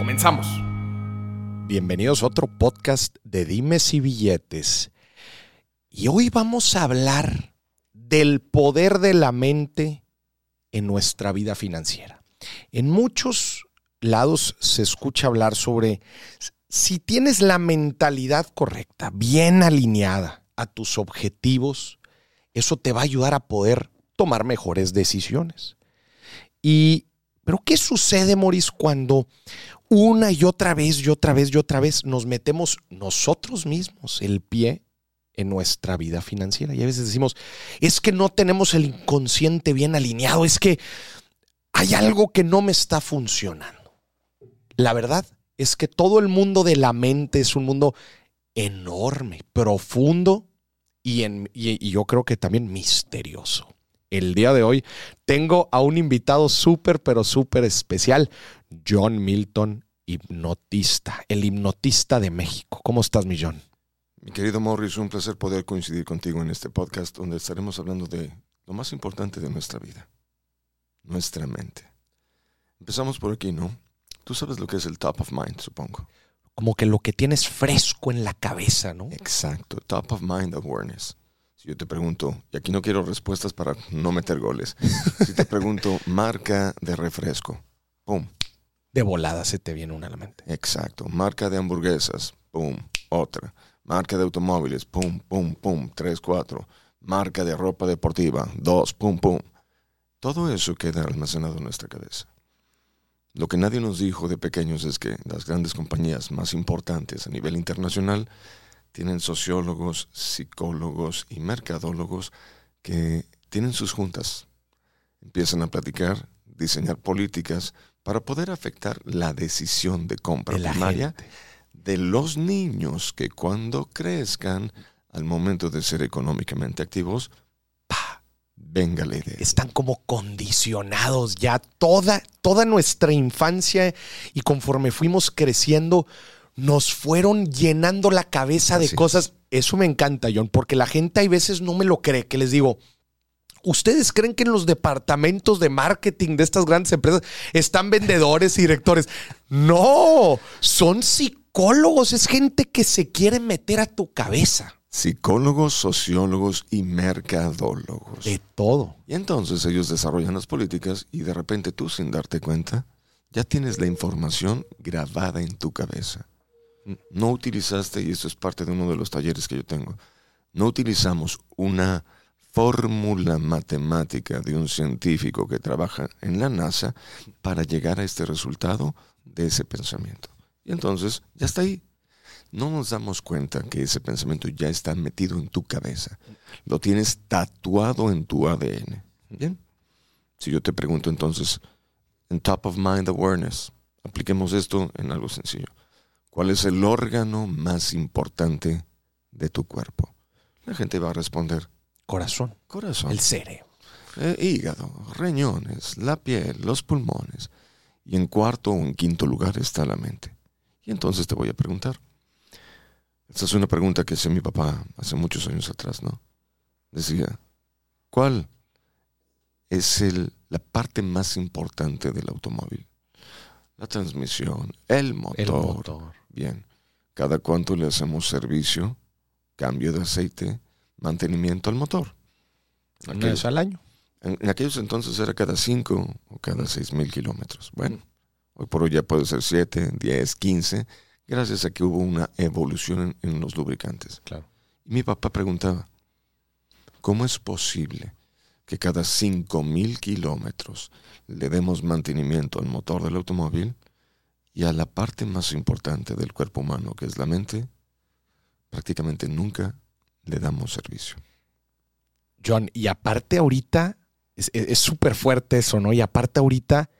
Comenzamos. Bienvenidos a otro podcast de Dimes y Billetes. Y hoy vamos a hablar del poder de la mente en nuestra vida financiera. En muchos lados se escucha hablar sobre si tienes la mentalidad correcta, bien alineada a tus objetivos, eso te va a ayudar a poder tomar mejores decisiones. Y pero ¿qué sucede, Maurice, cuando una y otra vez y otra vez y otra vez nos metemos nosotros mismos el pie en nuestra vida financiera? Y a veces decimos, es que no tenemos el inconsciente bien alineado, es que hay algo que no me está funcionando. La verdad es que todo el mundo de la mente es un mundo enorme, profundo y, y yo creo que también misterioso el día de hoy tengo a un invitado súper, pero súper especial, John Milton, hipnotista, el hipnotista de México. ¿Cómo estás, mi John? Mi querido Morris, un placer poder coincidir contigo en este podcast donde estaremos hablando de lo más importante de nuestra vida, nuestra mente. Empezamos por aquí, ¿no? Tú sabes lo que es el top of mind, supongo. Como que lo que tienes fresco en la cabeza, ¿no? Exacto, top of mind awareness. Si yo te pregunto, y aquí no quiero respuestas para no meter goles, si te pregunto marca de refresco, ¡pum! De volada se te viene una a la mente. Exacto. Marca de hamburguesas, ¡pum! Otra. Marca de automóviles, ¡pum! ¡pum! ¡pum! Tres, cuatro. Marca de ropa deportiva, dos, ¡pum! ¡pum! Todo eso queda almacenado en nuestra cabeza. Lo que nadie nos dijo de pequeños es que las grandes compañías más importantes a nivel internacional tienen sociólogos, psicólogos y mercadólogos que tienen sus juntas. Empiezan a platicar, diseñar políticas para poder afectar la decisión de compra primaria de los niños que cuando crezcan, al momento de ser económicamente activos, ¡pa! venga la idea. Están como condicionados ya toda, toda nuestra infancia y conforme fuimos creciendo, nos fueron llenando la cabeza de cosas. Eso me encanta, John, porque la gente hay veces no me lo cree, que les digo, ¿Ustedes creen que en los departamentos de marketing de estas grandes empresas están vendedores y directores? No, son psicólogos, es gente que se quiere meter a tu cabeza. Psicólogos, sociólogos y mercadólogos. De todo. Y entonces ellos desarrollan las políticas y de repente tú sin darte cuenta ya tienes la información grabada en tu cabeza no utilizaste, y esto es parte de uno de los talleres que yo tengo, no utilizamos una fórmula matemática de un científico que trabaja en la NASA para llegar a este resultado de ese pensamiento. Y entonces ya está ahí. No nos damos cuenta que ese pensamiento ya está metido en tu cabeza. Lo tienes tatuado en tu ADN. Bien. Si yo te pregunto entonces, en top of mind awareness, apliquemos esto en algo sencillo. ¿Cuál es el órgano más importante de tu cuerpo? La gente va a responder. Corazón. Corazón. El cerebro. Eh, hígado, riñones, la piel, los pulmones. Y en cuarto o en quinto lugar está la mente. Y entonces te voy a preguntar. Esta es una pregunta que hacía mi papá hace muchos años atrás, ¿no? Decía, ¿cuál es el, la parte más importante del automóvil? La transmisión, el motor. El motor. Bien. ¿Cada cuánto le hacemos servicio, cambio de aceite, mantenimiento al motor? Una vez al año. En, aquellos entonces era cada cinco o cada seis mil kilómetros. Bueno, hoy por hoy ya puede ser siete, diez, quince, gracias a que hubo una evolución en, en los lubricantes. Claro. Y mi papá preguntaba, ¿cómo es posible que cada cinco mil kilómetros le demos mantenimiento al motor del automóvil y a la parte más importante del cuerpo humano, que es la mente, prácticamente nunca le damos servicio. John, y aparte ahorita, es súper fuerte eso, ¿no? Y aparte ahorita,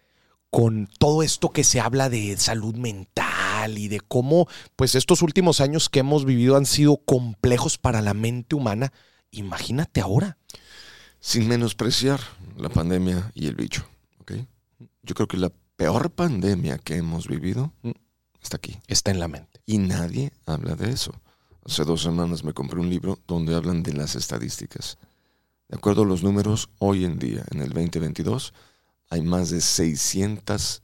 con todo esto que se habla de salud mental y de cómo pues estos últimos años que hemos vivido han sido complejos para la mente humana. Imagínate ahora. Sin menospreciar la pandemia y el bicho. ¿ok? Yo creo que la peor pandemia que hemos vivido Mm. está aquí. Está en la mente. Y nadie habla de eso. Hace dos semanas me compré un libro donde hablan de las estadísticas. De acuerdo a los números, hoy en día, en el 2022, hay más de 600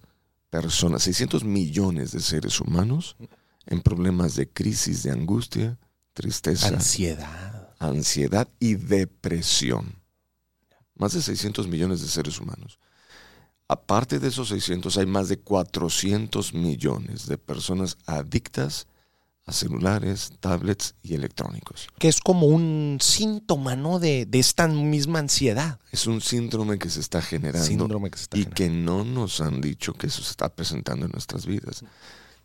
personas, 600 millones de seres humanos en problemas de crisis, de angustia, tristeza, Ansiedad. ansiedad y depresión. Más de 600 millones de seres humanos. Aparte de esos 600, hay más de 400 millones de personas adictas a celulares, tablets y electrónicos. Que es como un síntoma, ¿no? De, de esta misma ansiedad. Es un síndrome que se está generando Síndrome que se está y generando. que no nos han dicho que eso se está presentando en nuestras vidas.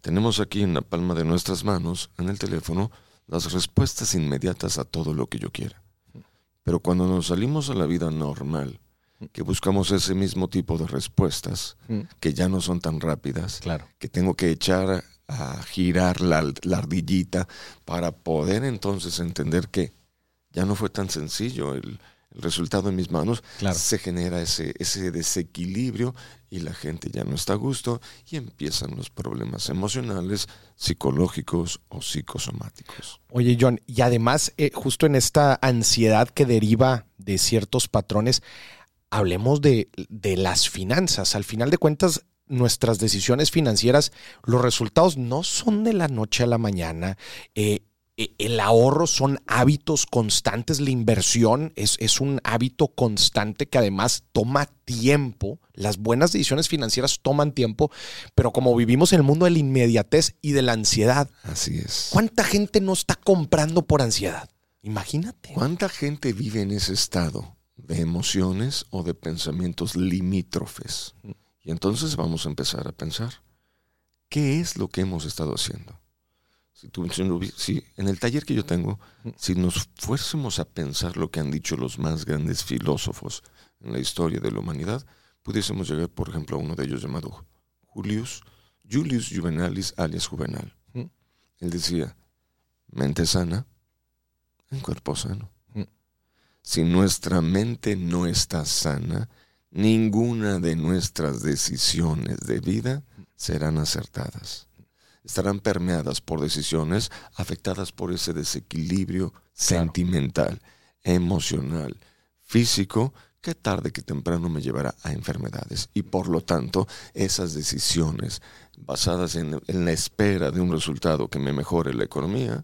Tenemos aquí en la palma de nuestras manos, en el teléfono, las respuestas inmediatas a todo lo que yo quiera. Pero cuando nos salimos a la vida normal, que buscamos ese mismo tipo de respuestas, Mm. que ya no son tan rápidas, Claro. que tengo que echar a girar la, la ardillita para poder entonces entender que ya no fue tan sencillo el, el resultado en mis manos, Claro. se genera ese, ese desequilibrio y la gente ya no está a gusto y empiezan los problemas emocionales, psicológicos o psicosomáticos. Oye, John, y además, eh, justo en esta ansiedad que deriva de ciertos patrones, hablemos de, de las finanzas. Al final de cuentas, nuestras decisiones financieras, los resultados no son de la noche a la mañana. Eh, eh, el ahorro son hábitos constantes, la inversión es, es un hábito constante que además toma tiempo. Las buenas decisiones financieras toman tiempo, pero como vivimos en el mundo de la inmediatez y de la ansiedad, Así es. ¿Cuánta gente no está comprando por ansiedad? Imagínate. ¿Cuánta gente vive en ese estado de emociones o de pensamientos limítrofes? Y entonces vamos a empezar a pensar, ¿qué es lo que hemos estado haciendo? Si, tú- si en el taller que yo tengo, si nos fuésemos a pensar lo que han dicho los más grandes filósofos en la historia de la humanidad, pudiésemos llegar, por ejemplo, a uno de ellos llamado Julius, Julius Juvenalis alias Juvenal. Él decía, mente sana, en cuerpo sano. Si nuestra mente no está sana, ninguna de nuestras decisiones de vida serán acertadas. Estarán permeadas por decisiones afectadas por ese desequilibrio sentimental, emocional, físico, que tarde que temprano me llevará a enfermedades. Y por lo tanto, esas decisiones basadas en, en la espera de un resultado que me mejore la economía,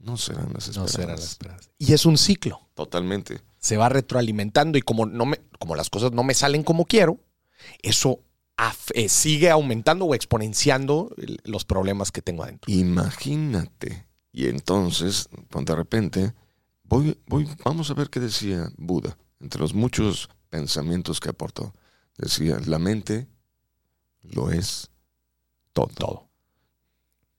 no serán las No esperadas. serán las esperadas. Y es un ciclo. Totalmente. Se va retroalimentando y como, no me, como las cosas no me salen como quiero, eso af- eh, sigue aumentando o exponenciando los problemas que tengo adentro. Imagínate. Y entonces, cuando de repente, voy, voy, vamos a ver qué decía Buda, entre los muchos pensamientos que aportó. Decía, la mente lo es todo. Todo.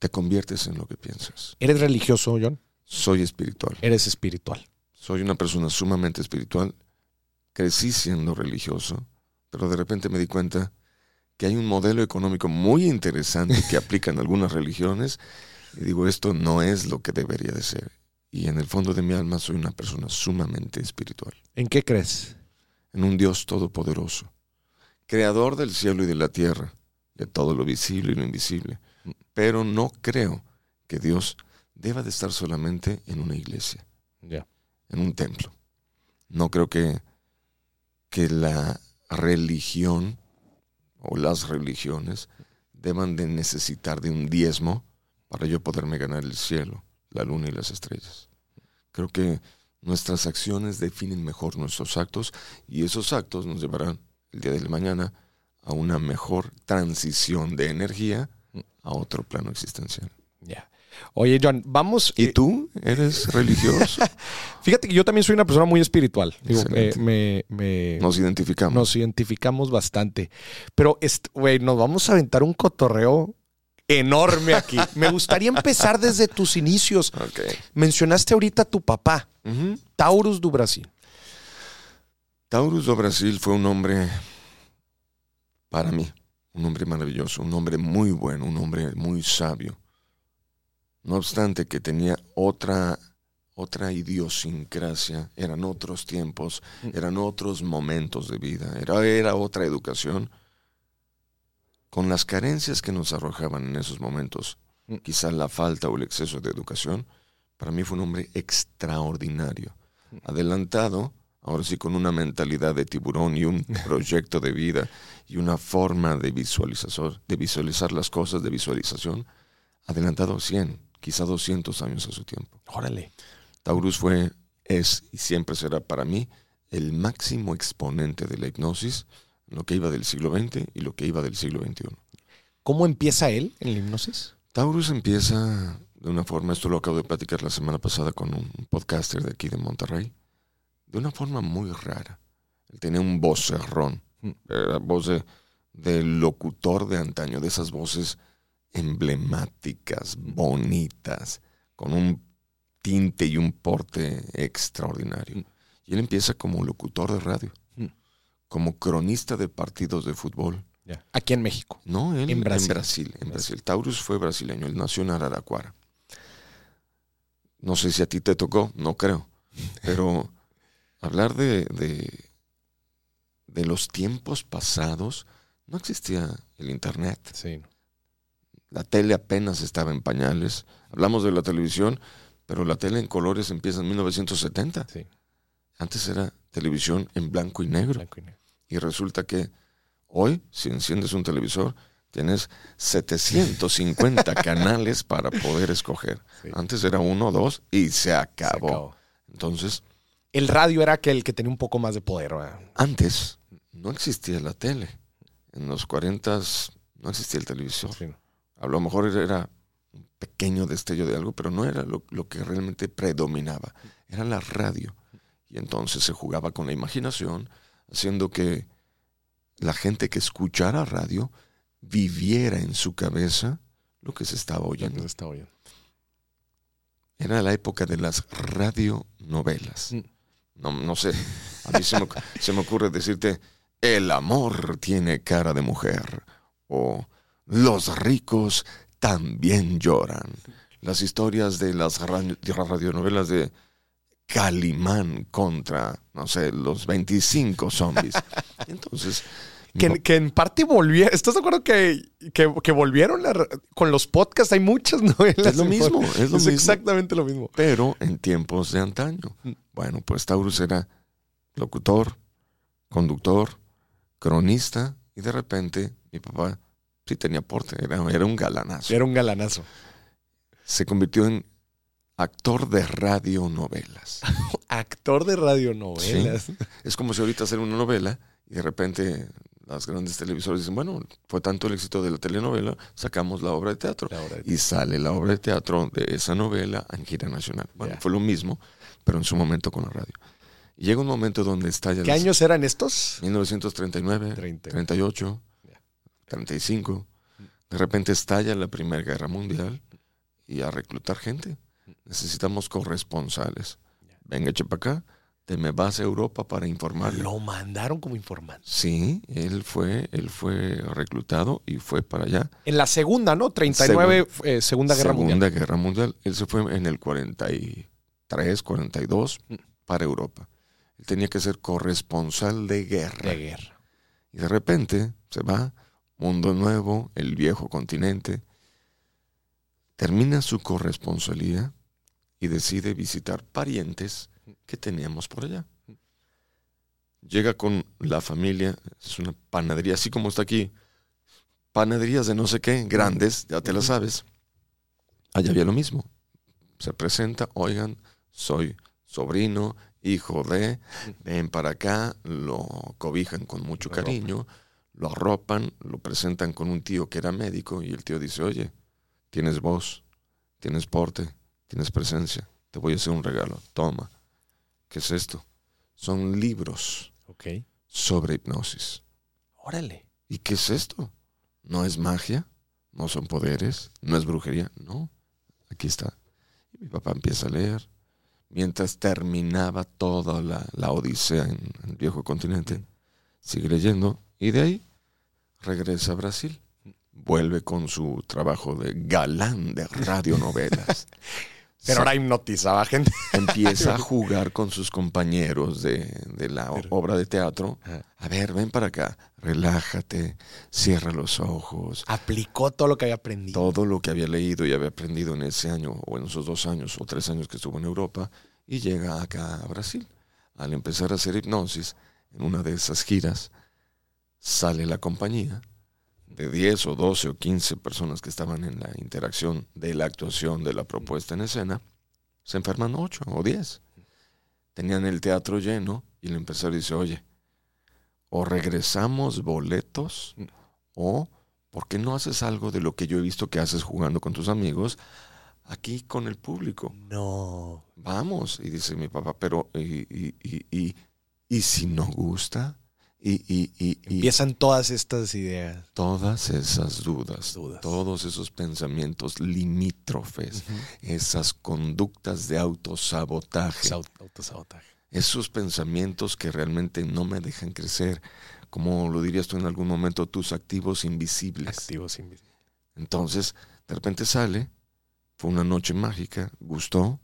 Te conviertes en lo que piensas. ¿Eres religioso, John? Soy espiritual. Eres espiritual. Soy una persona sumamente espiritual. Crecí siendo religioso, pero de repente me di cuenta que hay un modelo económico muy interesante que aplican algunas religiones y digo, esto no es lo que debería de ser. Y en el fondo de mi alma soy una persona sumamente espiritual, ¿En qué crees? en un Dios todopoderoso, creador del cielo y de la tierra, de todo lo visible y lo invisible. Pero no creo que Dios deba de estar solamente en una iglesia en un templo. No creo que, que la religión o las religiones deban de necesitar de un diezmo para yo poderme ganar el cielo, la luna y las estrellas. Creo que nuestras acciones definen mejor nuestros actos y esos actos nos llevarán el día de la mañana a una mejor transición de energía a otro plano existencial. Ya. Oye, John, vamos. ¿Y eh, tú eres religioso? Fíjate que yo también soy una persona muy espiritual. Digo, eh, me, me- Nos identificamos. nos identificamos bastante. Pero, güey, nos vamos a aventar un cotorreo enorme aquí. Me gustaría empezar desde tus inicios. Mencionaste ahorita a tu papá, Ujú. Taurus do Brasil. Taurus do Brasil fue un hombre para mí un hombre maravilloso, un hombre muy bueno, un hombre muy sabio. No obstante que tenía otra otra idiosincrasia, eran otros tiempos, eran otros momentos de vida, era, era otra educación. Con las carencias que nos arrojaban en esos momentos, quizá la falta o el exceso de educación, para mí fue un hombre extraordinario, adelantado, ahora sí con una mentalidad de tiburón y un proyecto de vida y una forma de visualizar, de visualizar las cosas, de visualización, adelantado 100, quizá 200 años a su tiempo. Órale. Taurus fue, es y siempre será para mí el máximo exponente de la hipnosis, lo que iba del siglo XX y lo que iba del siglo XXI. ¿Cómo empieza él en la hipnosis? Taurus empieza de una forma, esto lo acabo de platicar la semana pasada con un podcaster de aquí de Monterrey, de una forma muy rara. Él tenía un vocerrón, era voz de, de locutor de antaño, de esas voces emblemáticas, bonitas, con un tinte y un porte extraordinario. Y él empieza como locutor de radio, como cronista de partidos de fútbol. Aquí en México. No, él en Brasil. En Brasil, Taurus fue brasileño, él nació en Araraquara. No sé si a ti te tocó, no creo. Pero hablar de, de, de los tiempos pasados, no existía el Internet. Sí. La tele apenas estaba en pañales. Hablamos de la televisión, pero la tele en colores empieza en 1970. Sí. Antes era televisión en blanco y negro. y, resulta que hoy, si enciendes un televisor, tienes 750 canales para poder escoger. Antes era uno o dos y se acabó. Entonces. El radio era aquel que tenía un poco más de poder. Antes no existía la tele. En los 40 no existía el televisor. A lo mejor era un pequeño destello de algo, pero no era lo, que realmente predominaba, era la radio. Y entonces se jugaba con la imaginación, haciendo que la gente que escuchara radio viviera en su cabeza lo que se estaba oyendo. Era la época de las radionovelas. Mm. No, no sé, a mí se me, se me ocurre decirte, el amor tiene cara de mujer o los ricos también lloran. Las historias de las radionovelas de Calimán contra, no sé, los 25 zombies. Entonces... Que, en parte volvieron. ¿Estás de acuerdo que, que, volvieron con los podcasts? Hay muchas novelas. Es lo mismo, es lo mismo. exactamente lo mismo. Pero en tiempos de antaño. Mm. Bueno, pues Taurus era locutor, conductor, cronista y de repente mi papá sí tenía porte, era, era un galanazo. Era un galanazo. Se convirtió en actor de radionovelas. actor de radionovelas. Es como si ahorita hacer una novela y de repente las grandes televisores dicen, bueno, fue tanto el éxito de la telenovela, sacamos la obra de teatro. Y sale la obra de teatro de esa novela en gira nacional. Bueno, fue lo mismo, pero en su momento con la radio. Llega un momento donde estalla... ¿Qué años eran estos? 1939, 38. 35. De repente estalla la Primera Guerra Mundial y a reclutar gente. Necesitamos corresponsales. Venga, eche para acá. Me vas a Europa para informar. Lo mandaron como informante. Sí, él fue, él fue reclutado y fue para allá. En la segunda, ¿no? 39, eh, Segunda Guerra Mundial. Segunda Guerra Mundial. Él se fue en el 43, 42 mm. para Europa. Él tenía que ser corresponsal de guerra. De guerra. Y de repente se va Mundo Nuevo, el viejo continente, termina su corresponsalía y decide visitar parientes que teníamos por allá. Llega con la familia, es una panadería, así como está aquí, panaderías de no sé qué, grandes, ya te lo sabes. Allá había lo mismo. Se presenta, oigan, soy sobrino, hijo de, ven para acá, lo cobijan con mucho cariño, lo arropan, lo presentan con un tío que era médico y el tío dice, oye, tienes voz, tienes porte, tienes presencia, te voy a hacer un regalo, toma. ¿Qué es esto? Son libros sobre hipnosis. Órale. ¿Y qué es esto? No es magia, no son poderes, no es brujería, no. Aquí está. Y mi papá empieza a leer. Mientras terminaba toda la, odisea en el viejo continente, sigue leyendo y de ahí regresa a Brasil. Vuelve con su trabajo de galán de radionovelas. Pero ahora hipnotizaba gente. Empieza a jugar con sus compañeros de, de la obra de teatro. Ajá. A ver, ven para acá, relájate, cierra los ojos. Aplicó todo lo que había aprendido. Todo lo que había leído y había aprendido en ese año, o en esos dos años o tres años que estuvo en Europa, y llega acá a Brasil. Al empezar a hacer hipnosis, en una de esas giras, sale la compañía de 10 o 12 o 15 personas que estaban en la interacción de la actuación de la propuesta en escena, se enferman 8 o 10. Tenían el teatro lleno y el empresario dice, oye, o regresamos boletos o ¿por qué no haces algo de lo que yo he visto que haces jugando con tus amigos aquí con el público? No. Vamos. Y dice mi papá, pero ¿y, y, y, y, y si no gusta? Y, y, y, y Empiezan todas estas ideas. todas esas dudas, Dudas. todos esos pensamientos limítrofes, esas conductas de autosabotaje, autosabotaje. esos pensamientos que realmente no me dejan crecer, como lo dirías tú en algún momento, tus activos invisibles. Activos invisibles. Entonces, de repente sale, fue una noche mágica, gustó,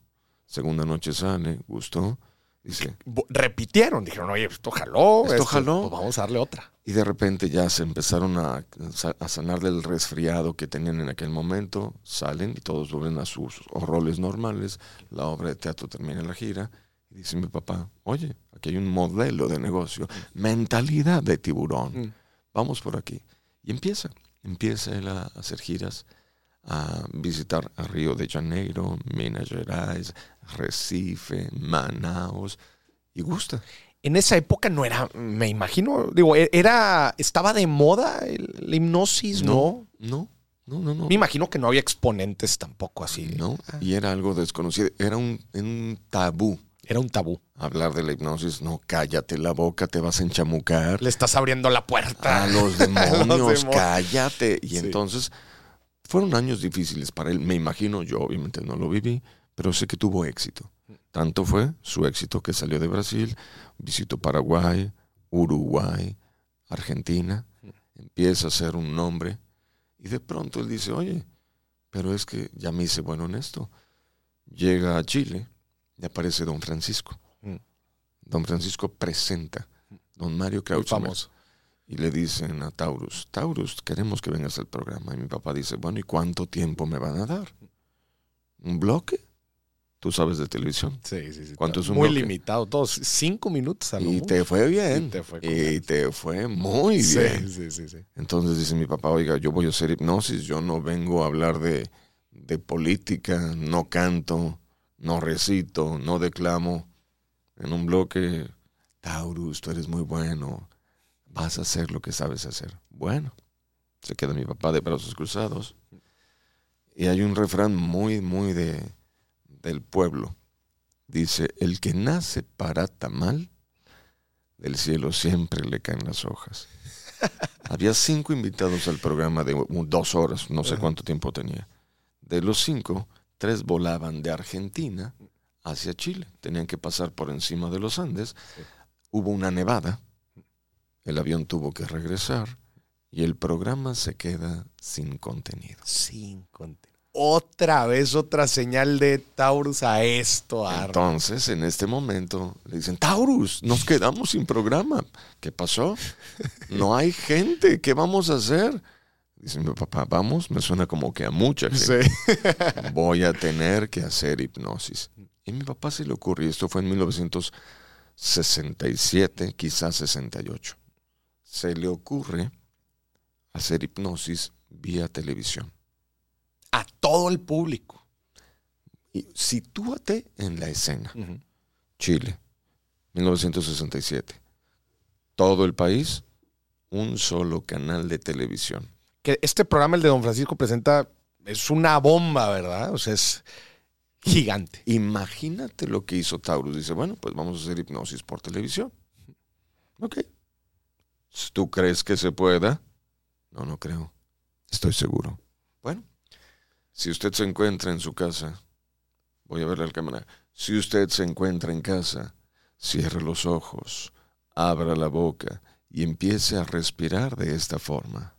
segunda noche sale, gustó, dice, Repitieron, dijeron, oye, esto jaló. Esto jaló. pues vamos a darle otra. y de repente ya se empezaron a, a sanar del resfriado que tenían en aquel momento, salen y todos vuelven a sus roles normales, la obra de teatro termina la gira, y dice mi papá, oye, aquí hay un modelo de negocio, mentalidad de tiburón. Mm. vamos por aquí. Y empieza, empieza él a hacer giras, a visitar a Río de Janeiro, Minas Gerais, Recife, Manaus, y gusta. En esa época no era, me imagino, digo, e- era, estaba de moda el- la hipnosis, ¿no? no, no, no, no. Me imagino que no había exponentes tampoco así. No, y era algo desconocido, era un, un tabú. Era un tabú. Hablar de la hipnosis, no, cállate la boca, te vas a enchamucar. Le estás abriendo la puerta. A los demonios, demonios. cállate. Y Sí. entonces fueron años difíciles para él, me imagino, yo obviamente no lo viví, pero sé que tuvo éxito. Tanto fue su éxito que salió de Brasil, visitó Paraguay, Uruguay, Argentina, empieza a ser un nombre y de pronto él dice, oye, pero es que ya me hice bueno en esto. Llega a Chile y aparece Don Francisco. Don Francisco presenta Don Mario famoso. Y le dicen a Taurus, Taurus, queremos que vengas al programa. Y mi papá dice, bueno, ¿y cuánto tiempo me van a dar? ¿Un bloque? Tú sabes de televisión. Sí, sí, sí. ¿Cuánto es un Muy bloque? limitado, todos cinco minutos a lo Y mucho. te fue bien. Y te fue Y correcto. te fue muy Sí, bien. sí, sí, sí. Entonces dice mi papá, oiga, yo voy a hacer hipnosis, yo no vengo a hablar de, de política, no canto, no recito, no declamo. En un bloque, Taurus, tú eres muy bueno, vas a hacer lo que sabes hacer. Bueno, se queda mi papá de brazos cruzados. Y hay un refrán muy, muy de, del pueblo. Dice, el que nace para tamal, del cielo siempre le caen las hojas. Había cinco invitados al programa de dos horas, no sé cuánto tiempo tenía. De los cinco, tres volaban de Argentina hacia Chile. Tenían que pasar por encima de los Andes. Hubo una nevada. El avión tuvo que regresar y el programa se queda sin contenido. Sin contenido. Otra vez otra señal de Taurus a esto. Entonces, en este momento, le dicen, Taurus, nos quedamos sin programa. ¿Qué pasó? No hay gente, ¿qué vamos a hacer? Dice mi papá, vamos, me suena como que a mucha gente. Sí. Voy a tener que hacer hipnosis. Y a mi papá se le ocurrió, esto fue en 1967, quizás 68. Se le ocurre hacer hipnosis vía televisión. A todo el público. Y sitúate en la escena. Chile, 1967. Todo el país, un solo canal de televisión. Que este programa, el de Don Francisco, presenta, es una bomba, ¿verdad? O sea, es gigante. Imagínate lo que hizo Taurus. Dice, bueno, pues vamos a hacer hipnosis por televisión. Ok. ¿Tú crees que se pueda? No, no creo. Estoy seguro. Si usted se encuentra en su casa, voy a verle al cámara. Si usted se encuentra en casa, cierre los ojos, abra la boca y empiece a respirar de esta forma.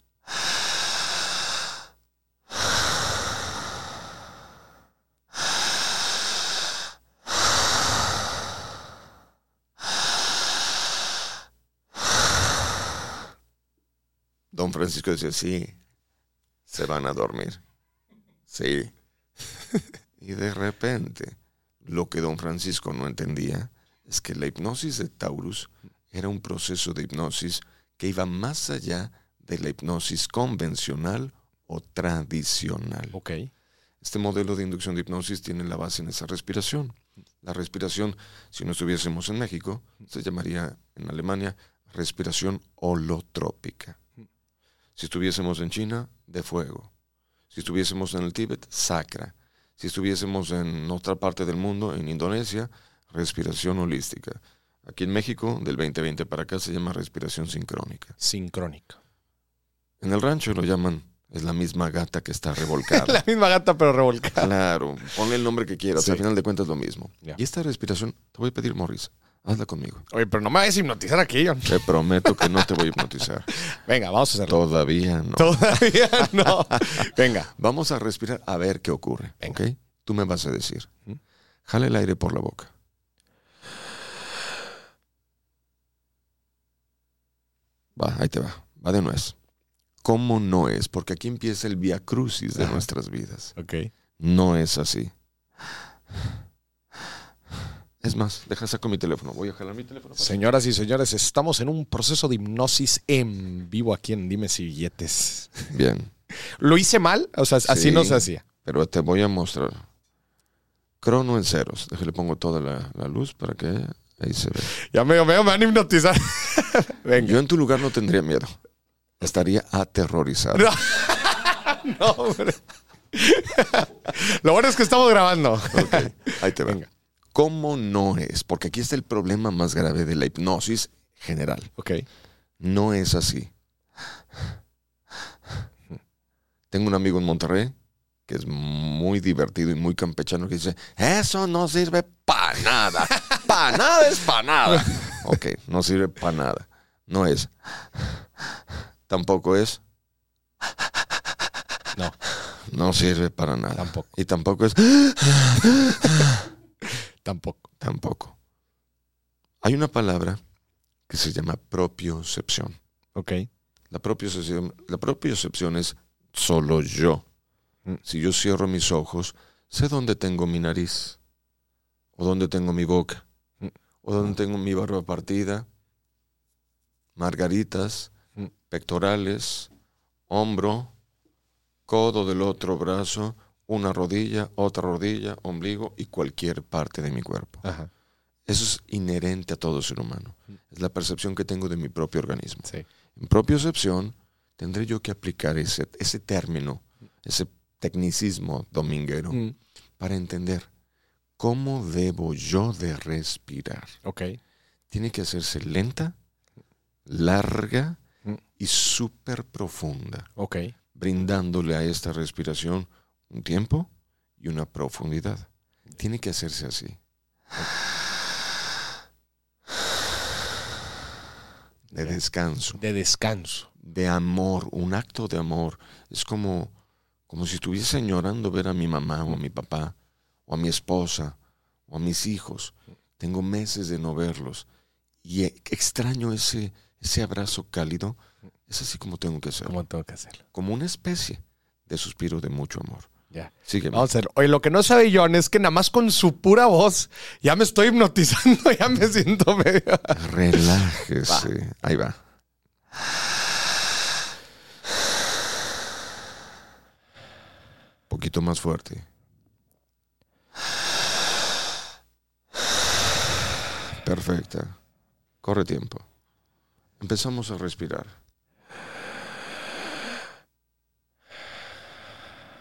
Don Francisco decía, sí, se van a dormir. Sí. y de repente, lo que don Francisco no entendía es que la hipnosis de Taurus era un proceso de hipnosis que iba más allá de la hipnosis convencional o tradicional. Ok. Este modelo de inducción de hipnosis tiene la base en esa respiración. La respiración, si no estuviésemos en México, se llamaría en Alemania respiración holotrópica. Si estuviésemos en China, de fuego. Si estuviésemos en el Tíbet, sacra. Si estuviésemos en otra parte del mundo, en Indonesia, respiración holística. Aquí en México, del 2020 para acá, se llama respiración sincrónica. Sincrónica. En el rancho lo llaman, es la misma gata que está revolcada. La misma gata, pero revolcada. Claro, ponle el nombre que quieras, Sí. al final de cuentas es lo mismo. Y esta respiración, te voy a pedir, Morris, hazla conmigo. Oye, pero no me vayas a hipnotizar aquí, John. Te prometo que no te voy a hipnotizar. Venga, vamos a hacerlo. Todavía no. Todavía no. Venga. Vamos a respirar a ver qué ocurre. Venga. ¿Ok? Tú me vas a decir. Ujú. Jale el aire por la boca. Va, ahí te va. Va de nuez. ¿Cómo no es? Porque aquí empieza el via crucis de nuestras vidas. Ok. No es así. Es más, deja saco mi teléfono. Voy a jalar mi teléfono. Señoras y señores, estamos en un proceso de hipnosis en vivo aquí en Dime si billetes. Bien, ¿Lo hice mal? O sea, así Sí. no se hacía. pero te voy a mostrar. Crono en ceros. Déjale pongo toda la, la luz para que ahí se ve. Ya me, me, me van a hipnotizar. Venga. Yo en tu lugar no tendría miedo. Estaría aterrorizado. No. No, hombre. Lo bueno es que estamos grabando. Ahí te va. Venga. ¿Cómo no es? Porque aquí está el problema más grave de la hipnosis general. Ok. No es así. Tengo un amigo en Monterrey que es muy divertido y muy campechano que dice, eso no sirve para nada. Para nada es para nada. Ok, no sirve para nada. No es. Tampoco es. No, No sirve para nada. Tampoco. Y tampoco es. Tampoco. Tampoco. Hay una palabra que se llama propiocepción. Ok. La propiocepción, la propiocepción es solo yo. Mm. Si yo cierro mis ojos, sé dónde tengo mi nariz, o dónde tengo mi boca, Mm. o dónde tengo mi barba partida, margaritas, Mm. pectorales, hombro, codo del otro brazo, una rodilla, otra rodilla, ombligo y cualquier parte de mi cuerpo. Ajá. Eso es inherente a todo ser humano. Es la percepción que tengo de mi propio organismo. Sí. En propiocepción tendré yo que aplicar ese, ese término, ese tecnicismo dominguero, Mm. para entender cómo debo yo de respirar. Ok. Tiene que hacerse lenta, larga Mm. y súper profunda, Ok. brindándole a esta respiración un tiempo y una profundidad. Tiene que hacerse así. De descanso. De descanso. de amor, un acto de amor. Es como, como si estuviese llorando ver a mi mamá o a mi papá, o a mi esposa, o a mis hijos. Tengo meses de no verlos. Y e- extraño ese, ese abrazo cálido. Es así como tengo que hacerlo. ¿Cómo tengo que hacerlo? Como una especie de suspiro de mucho amor. Ya. Sígueme. Vamos a hacer. Oye, lo que no sabe John es que nada más con su pura voz ya me estoy hipnotizando, ya me siento medio. Relájese. Ahí va. Poquito más fuerte. Perfecta. Corre tiempo. Empezamos a respirar.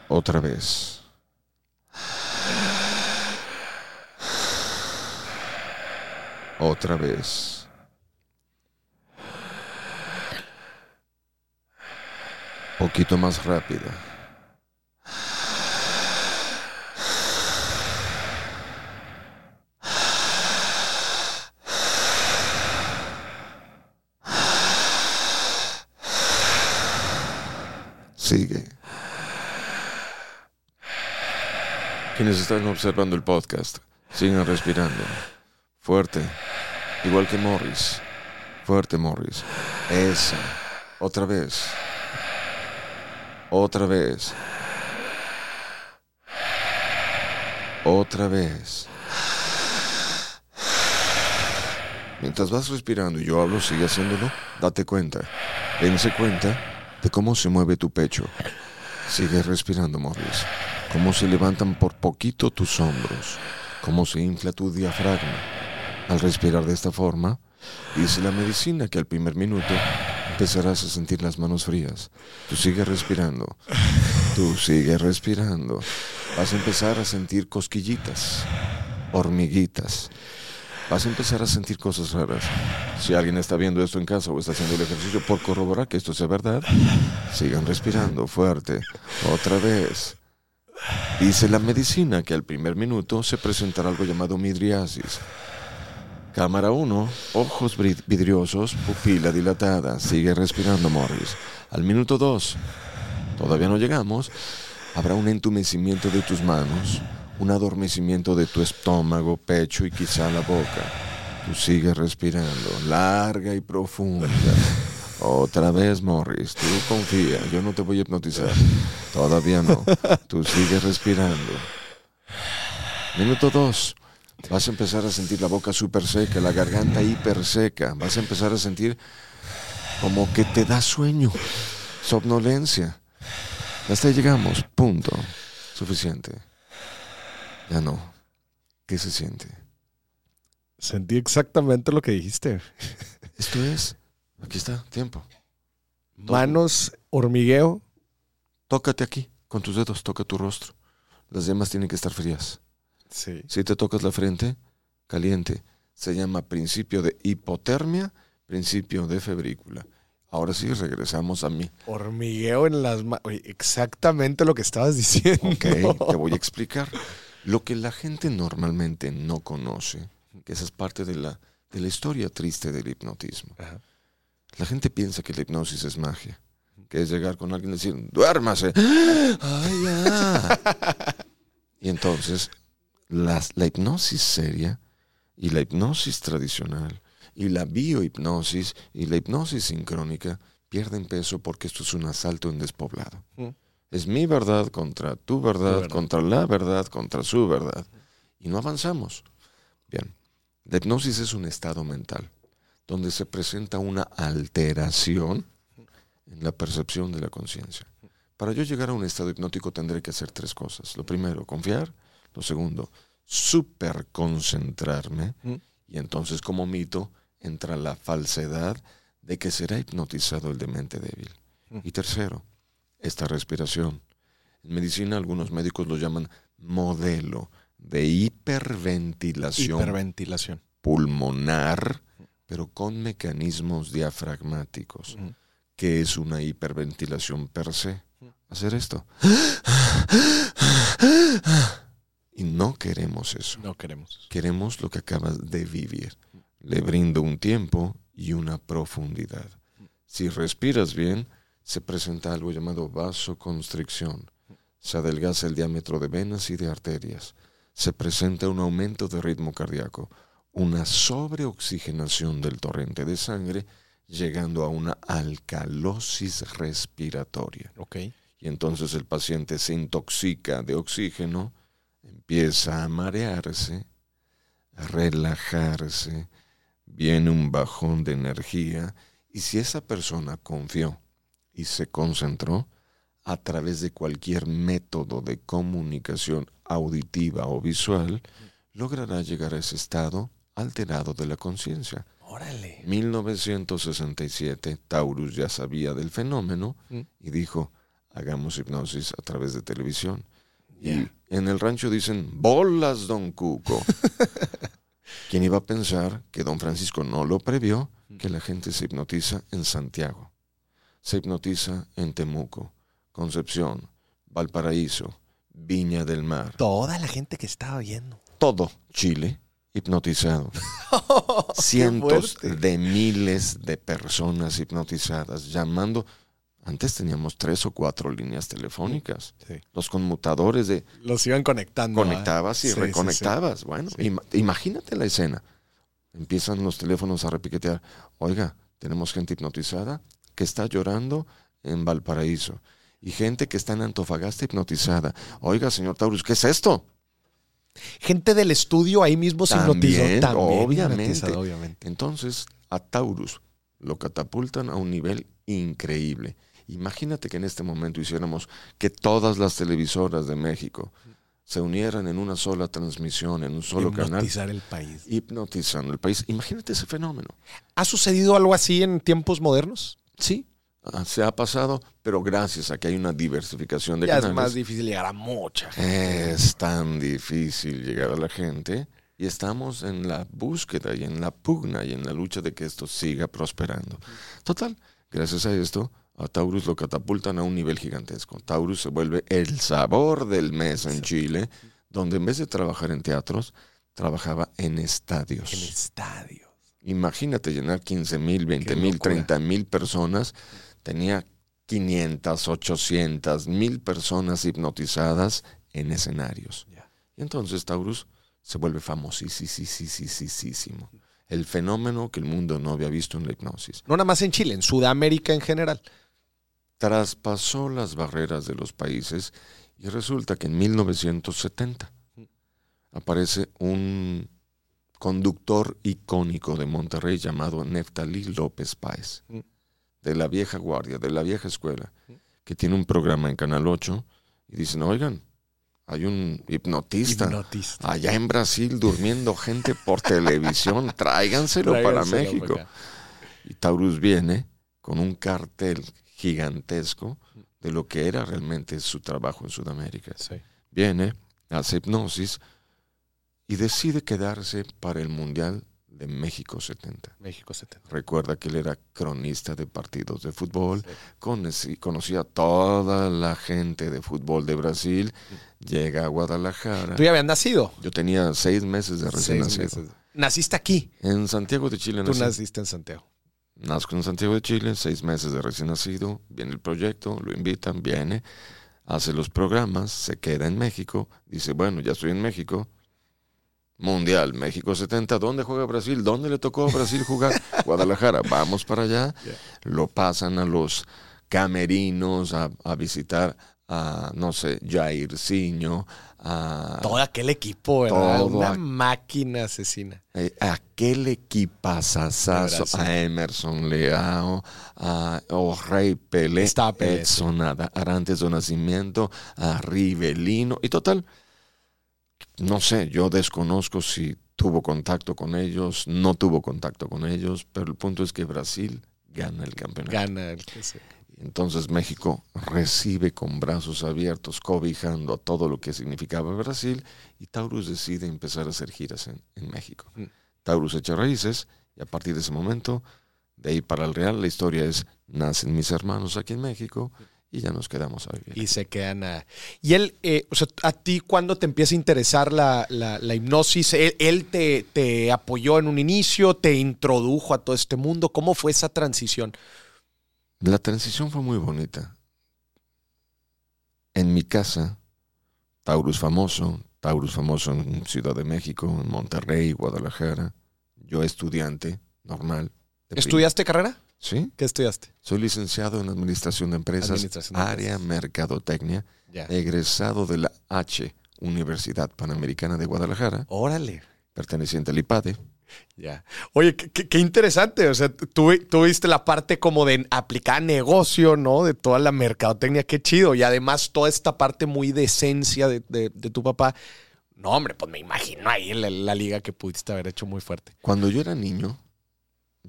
Otra vez. Otra vez. Poquito más rápida. Sigue. Quienes están observando el podcast, sigan respirando. Fuerte. Igual que Morris. Fuerte, Morris. Esa. Otra vez. Otra vez. Otra vez. Mientras vas respirando y yo hablo, sigue haciéndolo. Date cuenta. Dense cuenta de cómo se mueve tu pecho. Sigue respirando, Morris. Cómo se levantan por poquito tus hombros. Cómo se infla tu diafragma. Al respirar de esta forma, dice la medicina que al primer minuto empezarás a sentir las manos frías. Tú sigue respirando. Tú sigue respirando. Vas a empezar a sentir cosquillitas, hormiguitas. Vas a empezar a sentir cosas raras. Si alguien está viendo esto en casa o está haciendo el ejercicio por corroborar que esto sea verdad, sigan respirando fuerte. Otra vez. Dice la medicina que al primer minuto se presentará algo llamado midriasis. Cámara 1, ojos vidriosos, pupila dilatada. Sigue respirando, Morris. Al minuto 2, todavía no llegamos, habrá un entumecimiento de tus manos, un adormecimiento de tu estómago, pecho y quizá la boca. Tú sigues respirando, larga y profunda. Otra vez, Morris, tú confía, yo no te voy a hipnotizar. Todavía no. Tú sigues respirando. Minuto 2. Vas a empezar a sentir la boca súper seca, la garganta hiper seca. Vas a empezar a sentir como que te da sueño, somnolencia. Hasta ahí llegamos, punto. Suficiente. Ya no. ¿Qué se siente? Sentí exactamente lo que dijiste. Esto es. Aquí está, tiempo. Manos, hormigueo. Tócate aquí, con tus dedos, toca tu rostro. Las yemas tienen que estar frías. Sí. Si te tocas la frente, caliente. Se llama principio de hipotermia, principio de febrícula. Ahora sí, regresamos a mí. Hormigueo en las manos. Exactamente lo que estabas diciendo. Ok, te voy a explicar. Lo que la gente normalmente no conoce, que esa es parte de la, de la historia triste del hipnotismo. Ajá. La gente piensa que la hipnosis es magia, que es llegar con alguien y decir, duérmase. ¡Ay, ya! y entonces, las- la hipnosis seria y la hipnosis tradicional y la biohipnosis y la hipnosis sincrónica pierden peso porque esto es un asalto en despoblado. Mm. Es mi verdad contra tu verdad, verdad. contra la verdad, contra su verdad. Y no avanzamos. Bien, la hipnosis es un estado mental donde se presenta una alteración en la percepción de la conciencia. Para yo llegar a un estado hipnótico tendré que hacer tres cosas. Lo primero, confiar. Lo segundo, super concentrarme. Mm. Y entonces como mito entra la falsedad de que será hipnotizado el demente débil. Mm. Y tercero, esta respiración. En medicina algunos médicos lo llaman modelo de hiperventilación Hiperventilación. pulmonar, pero con mecanismos diafragmáticos, que es una hiperventilación per se. Hacer esto. Y no queremos eso. No queremos. Queremos lo que acabas de vivir. Le brindo un tiempo y una profundidad. Si respiras bien, se presenta algo llamado vasoconstricción. Se adelgaza el diámetro de venas y de arterias. Se presenta un aumento de ritmo cardíaco, una sobreoxigenación del torrente de sangre, llegando a una alcalosis respiratoria. Ok. Y entonces el paciente se intoxica de oxígeno, empieza a marearse, a relajarse, viene un bajón de energía y si esa persona confió y se concentró a través de cualquier método de comunicación auditiva o visual, logrará llegar a ese estado alterado de la conciencia. Órale. 1967, Taurus ya sabía del fenómeno Mm. y dijo, hagamos hipnosis a través de televisión. Y en el rancho dicen, bolas, don Cuco. ¿Quién iba a pensar que don Francisco no lo previó? Que la gente se hipnotiza en Santiago, se hipnotiza en Temuco, Concepción, Valparaíso, Viña del Mar, Toda la gente que estaba viendo. todo Chile hipnotizado. Cientos de miles de personas hipnotizadas, llamando Antes teníamos tres o cuatro líneas telefónicas. Sí. Los conmutadores de Los iban conectando. ¿ah? conectabas y Sí, sí, reconectabas. Bueno, imagínate la escena. Empiezan los teléfonos a repiquetear. Oiga, tenemos gente hipnotizada que está llorando en Valparaíso. Y gente que está en Antofagasta hipnotizada. Oiga, señor Taurus, ¿qué es esto? Gente del estudio ahí mismo se hipnotizó. También, obviamente. Entonces, a Taurus lo catapultan a un nivel increíble. Imagínate que en este momento hiciéramos que todas las televisoras de México se unieran en una sola transmisión, en un solo canal, Hipnotizar el país. hipnotizando el país. Imagínate ese fenómeno. ¿Ha sucedido algo así en tiempos modernos? Sí, se ha pasado, pero gracias a que hay una diversificación de ya es canales. más difícil llegar a mucha gente. Es tan difícil llegar a la gente y estamos en la búsqueda y en la pugna y en la lucha de que esto siga prosperando. Total, gracias a esto, a Taurus lo catapultan a un nivel gigantesco. Taurus se vuelve el sabor del mes en Chile, donde en vez de trabajar en teatros, trabajaba en estadios. En estadios. Imagínate llenar 15 mil, 20 Qué mil, locura. 30 mil personas. Tenía 500, 800 mil personas hipnotizadas en escenarios. Y entonces Taurus se vuelve famosísimo. El fenómeno que el mundo no había visto en la hipnosis. No nada más en Chile, en Sudamérica en general. Traspasó las barreras de los países y resulta que en 1970 aparece un conductor icónico de Monterrey llamado Neftalí López Páez, Mm. De la vieja guardia, de la vieja escuela, que tiene un programa en Canal 8 y dicen, oigan, hay un hipnotista Hipnotista. allá en Brasil durmiendo gente por televisión, tráiganselo para México. para. Y Taurus viene con un cartel gigantesco de lo que era realmente su trabajo en Sudamérica. Sí. Viene, hace hipnosis y decide quedarse para el Mundial de México 70. México 70. Recuerda que él era cronista de partidos de fútbol, conocí- conocía a toda la gente de fútbol de Brasil, llega a Guadalajara. ¿Tú ya habías nacido? Yo tenía seis meses de recién Seis nacido. meses. Naciste aquí. En Santiago de Chile Tú nací. naciste en Santiago. Nazco en Santiago de Chile, seis meses de recién nacido, viene el proyecto, lo invitan, viene, hace los programas, se queda en México, dice, bueno, ya estoy en México, Mundial, México 70, ¿dónde juega Brasil? ¿Dónde le tocó a Brasil jugar? Guadalajara, vamos para allá, lo pasan a los camerinos a, a visitar a, no sé, Jairzinho, a... Todo aquel equipo, ¿verdad? Todo Una aqu- máquina asesina. Eh, aquel equipazazazo, a Emerson Leao, a O'Rey Pelé, Estaba Pelé, Edson Arantes do Nacimiento, a Rivelino, y total, no sé, yo desconozco si tuvo contacto con ellos, no tuvo contacto con ellos, pero el punto es que Brasil gana el campeonato. Gana el que sea. Entonces México recibe con brazos abiertos, cobijando a todo lo que significaba Brasil, y Taurus decide empezar a hacer giras en, en México. Mm. Taurus echa raíces, y a partir de ese momento, de ahí para el Real, la historia es, nacen mis hermanos aquí en México, y ya nos quedamos a vivir. Y se quedan a... Y él, eh, o sea, a ti cuando te empieza a interesar la, la- la hipnosis, él, él te, te apoyó en un inicio, te introdujo a todo este mundo. ¿Cómo fue esa transición? La transición fue muy bonita. En mi casa, Taurus famoso, Taurus famoso en Ciudad de México, en Monterrey, Guadalajara, yo estudiante, normal. ¿Estudiaste carrera? Sí, ¿Qué estudiaste? soy licenciado en Administración de Empresas, Administración de área Empresas. Mercadotecnia, egresado de la H, Universidad Panamericana de Guadalajara, Órale. perteneciente al IPADE. Ya. Oye, qué, qué- qué interesante. O sea, tú, tú viste la parte como de aplicar negocio, ¿no? De toda la mercadotecnia. Qué chido. Y además toda esta parte muy de esencia de, de- de tu papá. No, hombre, pues me imagino ahí la, la liga que pudiste haber hecho muy fuerte. Cuando yo era niño,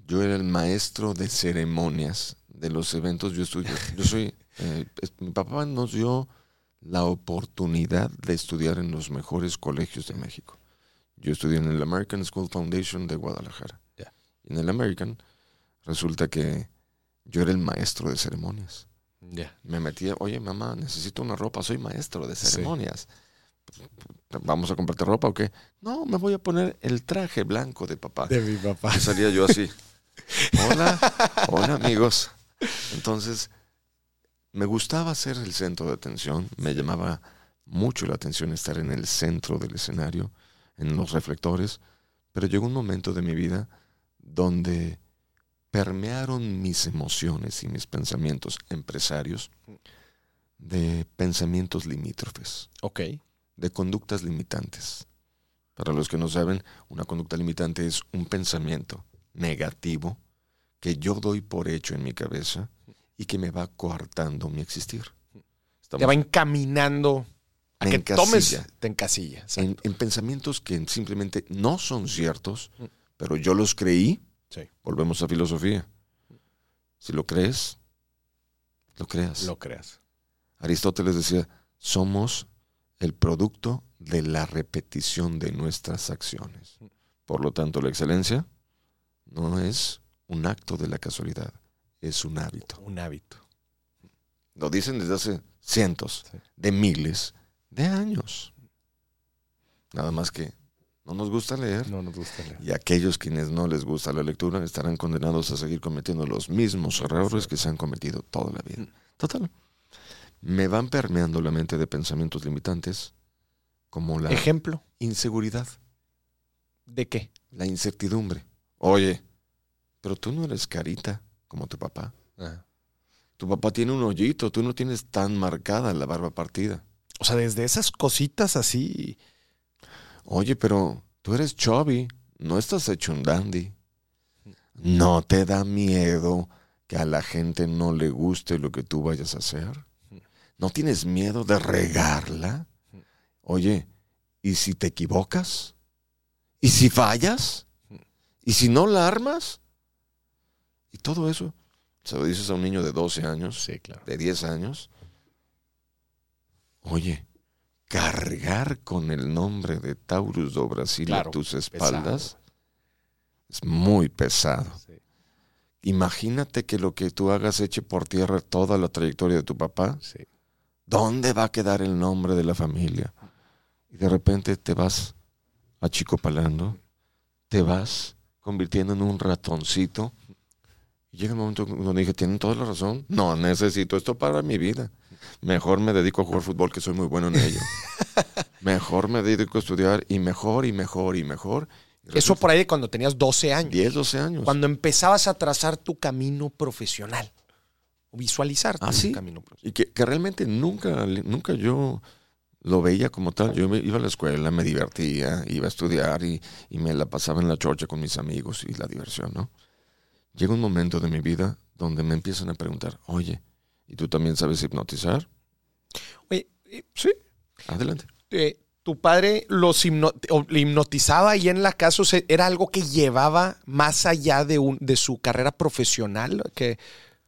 yo era el maestro de ceremonias de los eventos. Yo estudié, yo soy, eh, mi papá nos dio la oportunidad de estudiar en los mejores colegios de México. Yo estudié en el American School Foundation de Guadalajara. Ya. Y en el American resulta que yo era el maestro de ceremonias. Ya. Me metía, oye mamá, necesito una ropa, soy maestro de Sí. ceremonias. ¿Vamos a comprarte ropa o qué? No, me voy a poner el traje blanco de papá. De mi papá. Y salía yo así. Hola, hola amigos. Entonces, me gustaba ser el centro de atención, me llamaba mucho la atención estar en el centro del escenario, en los reflectores, pero llegó un momento de mi vida donde permearon mis emociones y mis pensamientos empresarios de pensamientos limítrofes, Ok. de conductas limitantes. Para los que no saben, una conducta limitante es un pensamiento negativo que yo doy por hecho en mi cabeza y que me va coartando mi existir. Te va encaminando a que tomes. encasilla. Te encasilla. en, en pensamientos que simplemente no son ciertos, pero yo los creí. Sí. Volvemos a filosofía. Si lo crees, lo creas. Lo creas. Aristóteles decía, somos el producto de la repetición de nuestras acciones. Por lo tanto, la excelencia no es un acto de la casualidad, es un hábito. Un hábito. Lo dicen desde hace cientos Sí. de miles de años. Nada más que no nos gusta leer. No nos gusta leer. Y aquellos quienes no les gusta la lectura estarán condenados a seguir cometiendo los mismos errores que se han cometido toda la vida. Total. Me van permeando la mente de pensamientos limitantes como la Ejemplo inseguridad, de qué? la incertidumbre. Oye, pero tú no eres carita como tu papá. Tu papá tiene un hoyito, tú no tienes tan marcada la barba partida. O sea, desde esas cositas así. Oye, pero tú eres chubby, no estás hecho un dandy. ¿No te da miedo que a la gente no le guste lo que tú vayas a hacer? ¿No tienes miedo de regarla? Oye, ¿y si te equivocas? ¿Y si fallas? ¿Y si no la armas? Y todo eso se lo dices a un niño de 12 años, Sí, claro. de 10 años. Oye, cargar con el nombre de Taurus do Brasil Claro, a tus pesado. espaldas es muy pesado. Sí. Imagínate que lo que tú hagas eche por tierra toda la trayectoria de tu papá. Sí. ¿Dónde va a quedar el nombre de la familia? Y de repente te vas achicopalando, te vas convirtiendo en un ratoncito. Y llega un momento donde dije, ¿tienen toda la razón? No, necesito esto para mi vida. Mejor me dedico a jugar fútbol, que soy muy bueno en ello. mejor me dedico a estudiar y mejor y mejor y mejor. Y Eso por ahí de cuando tenías 12 años. 10, 12 años. Cuando empezabas a trazar tu camino profesional. Visualizar Ah, tu sí. camino profesional. Y que, que realmente nunca, nunca yo lo veía como tal. Yo me- iba a la escuela, me divertía, iba a estudiar y, y me la pasaba en la chorcha con mis amigos y la diversión, ¿no? Llega un momento de mi vida donde me empiezan a preguntar, oye, ¿y tú también sabes hipnotizar? Oye, sí. Adelante. eh, tu padre los hipnotizaba ahí en la casa, o sea, era algo que llevaba más allá de, un, de su carrera profesional, que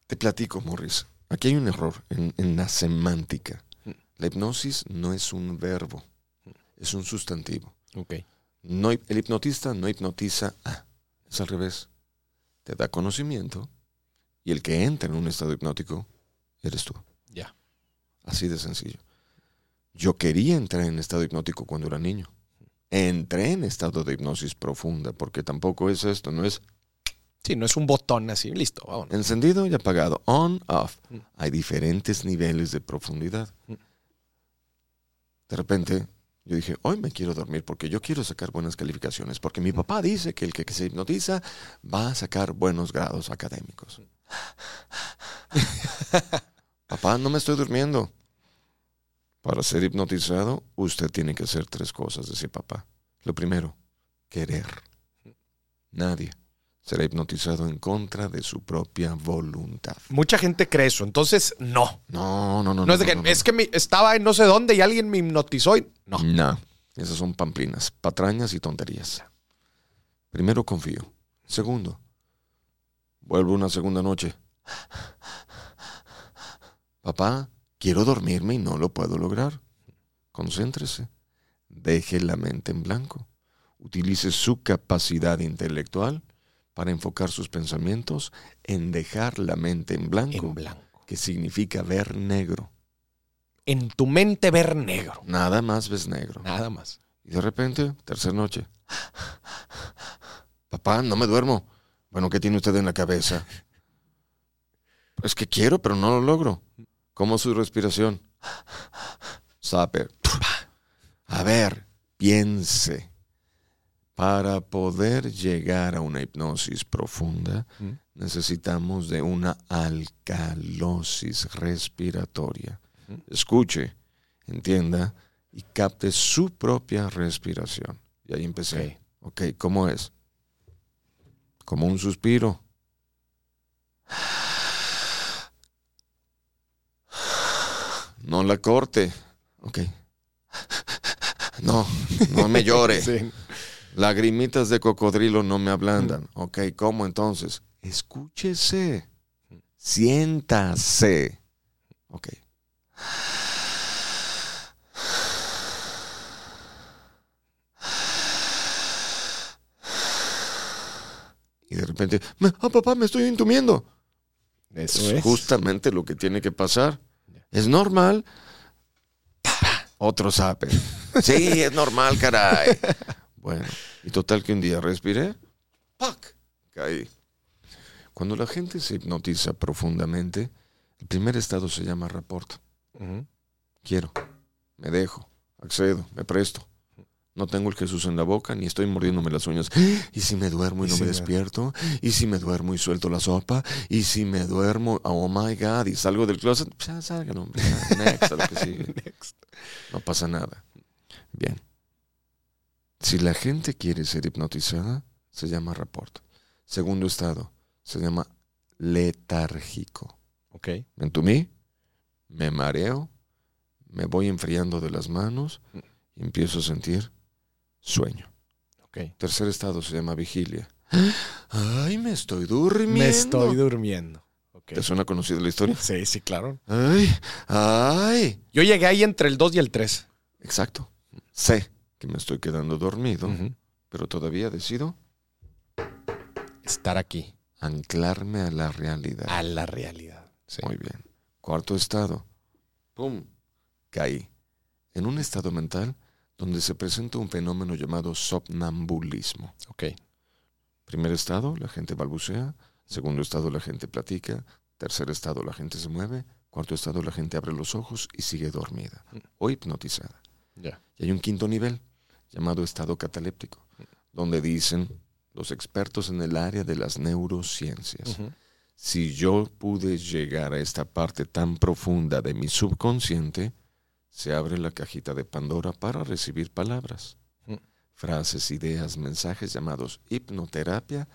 Te platico, Morris. Aquí hay un error en, en la semántica. La hipnosis no es un verbo, es un sustantivo. No, el hipnotista no hipnotiza a. Es al revés. Te da conocimiento y el que entra en un estado hipnótico eres tú. Ya. Así de sencillo. Yo quería entrar en estado hipnótico cuando era niño. Entré en estado de hipnosis profunda porque tampoco es esto, no es Sí, no es un botón así, listo, vámonos. encendido y apagado, on, off. Mm. Hay diferentes niveles de profundidad. Mm. De repente, yo dije, hoy me quiero dormir porque yo quiero sacar buenas calificaciones, porque mi papá dice que el que se hipnotiza va a sacar buenos grados académicos. papá, no me estoy durmiendo. Para ser hipnotizado, usted tiene que hacer tres cosas, decía papá. Lo primero, querer. Nadie será hipnotizado en contra de su propia voluntad. Mucha gente cree eso, entonces no. No, no, no. No, es de que, no, no. es que me- estaba en no sé dónde y alguien me hipnotizó y no. No, esas son pamplinas, patrañas y tonterías. Primero confío. Segundo, vuelvo una segunda noche. Papá, quiero dormirme y no lo puedo lograr. Concéntrese. Deje la mente en blanco. Utilice su capacidad intelectual para enfocar sus pensamientos en dejar la mente en blanco, En blanco. que significa ver negro. En tu mente ver negro. Nada más ves negro. Nada más. Y de repente, tercera noche. Papá, no me duermo. Bueno, ¿qué tiene usted en la cabeza? Es que quiero, pero no lo logro. ¿Cómo su respiración? Zapper. A ver, piense. Para poder llegar a una hipnosis profunda, Mm. necesitamos de una alcalosis respiratoria. Mm. Escuche, entienda y capte su propia respiración. Y ahí empecé. Ok, ¿cómo es? Como un suspiro. No la corte. Ok. No, no me llore. Sí. Lagrimitas de cocodrilo no me ablandan. Ok, ¿cómo entonces? Escúchese. Siéntase. Ok. Y de repente, "Me- ah, papá, me estoy entumiendo. Eso Es es. justamente lo que tiene que pasar. Es normal. Otro zape. Sí, es normal, caray. Bueno, y total que un día respiré, ¡pac! Caí. Cuando la gente se hipnotiza profundamente, el primer estado se llama rapport. Ujú. Quiero, me dejo, accedo, me presto. No tengo el Jesús en la boca, ni estoy mordiéndome las uñas. ¿Y si me duermo y ¿Y no si me me- despierto? ¿Y si me duermo y suelto la sopa? ¿Y si me duermo, oh my God, y salgo del closet? Ya salgan, hombre. ya, Next, a lo que sigue. No pasa nada. Bien. Si la gente quiere ser hipnotizada, se llama rapport. Segundo estado, se llama letárgico. Ok. Me entumí, me mareo, me voy enfriando de las manos y empiezo a sentir sueño. Ok. Tercer estado se llama vigilia. Ay, me estoy durmiendo. Me estoy durmiendo. Ok. ¿Te suena conocida la historia? Sí, sí, claro. Ay, ay. Yo llegué ahí entre el 2 y el 3. Exacto. Sé que me estoy quedando dormido, pero todavía decido Estar aquí. anclarme a la realidad. A la realidad. Sí. Muy bien. Cuarto estado. ¡Pum! Caí. En un estado mental donde se presenta un fenómeno llamado somnambulismo. Ok. Primer estado, la gente balbucea. Segundo estado, la gente platica. Tercer estado, la gente se mueve. Cuarto estado, la gente abre los ojos y sigue dormida o hipnotizada. Ya. Y hay un quinto nivel llamado estado cataléptico, donde dicen los expertos en el área de las neurociencias. Si yo pude llegar a esta parte tan profunda de mi subconsciente, se abre la cajita de Pandora para recibir palabras, frases, ideas, mensajes llamados hipnoterapia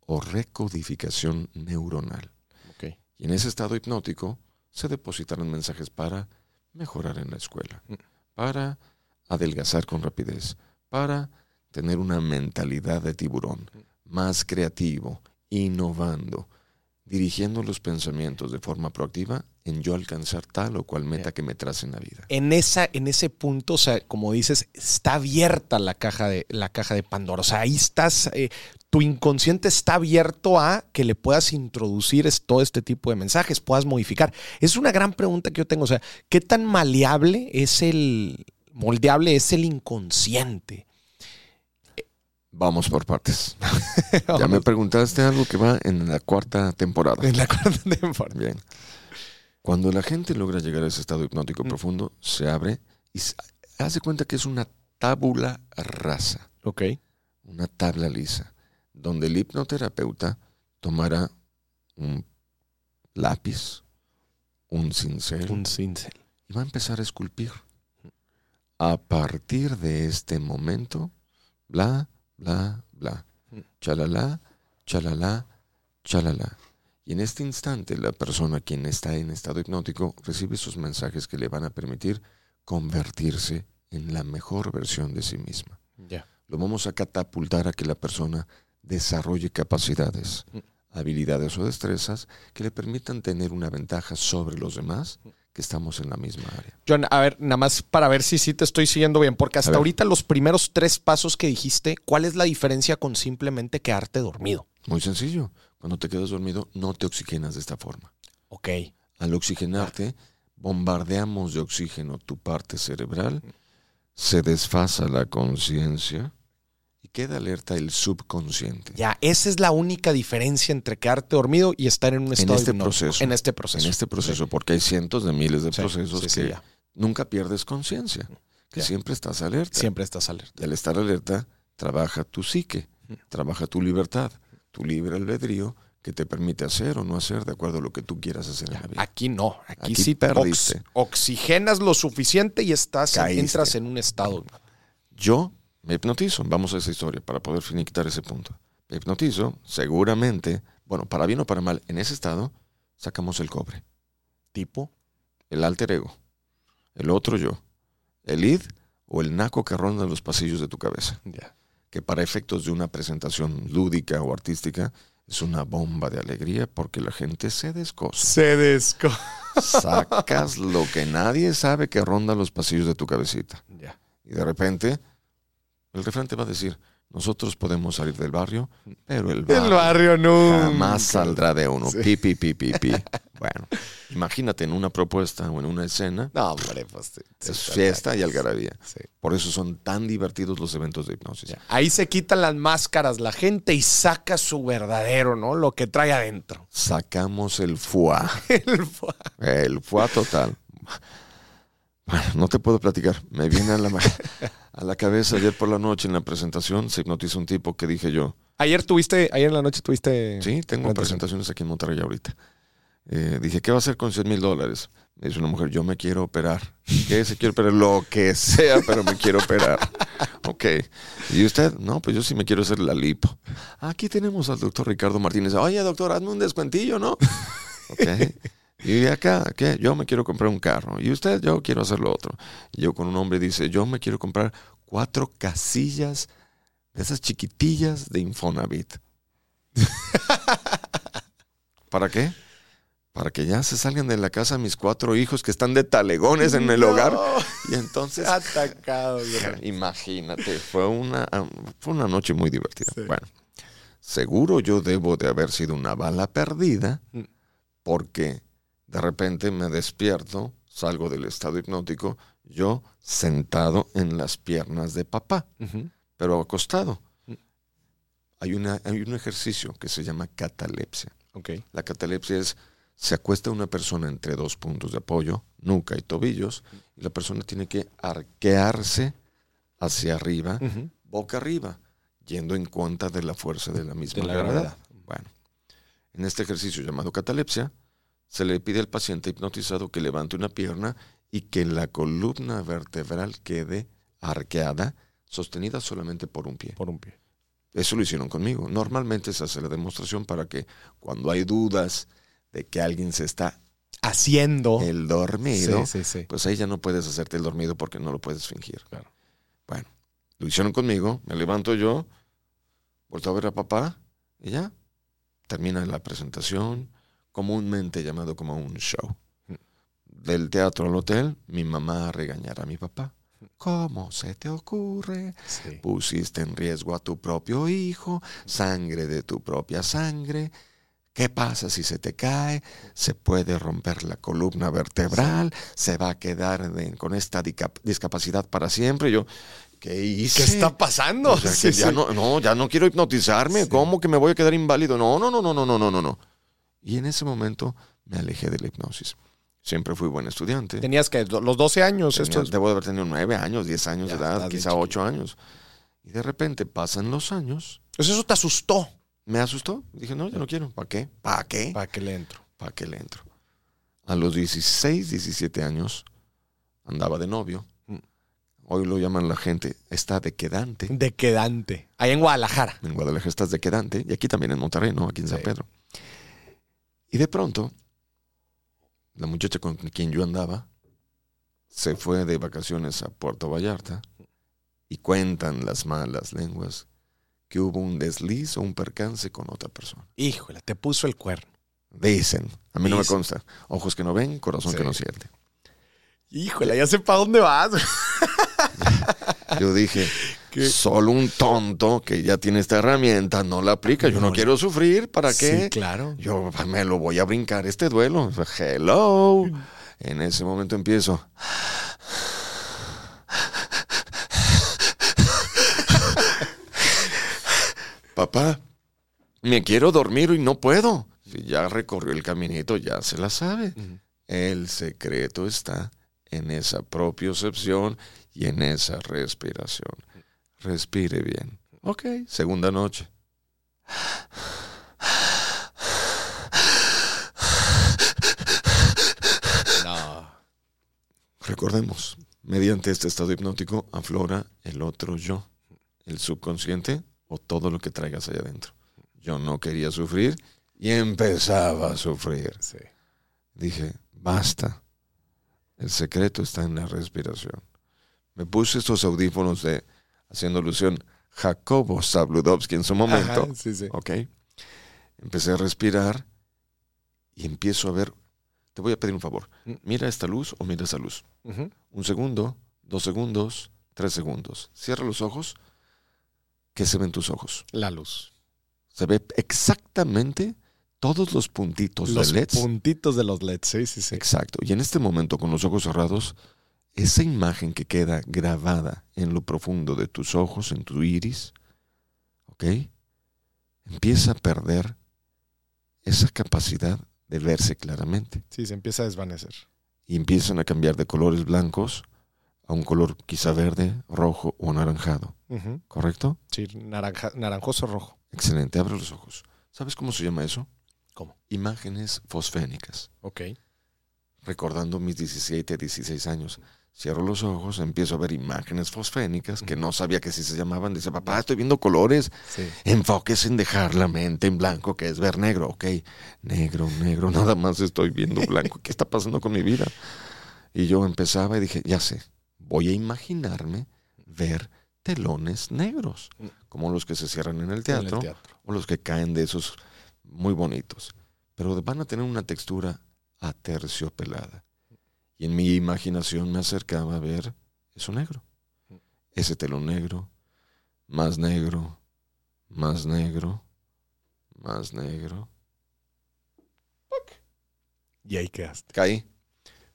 o recodificación neuronal. Y en ese estado hipnótico se depositarán mensajes para mejorar en la escuela, para adelgazar con rapidez, para tener una mentalidad de tiburón, más creativo, innovando, dirigiendo los pensamientos de forma proactiva en yo alcanzar tal o cual meta que me trace en la vida. En, esa, en ese punto, o sea, como dices, está abierta la caja de, la caja de Pandora. O sea, ahí estás, eh, tu inconsciente está abierto a que le puedas introducir todo este tipo de mensajes, puedas modificar. Es una gran pregunta que yo tengo. O sea, ¿qué tan maleable es el, moldeable es el inconsciente? Vamos por partes. Ya me preguntaste algo que va en la cuarta temporada. En la cuarta temporada. Bien. Cuando la gente logra llegar a ese estado hipnótico Mm. profundo, se abre y se- hace cuenta que es una tábula rasa, Ok. una tabla lisa, donde el hipnoterapeuta tomará un lápiz, un cincel Un cincel. y va a empezar a esculpir. A partir de este momento, bla, bla, bla, Mm. chalala, chalala, chalala. Y en este instante la persona quien está en estado hipnótico recibe esos mensajes que le van a permitir convertirse en la mejor versión de sí misma. Ya. Lo vamos a catapultar a que la persona desarrolle capacidades, Mm. habilidades o destrezas que le permitan tener una ventaja sobre los demás que estamos en la misma área. John, a ver, nada más para ver si sí te estoy siguiendo bien, porque hasta ahorita los primeros tres pasos que dijiste, ¿cuál es la diferencia con simplemente quedarte dormido? Muy sencillo. Cuando te quedas dormido, no te oxigenas de esta forma. Ok. Al oxigenarte, bombardeamos de oxígeno tu parte cerebral, se desfasa la conciencia queda alerta el subconsciente. Ya, esa es la única diferencia entre quedarte dormido y estar en un estado este hipnótico. proceso. En este proceso. En este proceso, porque hay cientos de miles de Sí, procesos sí, que nunca pierdes conciencia, que Ya. siempre estás alerta. Siempre estás alerta. Y al estar alerta, trabaja tu psique, trabaja tu libertad, tu libre albedrío que te permite hacer o no hacer de acuerdo a lo que tú quieras hacer en la vida. Aquí no. Aquí, Aquí sí perdiste. ox- oxigenas lo suficiente y estás Caíste. entras en un estado. Yo me hipnotizo, vamos a esa historia para poder finiquitar ese punto. Me hipnotizo, seguramente, bueno, para bien o para mal, en ese estado sacamos el cobre, Tipo. el alter ego, el otro yo, el id o el naco que ronda los pasillos de tu cabeza, Ya. que para efectos de una presentación lúdica o artística es una bomba de alegría porque la gente se descosa. Se desco. Sacas lo que nadie sabe que ronda los pasillos de tu cabecita. Ya. Y de repente, el refrán te va a decir, nosotros podemos salir del barrio, pero el barrio, El barrio no. jamás saldrá de uno. Sí. Pi, pi, pi, pi, pi. Bueno, imagínate en una propuesta o en una escena, No, hombre, pues. sí, es fiesta y algarabía. Sí. Por eso son tan divertidos los eventos de hipnosis. Ya. Ahí se quitan las máscaras la gente y saca su verdadero, ¿no? Lo que trae adentro. Sacamos el fuá, El fu- el fuá total. Bueno, no te puedo platicar. Me viene a la, ma- a la cabeza ayer por la noche en la presentación, se hipnotiza un tipo que dije yo, Ayer tuviste, ayer en la noche tuviste. Sí, tengo presentaciones aquí en Monterrey ahorita. Eh, dije, ¿qué va a hacer con 100 mil dólares? Me dice una mujer, yo me quiero operar. ¿Qué se quiere operar? Lo que sea, pero me quiero operar. Ok. ¿Y usted? No, pues yo sí me quiero hacer la lipo. Aquí tenemos al doctor Ricardo Martínez. Oye, doctor, hazme un descuentillo, ¿no? Ok. Y acá, ¿qué? Yo me quiero comprar un carro. Y usted, yo quiero hacer lo otro. Y yo con un hombre dice, yo me quiero comprar cuatro casillas de esas chiquitillas de Infonavit. ¿Para qué? Para que ya se salgan de la casa mis cuatro hijos que están de talegones en el No. hogar. Y entonces, Atacado, imagínate, fue una, fue una noche muy divertida. Sí. Bueno, seguro yo debo de haber sido una bala perdida Mm. porque de repente me despierto, salgo del estado hipnótico, yo sentado en las piernas de papá pero acostado. Mm. Hay, una, hay un ejercicio que se llama catalepsia. La catalepsia es, se acuesta una persona entre dos puntos de apoyo, nuca y tobillos, y la persona tiene que arquearse hacia arriba, boca arriba, yendo en contra de la fuerza de la misma De la gravedad. gravedad. Bueno, en este ejercicio llamado catalepsia, se le pide al paciente hipnotizado que levante una pierna y que la columna vertebral quede arqueada, sostenida solamente por un pie. Por un pie. Eso lo hicieron conmigo. Normalmente se hace la demostración para que cuando hay dudas de que alguien se está Haciendo. el dormido, Sí, sí, sí. pues ahí ya no puedes hacerte el dormido porque no lo puedes fingir. Claro. Bueno, lo hicieron conmigo, me levanto yo, vuelto a ver a papá y ya. Termina la presentación, comúnmente llamado como un show. Del teatro al hotel, mi mamá a regañar a mi papá. ¿Cómo se te ocurre? Pusiste en riesgo a tu propio hijo, sangre de tu propia sangre. ¿Qué pasa si se te cae? Se puede romper la columna vertebral, se va a quedar con esta discapacidad para siempre. Yo, ¿qué hice? ¿Qué está pasando? Ya no, no, ya no quiero hipnotizarme. ¿Cómo que me voy a quedar inválido? No, no, no, no, no, no, no, no. Y en ese momento me alejé de la hipnosis. Siempre fui buen estudiante. Tenías que los 12 años. Tenía- esto es- Debo de haber tenido nueve años, diez años Ya, de edad, quizá chiquillo. ocho años. Y de repente pasan los años. Pues eso te asustó. Me asustó. Dije, no, yo no quiero. ¿Para qué? ¿Para qué? ¿Para qué le entro? ¿Para qué le entro? A los 16, 17 años andaba de novio. Mm. Hoy lo llaman la gente, está de quedante. De quedante. Ahí en Guadalajara. En Guadalajara estás de quedante. Y aquí también en Monterrey, ¿no? Aquí en San Sí. Pedro. Y de pronto, la muchacha con quien yo andaba se fue de vacaciones a Puerto Vallarta y cuentan las malas lenguas que hubo un desliz o un percance con otra persona. Híjole, te puso el cuerno. Dicen, a mí no me consta. Ojos que no ven, corazón Sí. que no siente. Híjole, ya sé para dónde vas. Yo dije, ¿Qué? solo un tonto que ya tiene esta herramienta no la aplica. Yo no, No. quiero sufrir. ¿Para qué? Sí, claro. Yo me lo voy a brincar este duelo. Hello. En ese momento empiezo. papá, me quiero dormir y no puedo. Si ya recorrió el caminito, ya se la sabe. El secreto está en esa propiocepción y en esa respiración. Respire bien. Ok, segunda noche. No. Recordemos, mediante este estado hipnótico aflora el otro yo, el subconsciente o todo lo que traigas allá adentro. Yo no quería sufrir y empezaba a sufrir. Sí. Dije, basta. El secreto está en la respiración. Me puse estos audífonos de, haciendo alusión, Jacobo Zabludovsky en su momento. Ajá, sí, sí. Ok. Empecé a respirar y empiezo a ver. Te voy a pedir un favor. Mm. Mira esta luz o mira esa luz. Un segundo, dos segundos, tres segundos. Cierra los ojos. ¿Qué se ven tus ojos? La luz. Se ve exactamente todos los puntitos Los de LEDs. puntitos de los LEDs, sí, sí, sí. Exacto. Y en este momento, con los ojos cerrados, esa imagen que queda grabada en lo profundo de tus ojos, en tu iris, ¿ok? Empieza a perder esa capacidad de verse claramente. Sí, se empieza a desvanecer. Y empiezan a cambiar de colores blancos a un color quizá verde, rojo o anaranjado. ¿Correcto? Sí, naranja, naranjoso rojo. Excelente. Abre los ojos. ¿Sabes cómo se llama eso? ¿Cómo? Imágenes fosfénicas. Ok. recordando mis 17, 16 años. Cierro los ojos, empiezo a ver imágenes fosfénicas que no sabía que así se llamaban. Dice, papá, estoy viendo colores. Sí. Enfoques en dejar la mente en blanco, que es ver negro. Ok, negro, negro, nada más estoy viendo blanco. ¿Qué está pasando con mi vida? Y yo empezaba y dije, ya sé, voy a imaginarme ver telones negros, como los que se cierran en el En el teatro teatro. o los que caen de esos muy bonitos. Pero van a tener una textura aterciopelada. Y en mi imaginación me acercaba a ver eso negro. Ese telón negro, más negro, más negro, más negro. Y ahí quedaste. Caí.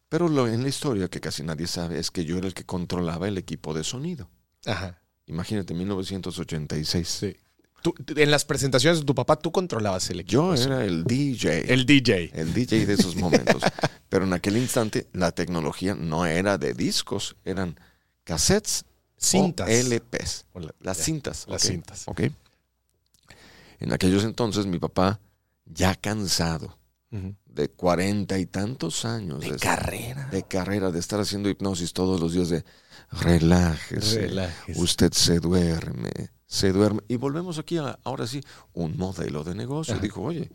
Pero lo en la historia que casi nadie sabe es que yo era el que controlaba el equipo de sonido. Ajá. Imagínate, 1986. Sí. Tú- en las presentaciones de tu papá, tú controlabas el equipo. Yo era el DJ. El DJ. el DJ de esos momentos. Pero en aquel instante la tecnología no era de discos, eran cassettes Cintas. o LPs. O la- Las ya, cintas. Las cintas. ok. En aquellos entonces mi papá, ya cansado Ujú. De cuarenta y tantos años De de, carrera. de carrera, de estar haciendo hipnosis todos los días de relájese, Relájese. usted se duerme, se duerme. Y volvemos aquí a, ahora sí, un modelo de negocio. Ajá. Dijo, oye,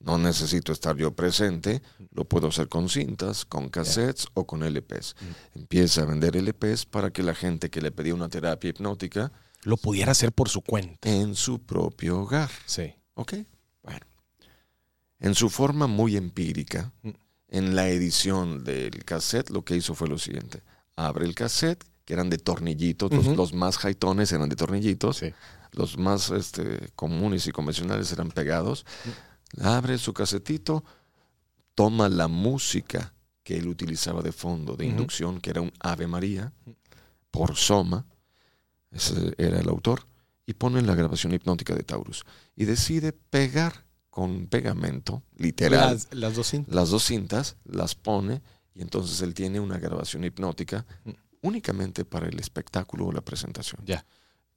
no necesito estar yo presente, lo puedo hacer con cintas, con cassettes o con LPs. Empieza a vender LPs para que la gente que le pedía una terapia hipnótica Lo pudiera hacer por su cuenta. en su propio hogar. Sí. ¿Ok? En su forma muy empírica, Mm. en la edición del cassette, lo que hizo fue lo siguiente. Abre el cassette, que eran de tornillitos, los- más jaitones eran de tornillitos, Sí. los más este, comunes y convencionales eran pegados. Abre su casetito, toma la música que él utilizaba de fondo, de inducción, que era un Ave María, por Soma, ese era el autor, y pone la grabación hipnótica de Taurus. Y decide pegar con pegamento, literal, Las, las dos cintas. las dos cintas, las pone, y entonces él tiene una grabación hipnótica Mm. únicamente para el espectáculo o la presentación. Ya.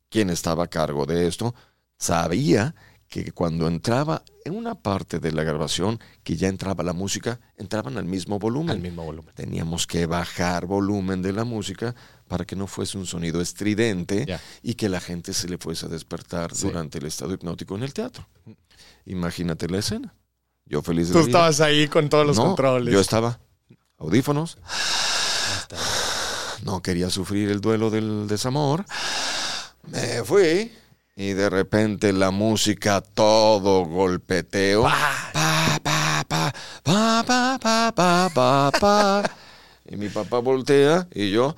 Quien estaba a cargo de esto sabía que cuando entraba en una parte de la grabación, que ya entraba la música, entraban al mismo volumen. Al mismo volumen. Teníamos que bajar volumen de la música para que no fuese un sonido estridente y que la gente se le fuese a despertar Sí. durante el estado hipnótico en el teatro. Imagínate la escena. Yo feliz de Tú la vida. estabas ahí con todos los No, controles. Yo estaba audífonos. No quería sufrir el duelo del desamor. Me fui y de repente la música todo golpeteo. Pa, pa, pa, pa, pa, pa, pa, pa, pa. Y mi papá voltea y yo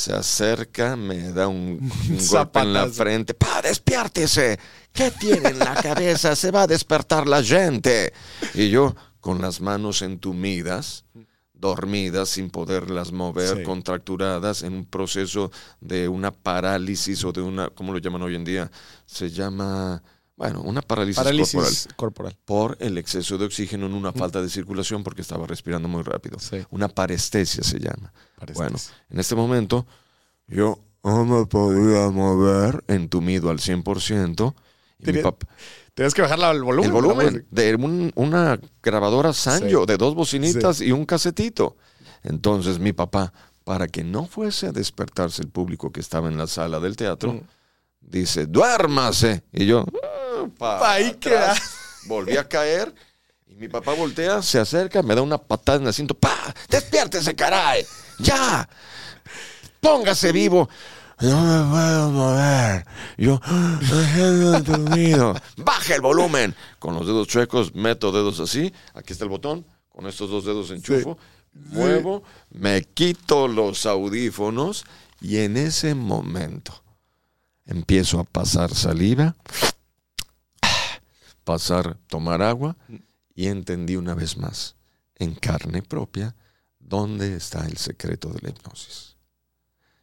se acerca, me da un, un golpe en la frente. ¡Pa, despiértese! ¿Qué tiene en la cabeza? Se va a despertar la gente. Y yo, con las manos entumidas, dormidas, sin poderlas mover, Sí. contracturadas, en un proceso de una parálisis o de una, ¿cómo lo llaman hoy en día? Se llama, bueno, una parálisis, corporal Parálisis corporal. por el exceso de oxígeno en una falta de circulación porque estaba respirando muy rápido. Sí. Una parestesia se llama. Parece Bueno, en este momento yo no me podía mover, entumido al 100%. Y mi Tenía- papá, Tienes que bajar el volumen. el volumen de un- una grabadora Sanyo Sí. de dos bocinitas y un casetito. Entonces mi papá, para que no fuese a despertarse el público que estaba en la sala del teatro, Mm. dice, duérmase. Y yo, Volví a caer. Y mi papá voltea, se acerca, me da una patada en el asiento. ¡Pa! ¡Despiértese, caray! ¡Ya! ¡Póngase vivo! No me puedo mover. Yo, "Estoy dormido. Baja el volumen. Con los dedos chuecos, meto dedos así. Aquí está el botón. Con estos dos dedos enchufo. Muevo, me quito los audífonos. Y en ese momento empiezo a pasar saliva, pasar, tomar agua. Y entendí una vez más, en carne propia, dónde está el secreto de la hipnosis.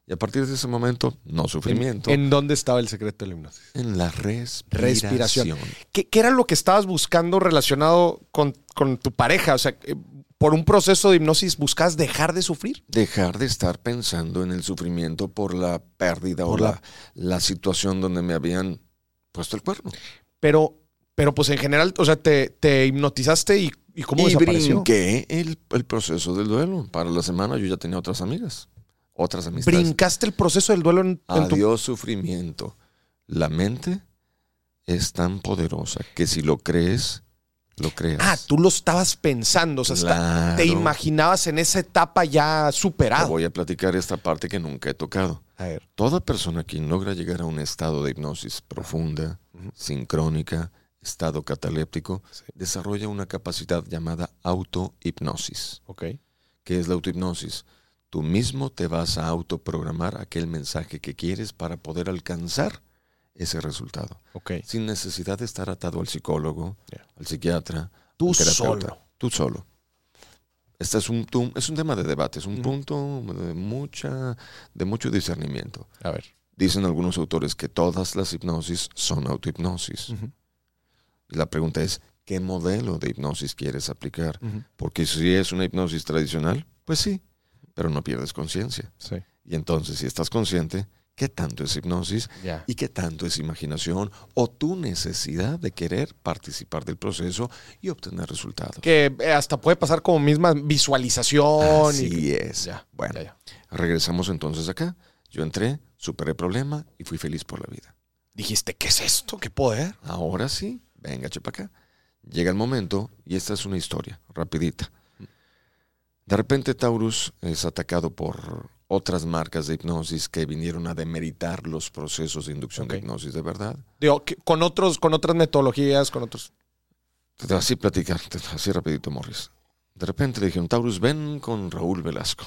Y a partir de ese momento, no sufrimiento, ¿En dónde estaba el secreto de la hipnosis? en la respiración. Respiración. ¿Qué, qué era lo que estabas buscando relacionado con, con tu pareja? O sea, eh, por un proceso de hipnosis buscas dejar de sufrir. Dejar de estar pensando en el sufrimiento por la pérdida Por o la- la, la situación donde me habían puesto el cuerno. Pero, pero pues en general, o sea, te, te hipnotizaste y, y cómo y desapareció. brinqué el, el proceso del duelo. Para la semana yo ya tenía otras amigas, otras amistades. Brincaste el proceso del duelo en, en tu... Adiós sufrimiento. La mente es tan poderosa que si lo crees, lo creas. Ah, tú lo estabas pensando, o sea, Claro. te imaginabas en esa etapa ya Te superado. voy a platicar esta parte que nunca he tocado. A ver. Toda persona que logra llegar a un estado de hipnosis profunda, Ujú. sincrónica, estado cataléptico, Sí. desarrolla una capacidad llamada autohipnosis. Ok. ¿Qué es la autohipnosis? Tú mismo te vas a autoprogramar aquel mensaje que quieres para poder alcanzar ese resultado. Ok. sin necesidad de estar atado al psicólogo, al psiquiatra, Tú al terapeuta. solo. Tú solo. Este es un, es un tema de debate, es un punto de, mucha, de mucho discernimiento. A ver. Dicen algunos autores que todas las hipnosis son autohipnosis. Y la pregunta es, ¿qué modelo de hipnosis quieres aplicar? Porque si es una hipnosis tradicional, pues sí, pero no pierdes conciencia. Sí. Y entonces, si estás consciente, ¿qué tanto es hipnosis y qué tanto es imaginación o tu necesidad de querer participar del proceso y obtener resultados. Que eh, hasta puede pasar como misma visualización. y- Así es. Ya. Bueno, regresamos entonces acá. Yo entré, superé el problema y fui feliz por la vida. Dijiste, ¿qué es esto? ¿Qué poder? Ahora sí, venga, chepa acá. Llega el momento y esta es una historia rapidita. De repente Taurus es atacado por otras marcas de hipnosis que vinieron a demeritar los procesos de inducción Ok. de hipnosis de verdad. Digo, con otros, con otras metodologías, con otros. Así platicar, así rapidito, Morris. De repente le dijeron, Taurus, ven con Raúl Velasco.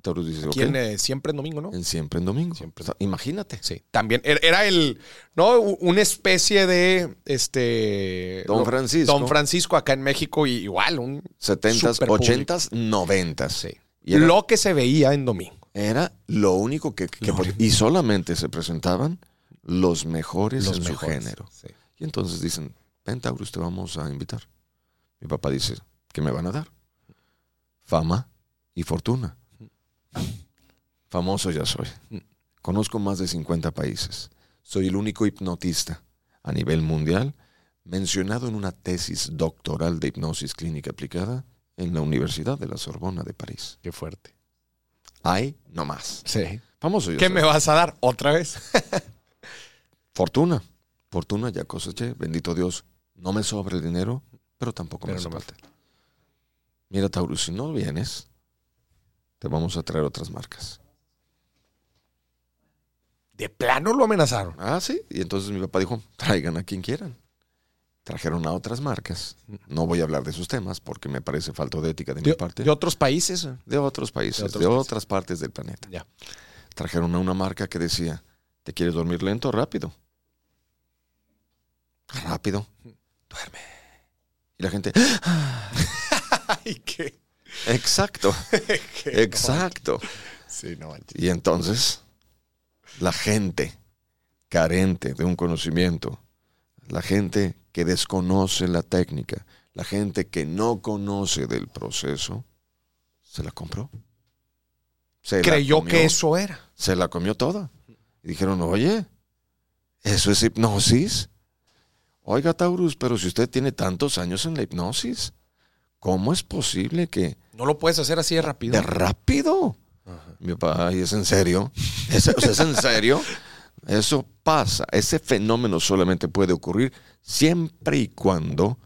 Y Taurus dice, ok, ¿Quién eh, siempre en domingo, no? en siempre en domingo. Siempre. O sea, imagínate. Sí. También era, era el, ¿no? U- Una especie de, este... Don lo- Francisco. Don Francisco acá en México, y igual, un... 70s, Super público. 80s, 90s. Sí. Y era, Lo que se veía en domingo. era lo único que, que Lo podía- Y solamente se presentaban los mejores en su género. Sí. Y entonces dicen, ven Taurus, te vamos a invitar. Mi papá dice, ¿qué me van a dar? Fama y fortuna. Famoso ya soy. Conozco más de 50 países. Soy el único hipnotista a nivel mundial mencionado en una tesis doctoral de hipnosis clínica aplicada en la Universidad de la Sorbona de París. Qué fuerte. Hay no más. Sí. Famoso ya ¿Qué soy. me vas a dar? ¿Otra vez? Fortuna. Fortuna ya coseché. Bendito Dios. No me sobra el dinero, pero tampoco Pero me no falta. Mira, Taurus, si no vienes, te vamos a traer otras marcas. De plano lo amenazaron. Ah, sí. Y entonces mi papá dijo, traigan a quien quieran. Trajeron a otras marcas. No voy a hablar de esos temas porque me parece falta de ética de mi parte. de otros países. de otros países, de de, otros países. otras partes del planeta. Ya. Trajeron a una marca que decía, ¿te quieres dormir lento o rápido? Rápido. Duerme. Y la gente, Ay, qué. Exacto. Exacto. Sí, no manches. Y entonces, la gente carente de un conocimiento, la gente que desconoce la técnica, la gente que no conoce del proceso, se la compró. Se la Creyó comió, que eso era. Se la comió toda. Y dijeron, oye, eso es hipnosis. Oiga, Taurus, pero si usted tiene tantos años en la hipnosis, ¿cómo es posible que No lo puedes hacer así de rápido. de rápido? Mi papá, "Ay, ¿es en serio? ¿Es, o sea, ¿es en serio? Eso pasa. Ese fenómeno solamente puede ocurrir siempre y cuando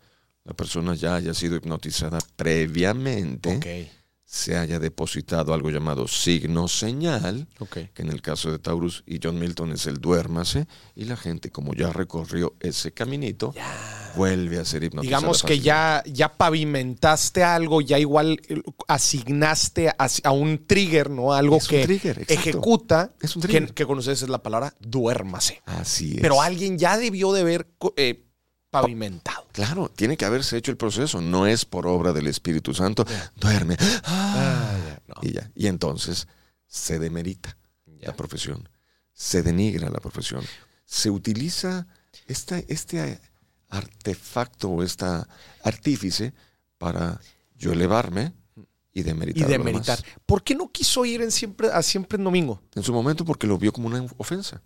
la persona ya haya sido hipnotizada previamente, se haya depositado algo llamado signo señal, que en el caso de Taurus y John Milton es el duérmase, y la gente, como ya recorrió ese caminito, vuelve a ser hipnotizada. Digamos que ya, ya pavimentaste algo, ya igual eh, asignaste a, a un trigger, ¿no? Algo Es que trigger, ejecuta, Es un que, trigger. que con ustedes es la palabra duérmase. Así es. Pero alguien ya debió de haber co- eh, pavimentado. Claro, tiene que haberse hecho el proceso, no es por obra del Espíritu Santo. Duerme. Ah, no. y ya. Y entonces se demerita la profesión, se denigra la profesión, se utiliza esta, este artefacto o esta artífice para yo elevarme y demeritar. Y a de los demás. meritar. ¿Por qué no quiso ir en siempre, a siempre en domingo? En su momento porque lo vio como una ofensa.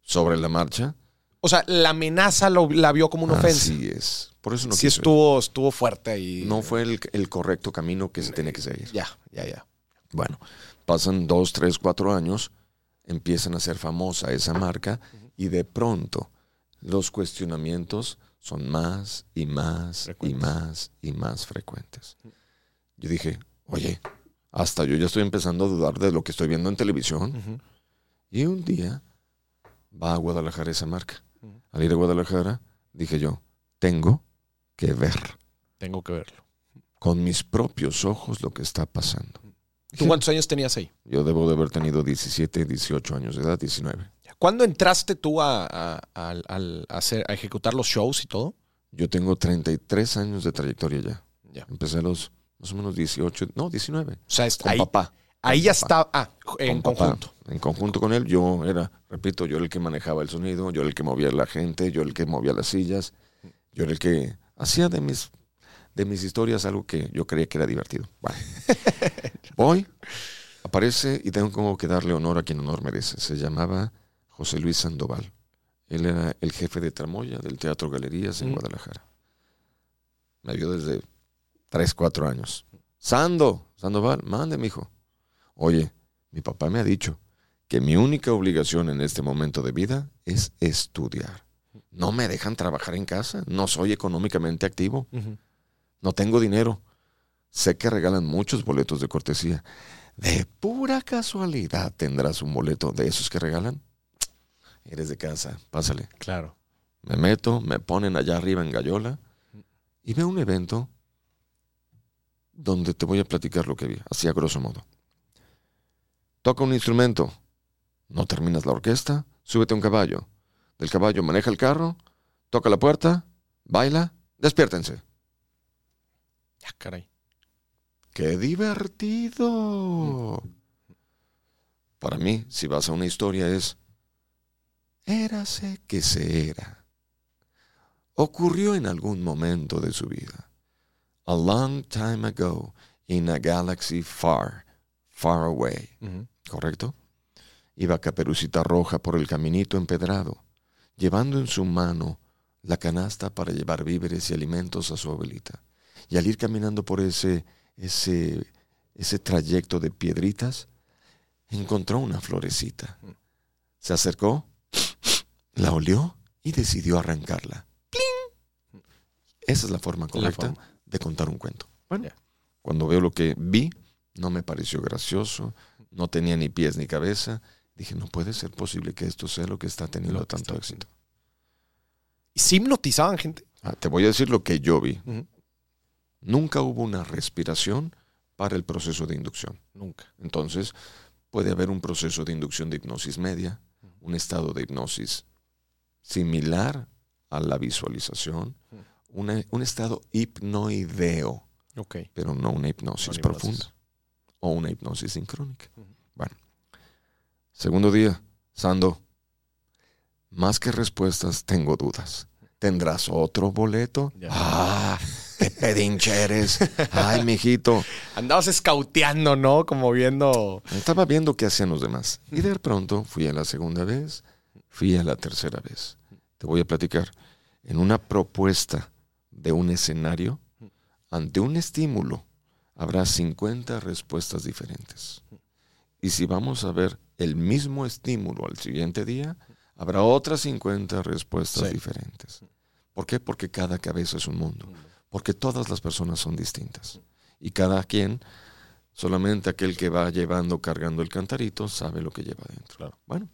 Sobre la marcha. O sea, la amenaza lo- la vio como una ofensa. Así es. Por eso no sí quiso ir. estuvo, estuvo fuerte ahí. No fue el, el correcto camino que se tiene que seguir. Ya, ya, ya. Bueno, pasan dos, tres, cuatro años, empiezan a ser famosa esa marca y de pronto los cuestionamientos son más y más y más y más frecuentes. Yo dije, oye, hasta yo ya estoy empezando a dudar de lo que estoy viendo en televisión. Y un día va a Guadalajara esa marca. Al ir a Guadalajara, dije yo, tengo que ver Tengo que verlo. con mis propios ojos lo que está pasando. ¿Tú cuántos años tenías ahí? Yo debo de haber tenido 17, 18 años de edad, 19. ¿Cuándo entraste tú a, hacer, a ejecutar los shows y todo? Yo tengo 33 años de trayectoria ya. Ya. Empecé a los más o menos 18, no, 19. O sea, es- Con ahí, papá. ahí con ya papá, está. Ah, en con papá. En conjunto con él, yo era, repito, yo era el que manejaba el sonido, yo era el que movía a la gente, yo era el que movía las sillas, yo era el que hacía de mis, de mis historias algo que yo creía que era divertido. Bueno. Hoy aparece y tengo que darle honor a quien honor merece. Se llamaba José Luis Sandoval. Él era el jefe de tramoya del Teatro Galerías en Mm. Guadalajara. Me vio desde 3, 4 años. Sando, Sandoval, mande, mijo. Oye, mi papá me ha dicho que mi única obligación en este momento de vida es estudiar. No me dejan trabajar en casa, no soy económicamente activo, no tengo dinero. Sé que regalan muchos boletos de cortesía. De pura casualidad tendrás un boleto de esos que regalan. Eres de casa, pásale. Claro. Me meto, me ponen allá arriba en Gallola y veo un evento donde te voy a platicar lo que vi, así a grosso modo. Toca un instrumento, no terminas la orquesta, súbete a un caballo. Del caballo maneja el carro, toca la puerta, baila, despiértense. Ya, caray. ¡Qué divertido! Para mí, si vas a una historia es, érase que se era. Ocurrió en algún momento de su vida. A long time ago, in a galaxy far, far away. ¿Correcto? Iba Caperucita Roja por el caminito empedrado, llevando en su mano la canasta para llevar víveres y alimentos a su abuelita. Y al ir caminando por ese, ese, ese trayecto de piedritas, encontró una florecita. Se acercó, la olió y decidió arrancarla. ¡Pling! Esa es la forma correcta forma. de contar un cuento. Bueno, Ya. cuando veo lo que vi, no me pareció gracioso, no tenía ni pies ni cabeza. Dije, no puede ser posible que esto sea lo que está teniendo que tanto está éxito. ¿Y sí hipnotizaban gente? Ah, te voy a decir lo que yo vi. Nunca hubo una respiración para el proceso de inducción. Nunca. Entonces, puede haber un proceso de inducción de hipnosis media, un estado de hipnosis similar a la visualización, una- un estado hipnoideo, Ok. pero no una hipnosis profunda o una hipnosis sincrónica. Segundo día, Sando, más que respuestas, tengo dudas. ¿Tendrás otro boleto? Ya. Ah, qué pedinche eres. Ay, mijito. Andabas escauteando, ¿no? Como viendo. Estaba viendo qué hacían los demás. Y de pronto fui a la segunda vez, fui a la tercera vez. Te voy a platicar. En una propuesta de un escenario, ante un estímulo, habrá 50 respuestas diferentes. Y si vamos a ver el mismo estímulo al siguiente día, habrá otras 50 respuestas Sí. diferentes. ¿Por qué? Porque cada cabeza es un mundo. Porque todas las personas son distintas. Y cada quien Solamente aquel que va llevando, cargando el cantarito, sabe lo que lleva dentro. Claro. Bueno,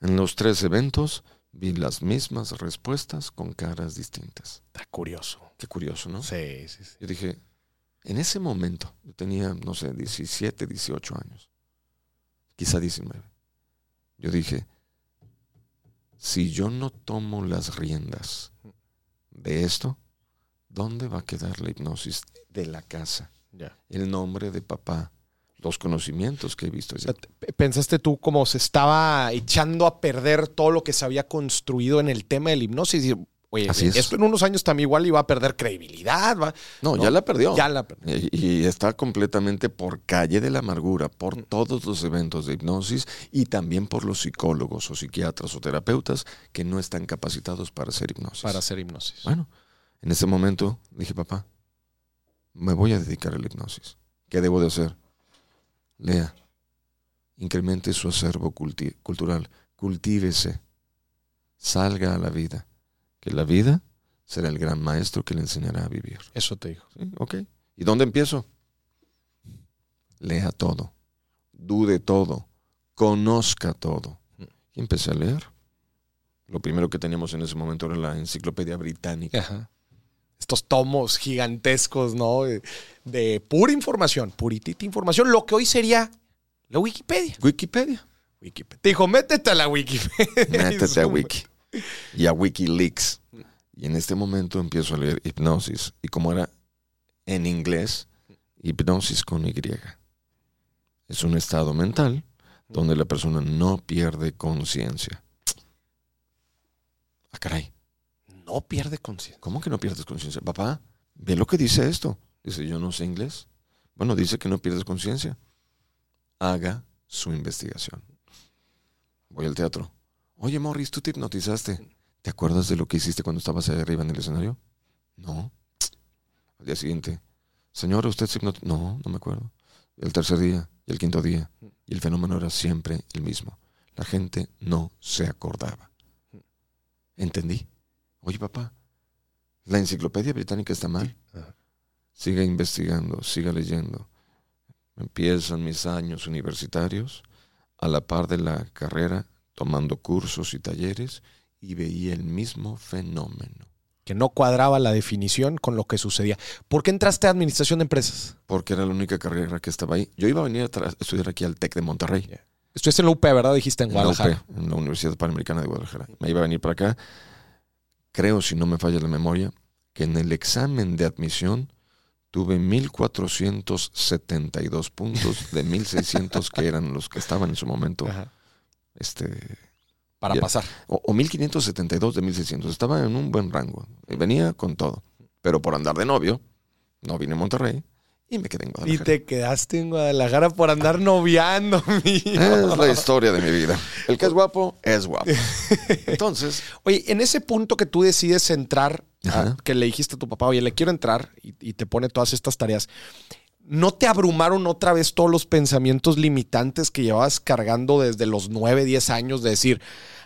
en los tres eventos vi las mismas respuestas con caras distintas. Está curioso. Qué curioso, ¿no? Sí, sí, sí. Yo dije, en ese momento, yo tenía, no sé, 17, 18 años, quizá 19. Yo dije, si yo no tomo las riendas de esto, ¿dónde va a quedar la hipnosis de la casa? Ya. El nombre de papá, los conocimientos que he visto. Pensaste tú cómo se estaba echando a perder todo lo que se había construido en el tema de la hipnosis. Oye, Así es. esto en unos años también igual iba a perder credibilidad. ¿va? no, no, ya la perdió. Ya la perdió. Y, y está completamente por calle de la amargura, por Mm. todos los eventos de hipnosis y también por los psicólogos o psiquiatras o terapeutas que no están capacitados para hacer hipnosis. Para hacer hipnosis. Bueno, en ese momento dije, papá, me voy a dedicar a la hipnosis. ¿Qué debo de hacer? Lea, incremente su acervo culti- cultural, cultívese, salga a la vida, que la vida será el gran maestro que le enseñará a vivir. Eso te dijo. Sí, ok. ¿Y dónde empiezo? Lea todo, dude todo, conozca todo. Y empecé a leer. Lo primero que teníamos en ese momento era la enciclopedia británica. Ajá. Estos tomos gigantescos, ¿no? De, de pura información, puritita información, lo que hoy sería la Wikipedia. Wikipedia. Wikipedia. Te dijo, métete a la Wikipedia. Métete a Wiki. Y a Wikileaks. Y en este momento empiezo a leer hipnosis. Y como era en inglés, hipnosis con Y. Es un estado mental donde la persona no pierde conciencia. Ah, caray. No pierde conciencia. ¿Cómo que no pierdes conciencia? Papá, ve lo que dice esto. Dice, yo no sé inglés. Bueno, dice que no pierdes conciencia. Haga su investigación. Voy al teatro. Oye, Morris, tú te hipnotizaste. ¿Te acuerdas de lo que hiciste cuando estabas ahí arriba en el escenario? No. Al día siguiente. Señora, ¿usted se hipnotizó? No, no me acuerdo. El tercer día y el quinto día. Y el fenómeno era siempre el mismo. La gente no se acordaba. Entendí. Oye, papá, la enciclopedia británica está mal. Siga investigando, siga leyendo. Empiezan mis años universitarios a la par de la carrera, tomando cursos y talleres, y veía el mismo fenómeno. Que no cuadraba la definición con lo que sucedía. ¿Por qué entraste a administración de empresas? Porque era la única carrera que estaba ahí. Yo iba a venir a estudiar aquí al TEC de Monterrey. Estuviste en la UP, ¿verdad? Dijiste en en la Guadalajara. UP, en la Universidad Panamericana de Guadalajara. Me iba a venir para acá. Creo, si no me falla la memoria, que en el examen de admisión tuve 1472 puntos de 1600 que eran los que estaban en su momento. Ajá. Este, Para Ya. pasar. o, o 1572 de 1600. Estaba en un buen rango. Y venía con todo. Pero por andar de novio, no vine a Monterrey y me quedé en Y Guadalajara. te quedaste en Guadalajara por andar noviando, mi. Es la historia de mi vida. El que es guapo, es guapo. Entonces, Oye, en ese punto que tú decides entrar, a- que le dijiste a tu papá, oye, le quiero entrar y, y te pone todas estas tareas, ¿no te abrumaron otra vez todos los pensamientos limitantes que llevabas cargando desde los 9, 10 años de decir,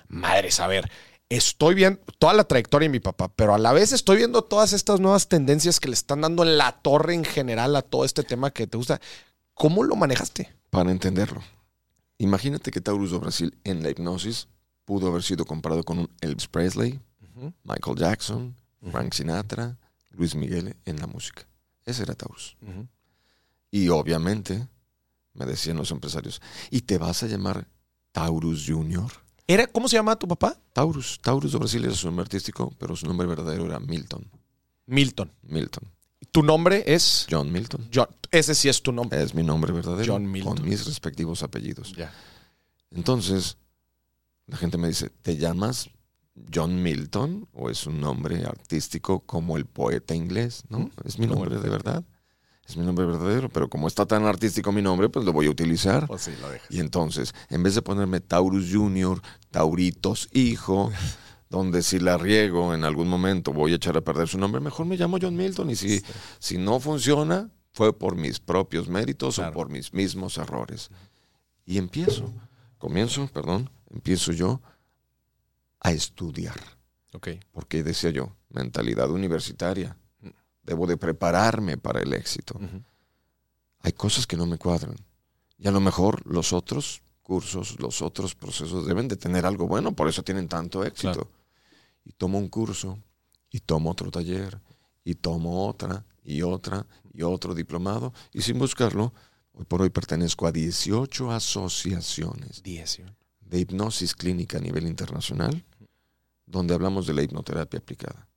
madres, a ver, estoy viendo toda la trayectoria de mi papá, pero a la vez estoy viendo todas estas nuevas tendencias que le están dando en la torre en general a todo este tema que te gusta? ¿Cómo lo manejaste? para entenderlo, imagínate que Taurus do Brasil en la hipnosis pudo haber sido comparado con un Elvis Presley, Michael Jackson, Frank Sinatra, Luis Miguel en la música. Ese era Taurus. Y obviamente, me decían los empresarios, ¿y te vas a llamar Taurus Junior? ¿Era, ¿Cómo se llama tu papá? Taurus. Taurus do Brasil era su nombre artístico, pero su nombre verdadero era Milton. Milton. Milton. Tu nombre es John Milton. John. Ese sí es tu nombre. Es mi nombre verdadero. John Milton. Con mis respectivos apellidos. Ya. Entonces, la gente me dice, ¿te llamas John Milton o es un nombre artístico como el poeta inglés? No, es mi nombre de verdad. Es mi nombre verdadero, pero como está tan artístico mi nombre, pues lo voy a utilizar. Pues sí, lo dejas. Y entonces, en vez de ponerme Taurus Junior, Tauritos Hijo, donde si la riego en algún momento voy a echar a perder su nombre, mejor me llamo John Milton. Y si, si no funciona, fue por mis propios méritos Claro. o por mis mismos errores. Y empiezo, comienzo, perdón, empiezo yo a estudiar. Ok. Porque decía yo, mentalidad universitaria. Debo de prepararme para el éxito hay cosas que no me cuadran. Y a lo mejor los otros cursos, los otros procesos deben de tener algo bueno, por eso tienen tanto éxito. Claro. Y tomo un curso, y tomo otro taller, y tomo otra, y otra, y otro diplomado, y sin buscarlo, hoy por hoy pertenezco a 18 asociaciones de hipnosis clínica a nivel internacional, donde hablamos de la hipnoterapia aplicada.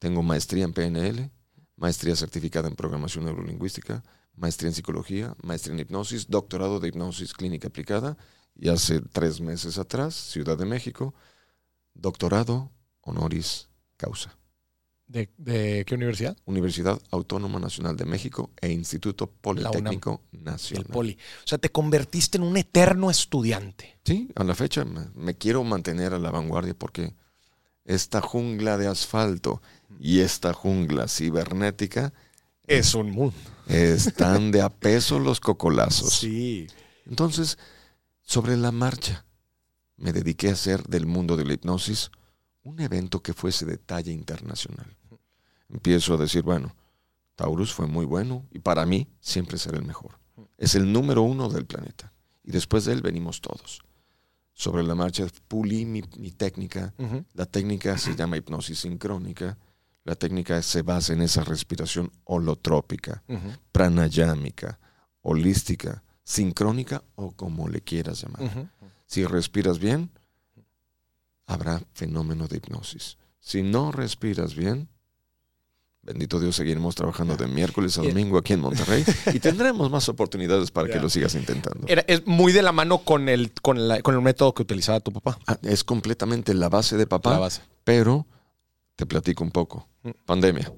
Tengo maestría en PNL, maestría certificada en programación neurolingüística, maestría en psicología, maestría en hipnosis, doctorado de hipnosis clínica aplicada y hace tres meses atrás, Ciudad de México, doctorado honoris causa. ¿De, de qué universidad? Universidad Autónoma Nacional de México e Instituto Politécnico Nacional. El Poli. O sea, te convertiste en un eterno estudiante. Sí, a la fecha me, me quiero mantener a la vanguardia porque esta jungla de asfalto y esta jungla cibernética Es un mundo. están de a peso los cocolazos. Sí. Entonces, sobre la marcha, me dediqué a hacer del mundo de la hipnosis un evento que fuese de talla internacional. Empiezo a decir, bueno, Taurus fue muy bueno y para mí siempre será el mejor. Es el número uno del planeta. Y después de él venimos todos. Sobre la marcha pulí mi, mi técnica. La técnica se llama hipnosis sincrónica. La técnica se basa en esa respiración holotrópica pranayámica, holística, sincrónica o como le quieras llamar. Si respiras bien, habrá fenómeno de hipnosis. Si no respiras bien, bendito Dios, seguiremos trabajando de miércoles a domingo aquí en Monterrey y tendremos más oportunidades para que lo sigas intentando. Era, es muy de la mano con el, con, la- con el método que utilizaba tu papá. Ah, es completamente la base de papá, La base. pero te platico un poco. Pandemia.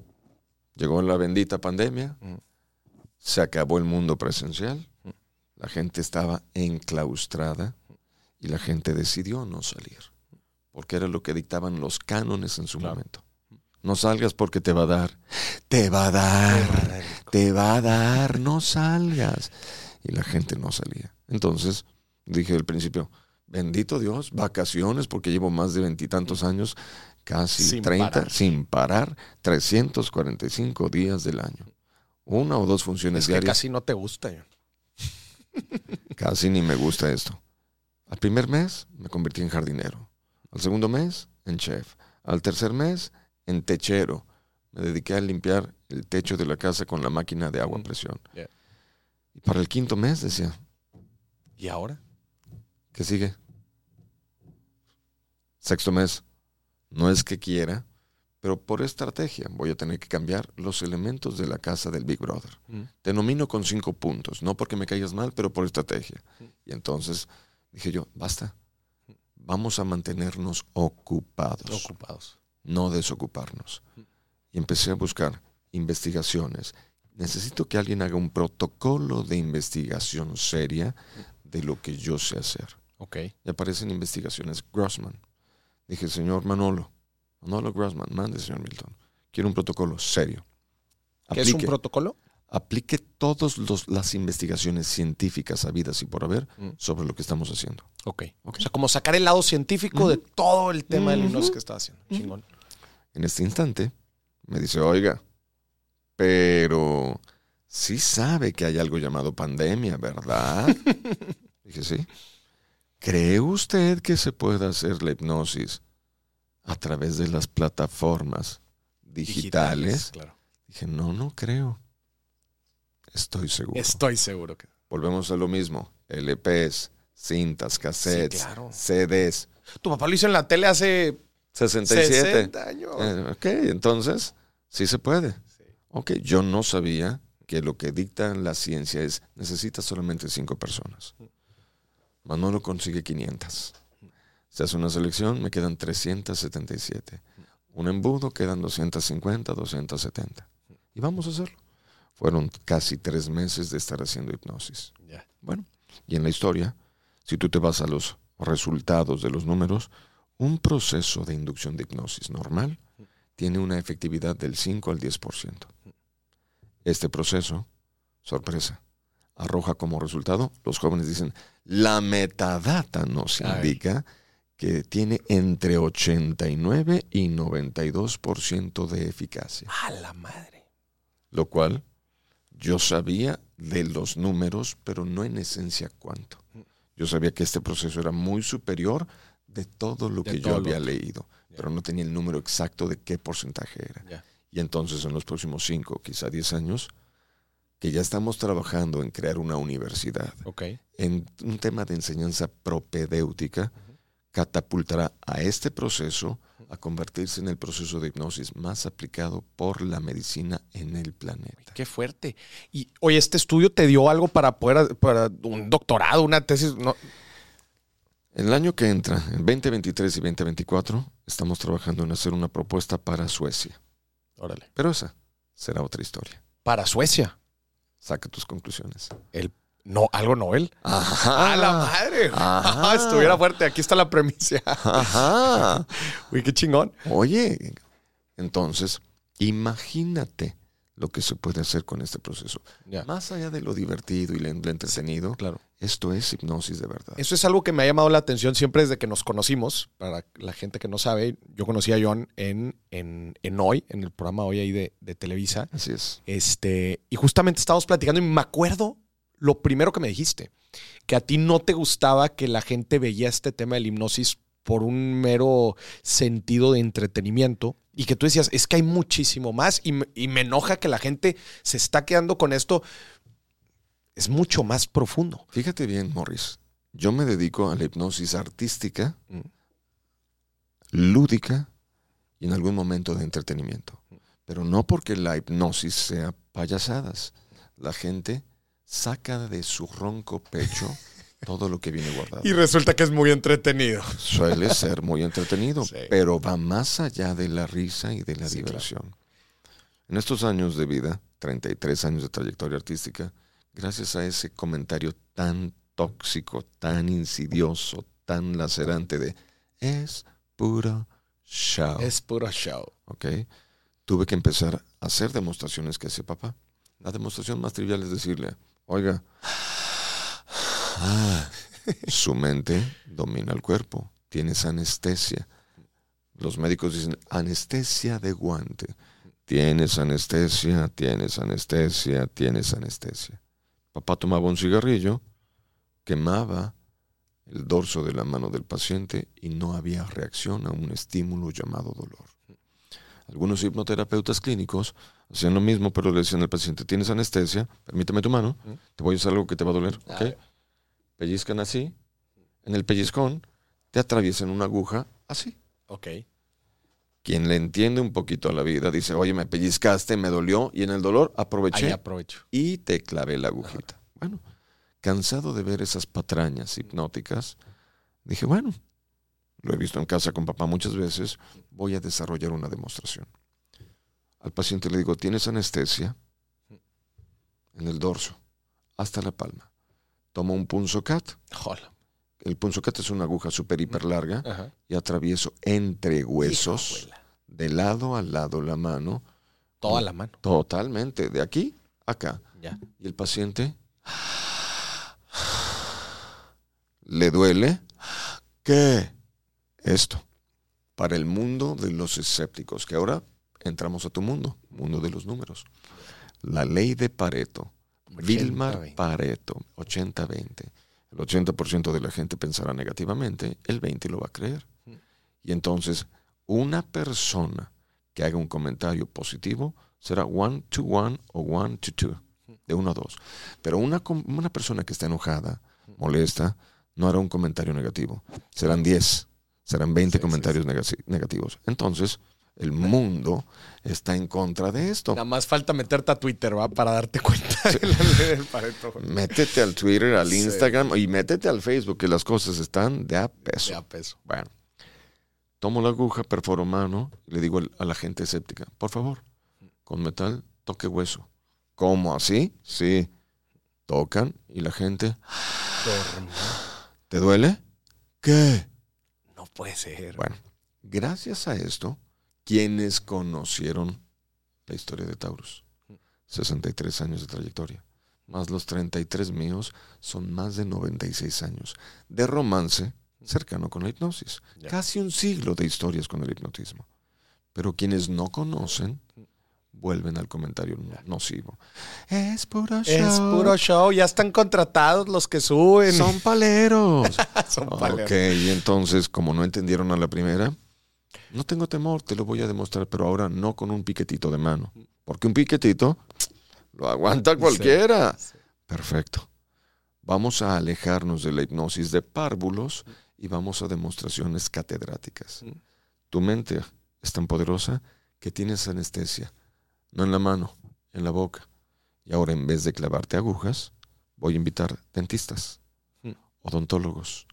Llegó la bendita pandemia, se acabó el mundo presencial, la gente estaba enclaustrada y la gente decidió no salir, porque era lo que dictaban los cánones en su Claro. momento. No salgas porque te va a dar, te va a dar, te va a dar, no salgas. Y la gente no salía. Entonces dije al principio, bendito Dios, vacaciones, porque llevo más de veintitantos años, casi Sin 30, parar. sin parar, 345 días del año. Una o dos funciones Es que diarias. casi no te gusta. Casi ni me gusta esto. Al primer mes me convertí en jardinero. Al segundo mes, en chef. Al tercer mes, en techero. Me dediqué a limpiar el techo de la casa con la máquina de agua a Mm, presión. yeah. Y para el quinto mes decía, ¿Y ahora? ¿qué sigue? Sexto mes, no es que quiera, pero por estrategia voy a tener que cambiar los elementos de la casa del Big Brother. Mm. Te nomino con cinco puntos, no porque me caigas mal, pero por estrategia. Y entonces dije yo, basta, vamos a mantenernos ocupados, Ocupados. no desocuparnos. Y empecé a buscar investigaciones. Necesito que alguien haga un protocolo de investigación seria de lo que yo sé hacer. Ok. Y aparecen investigaciones Grossman. Dije, señor Manolo, Manolo Grossman, mande, señor Milton. Quiero un protocolo serio. ¿Qué es un Aplique- protocolo? aplique todas las investigaciones científicas habidas y por haber Mm. sobre lo que estamos haciendo. Ok. Ok. O sea, como sacar el lado científico de todo el tema del hipnosis Ujú. que está haciendo. Chingón. En este instante me dice, oiga, pero sí sabe que hay algo llamado pandemia, ¿verdad? Dije, sí. ¿Cree usted que se puede hacer la hipnosis a través de las plataformas digitales? Claro. Dije, no, no creo. Estoy seguro. Estoy seguro que. Volvemos a lo mismo. LPs, cintas, cassettes, Sí, claro. CDs. Tu papá lo hizo en la tele hace 67. 60 años. Eh, ok, entonces, sí se puede. Ok, yo no sabía que lo que dicta la ciencia es necesitas solamente cinco personas. Manolo consigue 500. Se hace una selección, me quedan 377. Un embudo, quedan 250, 270. Y vamos a hacerlo. Fueron casi tres meses de estar haciendo hipnosis. Bueno, y en la historia, si tú te vas a los resultados de los números, un proceso de inducción de hipnosis normal tiene una efectividad del 5 al 10%. Este proceso, sorpresa, arroja como resultado, los jóvenes dicen, la metadata nos indica que tiene entre 89 y 92% de eficacia. A la madre. Lo cual yo sabía de los números, pero no en esencia cuánto. Yo sabía que este proceso era muy superior de todo lo que yo había leído, pero no tenía el número exacto de qué porcentaje era. Y entonces en los próximos 5, quizá 10 años, que ya estamos trabajando en crear una universidad, en un tema de enseñanza propedéutica, catapultará a este proceso a convertirse en el proceso de hipnosis más aplicado por la medicina en el planeta. Qué fuerte. Y oye, ¿este estudio te dio algo para poder, para un doctorado, una tesis? No. El año que entra, en 2023 y 2024, estamos trabajando en hacer una propuesta para Suecia. Órale. Pero esa será otra historia. Para Suecia. Saca tus conclusiones. El no, algo Noel. Ajá. ¡A la madre! Ajá. Estuviera fuerte. Aquí está la premisa. Ajá. Uy, qué chingón. Oye, entonces, imagínate lo que se puede hacer con este proceso. Más allá de lo divertido y lo entretenido, Claro. esto es hipnosis de verdad. Eso es algo que me ha llamado la atención siempre desde que nos conocimos. Para la gente que no sabe, yo conocí a John en, en, en Hoy, en el programa Hoy ahí de, de Televisa. Así es. Este, y justamente estábamos platicando y me acuerdo lo primero que me dijiste, que a ti no te gustaba que la gente veía este tema de la hipnosis por un mero sentido de entretenimiento y que tú decías, es que hay muchísimo más y me, y me enoja que la gente se está quedando con esto. Es mucho más profundo. Fíjate bien, Morris. Yo me dedico a la hipnosis artística, Mm. lúdica y en algún momento de entretenimiento. Pero no porque la hipnosis sea payasadas. La gente saca de su ronco pecho todo lo que viene guardado. Y resulta que es muy entretenido. Suele ser muy entretenido, Sí. pero va más allá de la risa y de la Sí, diversión. En estos años de vida, 33 años de trayectoria artística, gracias a ese comentario tan tóxico, tan insidioso, tan lacerante de es puro show, Es puro show. ¿ok? Tuve que empezar a hacer demostraciones que hace papá. La demostración más trivial es decirle, oiga, ah, su mente domina el cuerpo, tienes anestesia. Los médicos dicen anestesia de guante. Tienes anestesia, tienes anestesia, tienes anestesia. Papá tomaba un cigarrillo, quemaba el dorso de la mano del paciente y no había reacción a un estímulo llamado dolor. Algunos hipnoterapeutas clínicos hacían lo mismo, pero le decían al paciente, tienes anestesia, permíteme tu mano, te voy a hacer algo que te va a doler. ¿ok? Pellizcan así, en el pellizcón te atraviesan una aguja así. Ok. Quien le entiende un poquito a la vida dice, oye, me pellizcaste, me dolió, y en el dolor aproveché Ahí aprovecho. y te clavé la agujita. Bueno, cansado de ver esas patrañas hipnóticas, dije, bueno, lo he visto en casa con papá muchas veces, voy a desarrollar una demostración. Al paciente le digo, tienes anestesia en el dorso, hasta la palma. Tomo un punzocat. Hola. El punzocat es una aguja súper hiper larga Ajá. y atravieso entre huesos, de lado a lado la mano, Toda la mano. totalmente, de aquí a acá. Ya. Y el paciente le duele. ¿Qué? Esto. Para el mundo de los escépticos, que ahora entramos a tu mundo, mundo de los números. La ley de Pareto. Vilmar 80-20. Pareto, 80-20. El 80% de la gente pensará negativamente, el 20% lo va a creer. Y entonces, una persona que haga un comentario positivo será one to one o one to two, de uno a dos. Pero una, una persona que está enojada, molesta, no hará un comentario negativo. Serán 10, serán 20 Sí, sí, comentarios negativos. Entonces, El mundo está en contra de esto. Nada más falta meterte a Twitter, ¿va? Para darte cuenta de la ley del Pareto. Métete al Twitter, al Sí. Instagram y métete al Facebook, que las cosas están de a peso. Ya peso. Bueno, tomo la aguja, perforo mano y le digo a la gente escéptica, por favor, con metal, toque hueso. ¿Cómo así? Sí. Tocan y la gente, ¿te duele? ¿Qué? No puede ser. Bueno, gracias a esto, quienes conocieron la historia de Taurus, 63 años de trayectoria, más los 33 míos, son más de 96 años de romance cercano con la hipnosis. Casi un siglo de historias con el hipnotismo. Pero quienes no conocen, vuelven al comentario nocivo. Es puro show. Es puro show. Ya están contratados los que suben. Son paleros. Son Ok, paleros. y entonces, como no entendieron a la primera, no tengo temor, te lo voy a demostrar, pero ahora no con un piquetito de mano. Porque un piquetito lo aguanta cualquiera. Sí. Perfecto. Vamos a alejarnos de la hipnosis de párvulos y vamos a demostraciones catedráticas. Tu mente es tan poderosa que tienes anestesia, no en la mano, en la boca. Y ahora en vez de clavarte agujas, voy a invitar dentistas, odontólogos,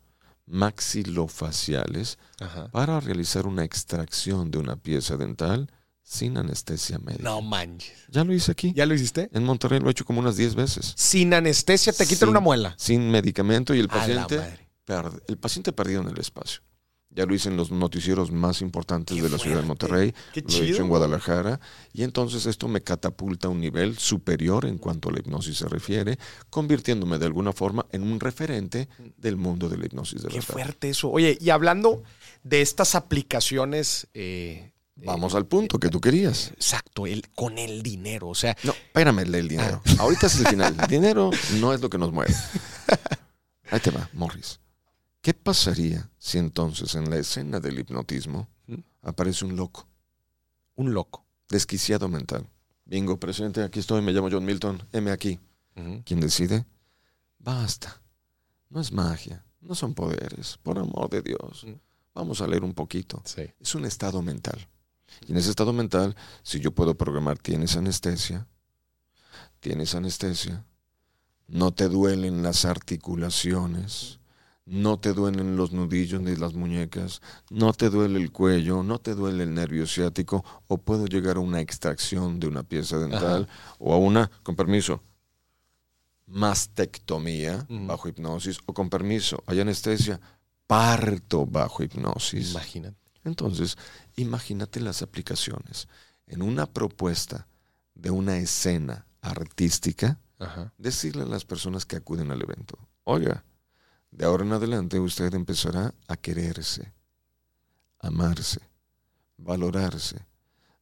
maxilofaciales Ajá. para realizar una extracción de una pieza dental sin anestesia médica. No manches. Ya lo hice aquí. ¿Ya lo hiciste? En Monterrey lo he hecho como unas 10 veces. Sin anestesia te quitan Sin- una muela. Sin medicamento y el paciente, el paciente perdido en el espacio. Ya lo hice en los noticieros más importantes Qué de la ciudad de. Monterrey. Qué Lo he hecho chido. en Guadalajara. Y entonces esto me catapulta a un nivel superior en cuanto a la hipnosis se refiere, convirtiéndome de alguna forma en un referente del mundo de la hipnosis de Qué verdad. fuerte eso. Oye, y hablando de estas aplicaciones. eh, Vamos al punto que tú querías. exacto, el, con el dinero. O sea, No, espérame, el del dinero. Ah. Ahorita es el final. El dinero no es lo que nos mueve. Ahí te va, Morris. ¿Qué pasaría si entonces en la escena del hipnotismo aparece un loco, un loco. desquiciado mental? Bingo, presente, aquí estoy, me llamo John Milton, M aquí. ¿Quién decide? Basta. No es magia, no son poderes, por amor de Dios. Vamos a leer un poquito. Sí. Es un estado mental. Y en ese estado mental, si yo puedo programar, tienes anestesia, tienes anestesia, no te duelen las articulaciones, no te duelen los nudillos ni las muñecas, no te duele el cuello, no te duele el nervio ciático, o puedo llegar a una extracción de una pieza dental o a una, con permiso, mastectomía bajo hipnosis, o con permiso, hay anestesia, parto bajo hipnosis. Imagínate. Entonces, imagínate las aplicaciones. En una propuesta de una escena artística, Ajá. decirle a las personas que acuden al evento, oiga, de ahora en adelante usted empezará a quererse, amarse, valorarse,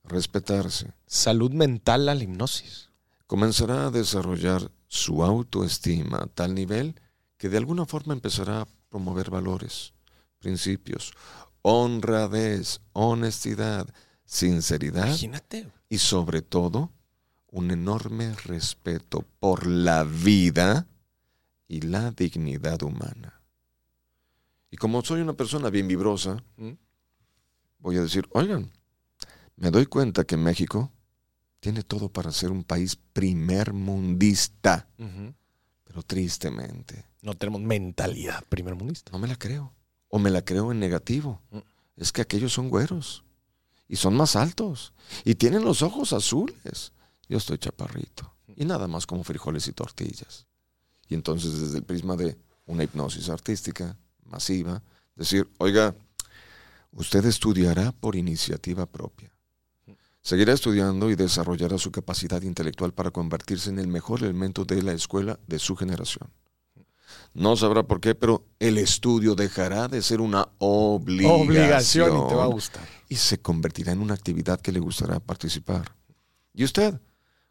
respetarse. Salud mental a la hipnosis. Comenzará a desarrollar su autoestima a tal nivel que de alguna forma empezará a promover valores, principios, honradez, honestidad, sinceridad Imagínate. y sobre todo un enorme respeto por la vida y la dignidad humana. Y como soy una persona bien vibrosa, ¿Mm? voy a decir, oigan, me doy cuenta que México tiene todo para ser un país primer mundista, Ujú. pero tristemente No tenemos mentalidad primermundista. no me la creo. O me la creo en negativo. Mm. Es que aquellos son güeros. Y son más altos. Y tienen los ojos azules. Yo estoy chaparrito. Y nada más como frijoles y tortillas. Y entonces desde el prisma de una hipnosis artística masiva, decir, oiga, usted estudiará por iniciativa propia. Seguirá estudiando y desarrollará su capacidad intelectual para convertirse en el mejor elemento de la escuela de su generación. No sabrá por qué, pero el estudio dejará de ser una obligación, Obligación y te va a gustar. y se convertirá en una actividad que le gustará participar. ¿Y usted?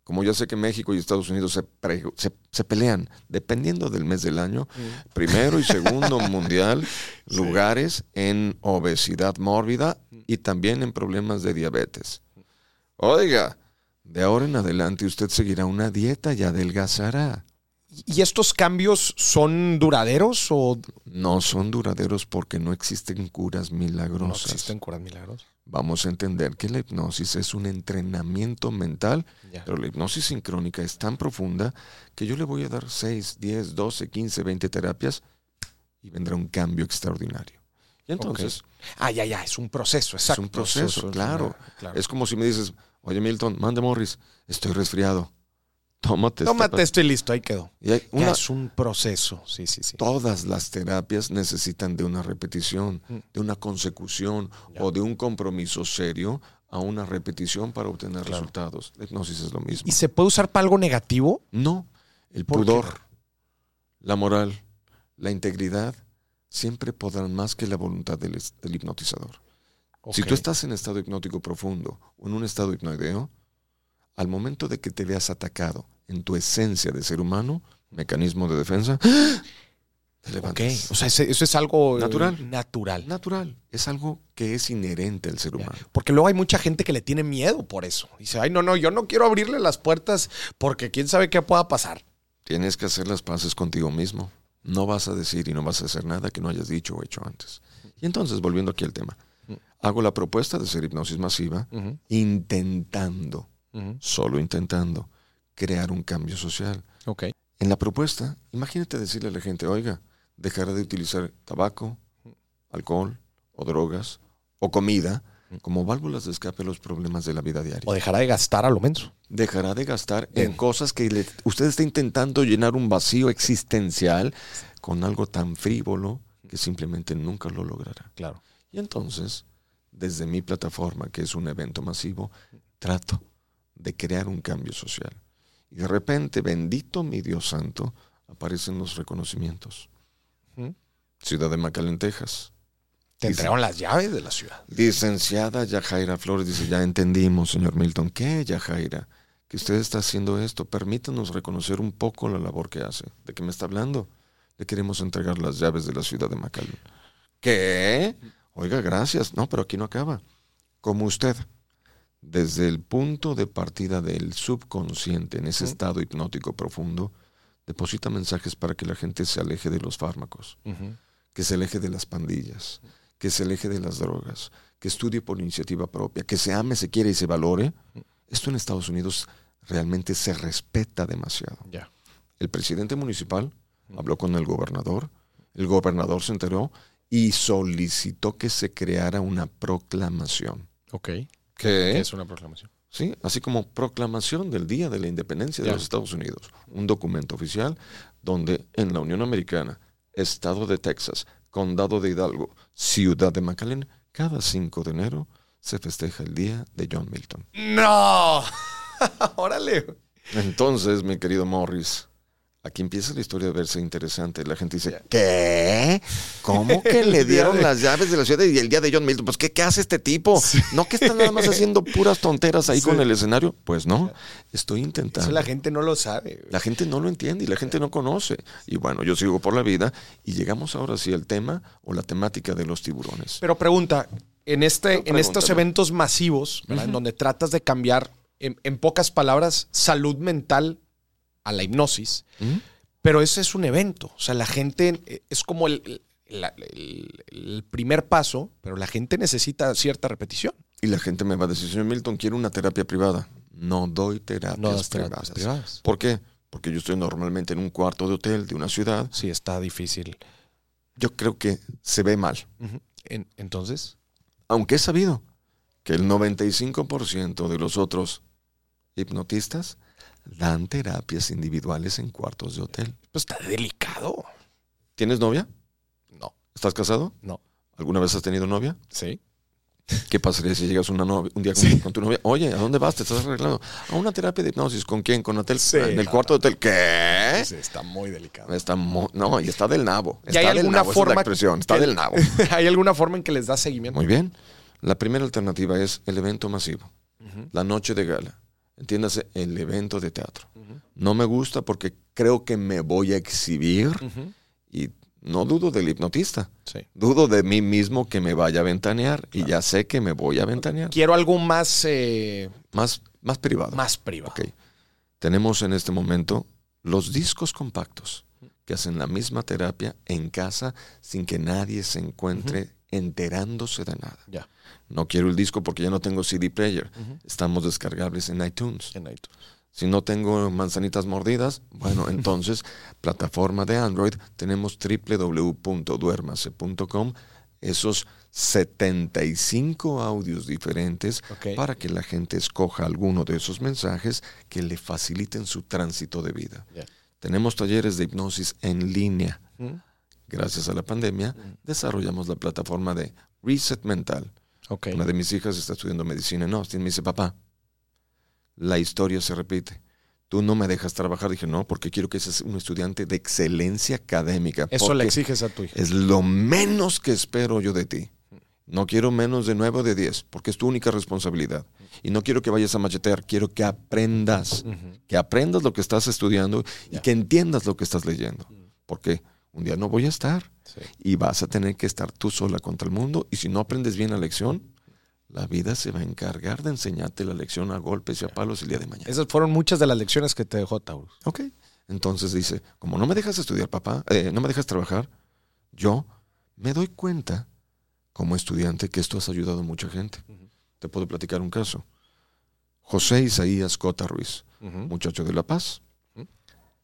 Como ya sé que México y Estados Unidos se, pre- se- se pelean, dependiendo del mes del año, primero y segundo mundial, lugares en obesidad mórbida y también en problemas de diabetes. Oiga, de ahora en adelante usted seguirá una dieta y adelgazará. ¿Y estos cambios son duraderos o No son duraderos porque no existen curas no milagrosas. existen curas milagrosas? Vamos a entender que la hipnosis es un entrenamiento mental, pero la hipnosis sincrónica es tan profunda que yo le voy a dar 6, 10, 12, 15, 20 terapias y vendrá un cambio extraordinario. Y entonces, Ah, ya, ya, es un proceso, exacto. es un proceso, Eso es claro. una- claro. Es como si me dices, oye Milton, mande Morris, estoy resfriado. Tómate. Tómate pa-". esto y listo, ahí quedó. Y hay Ya una- es un proceso, sí, sí, sí. Todas las terapias necesitan de una repetición, Mm. de una consecución Ya. o de un compromiso serio a una repetición para obtener Claro. resultados. La hipnosis es lo mismo. ¿Y se puede usar para algo negativo? No, el ¿Por qué pudor, la moral, la integridad siempre podrán más que la voluntad del, hipnotizador. Si tú estás en estado hipnótico profundo o en un estado hipnoideo, al momento de que te veas atacado en tu esencia de ser humano, mecanismo de defensa, te Ok, levantas. O sea, eso es algo eh, Natural. natural. Natural, es algo que es inherente al ser humano. Porque luego hay mucha gente que le tiene miedo por eso. Dice, ay, no, no, yo no quiero abrirle las puertas porque quién sabe qué pueda pasar. Tienes que hacer las paces contigo mismo. No vas a decir y no vas a hacer nada que no hayas dicho o hecho antes. Y entonces, volviendo aquí al tema, hago la propuesta de hacer hipnosis masiva intentando, solo intentando, crear un cambio social. Ok. En la propuesta, imagínate decirle a la gente, oiga, dejará de utilizar tabaco, alcohol o drogas o comida como válvulas de escape a los problemas de la vida diaria. O dejará de gastar a lo menos. Dejará de gastar en cosas que le- usted está intentando llenar un vacío existencial con algo tan frívolo que simplemente nunca lo logrará. Claro. Y entonces, desde mi plataforma, que es un evento masivo, trato de crear un cambio social. Y de repente, bendito mi Dios santo, aparecen los reconocimientos. Ujú. Ciudad de McAllen, Texas. Te entregaron las llaves de la ciudad. Licenciada Yajaira Flores dice, ya entendimos, señor Milton. ¿Qué, Yajaira? Que usted está haciendo esto. Permítanos reconocer un poco la labor que hace. ¿De qué me está hablando? Le queremos entregar las llaves de la ciudad de McAllen. ¿Qué? Oiga, gracias. No, pero aquí no acaba. Como usted, desde el punto de partida del subconsciente, en ese estado hipnótico profundo, deposita mensajes para que la gente se aleje de los fármacos que se aleje de las pandillas, que se aleje de las drogas, que estudie por iniciativa propia, que se ame, se quiere y se valore. Esto en Estados Unidos realmente se respeta demasiado. El presidente municipal habló con el gobernador, el gobernador se enteró y solicitó que se creara una proclamación. Ok. ¿Qué? Es una proclamación. Sí, así como proclamación del Día de la Independencia de los Estados Unidos. Un documento oficial donde en la Unión Americana, Estado de Texas, Condado de Hidalgo, Ciudad de McAllen, cada 5 de enero se festeja el Día de John Milton. ¡No! Órale. Entonces, mi querido Morris, aquí empieza la historia de verse interesante. La gente dice. ¿qué? ¿Cómo que le dieron de- las llaves de la ciudad y el Día de John Milton? Pues, ¿qué, qué hace este tipo? ¿No que está nada más haciendo puras tonteras ahí Sí. con el escenario? Pues no, estoy intentando. Eso la gente no lo sabe. güey. La gente no lo entiende y la gente no conoce. Y bueno, yo sigo por la vida y llegamos ahora sí al tema o la temática de los tiburones. Pero pregunta, en, este, en estos eventos masivos, en donde tratas de cambiar, en, en pocas palabras, salud mental a la hipnosis, ¿Mm? pero ese es un evento. O sea, la gente eh, es como el, el- la- el- el primer paso, pero la gente necesita cierta repetición. Y la gente me va a decir, señor Milton, quiero una terapia privada. No doy terapias, No privadas. terapias privadas. ¿Por qué? Porque yo estoy normalmente en un cuarto de hotel de una ciudad. Sí, está difícil. Yo creo que se ve mal. En- entonces, Aunque es sabido que el 95% de los otros hipnotistas dan terapias individuales en cuartos de hotel. pues está delicado. ¿Tienes novia? No, ¿Estás casado? no. ¿Alguna vez has tenido novia? Sí. ¿Qué pasaría si llegas una novia, un día con, con tu novia? Oye, ¿a dónde vas? ¿Te estás arreglando? A una terapia de hipnosis. ¿Con quién? ¿Con hotel? Sí, en el cuarto de hotel. ¿Qué? Sí, está muy delicado. Está mu- no, y está del nabo. ¿Y Está hay del alguna nabo, esa es la forma expresión. Está del nabo. ¿Hay alguna forma en que les da seguimiento? Muy bien. La primera alternativa es el evento masivo. La noche de gala. Entiéndase, el evento de teatro. No me gusta porque creo que me voy a exhibir y no dudo del hipnotista. Sí. Dudo de mí mismo que me vaya a ventanear y ya sé que me voy a ventanear. Quiero algo más, eh, Más, más privado. más privado. Tenemos en este momento los discos compactos que hacen la misma terapia en casa sin que nadie se encuentre enterándose de nada. Ya. No quiero el disco porque ya no tengo CD player. Estamos descargables en iTunes. En iTunes. Si no tengo manzanitas mordidas, bueno, entonces, plataforma de Android, tenemos www.duermase.com, esos 75 audios diferentes para que la gente escoja alguno de esos mensajes que le faciliten su tránsito de vida. Tenemos talleres de hipnosis en línea. Mm. Gracias a la pandemia, desarrollamos la plataforma de Reset Mental. Una de mis hijas está estudiando medicina en Austin. Me dice, papá, la historia se repite. Tú no me dejas trabajar. Dije, no, porque quiero que seas un estudiante de excelencia académica. Eso le exiges a tu hija. Es lo menos que espero yo de ti. No quiero menos de 9 o de 10, porque es tu única responsabilidad. Y no quiero que vayas a machetear, quiero que aprendas. Que aprendas lo que estás estudiando y que entiendas lo que estás leyendo. Porque un día no voy a estar Sí. y vas a tener que estar tú sola contra el mundo y si no aprendes bien la lección, la vida se va a encargar de enseñarte la lección a golpes y a palos el día de mañana. Esas fueron muchas de las lecciones que te dejó Taurus. Ok. Entonces dice, como no me dejas estudiar, papá, eh, no me dejas trabajar, yo me doy cuenta como estudiante que esto has ayudado a mucha gente. Te puedo platicar un caso. José Isaías Cota Ruiz, muchacho de La Paz,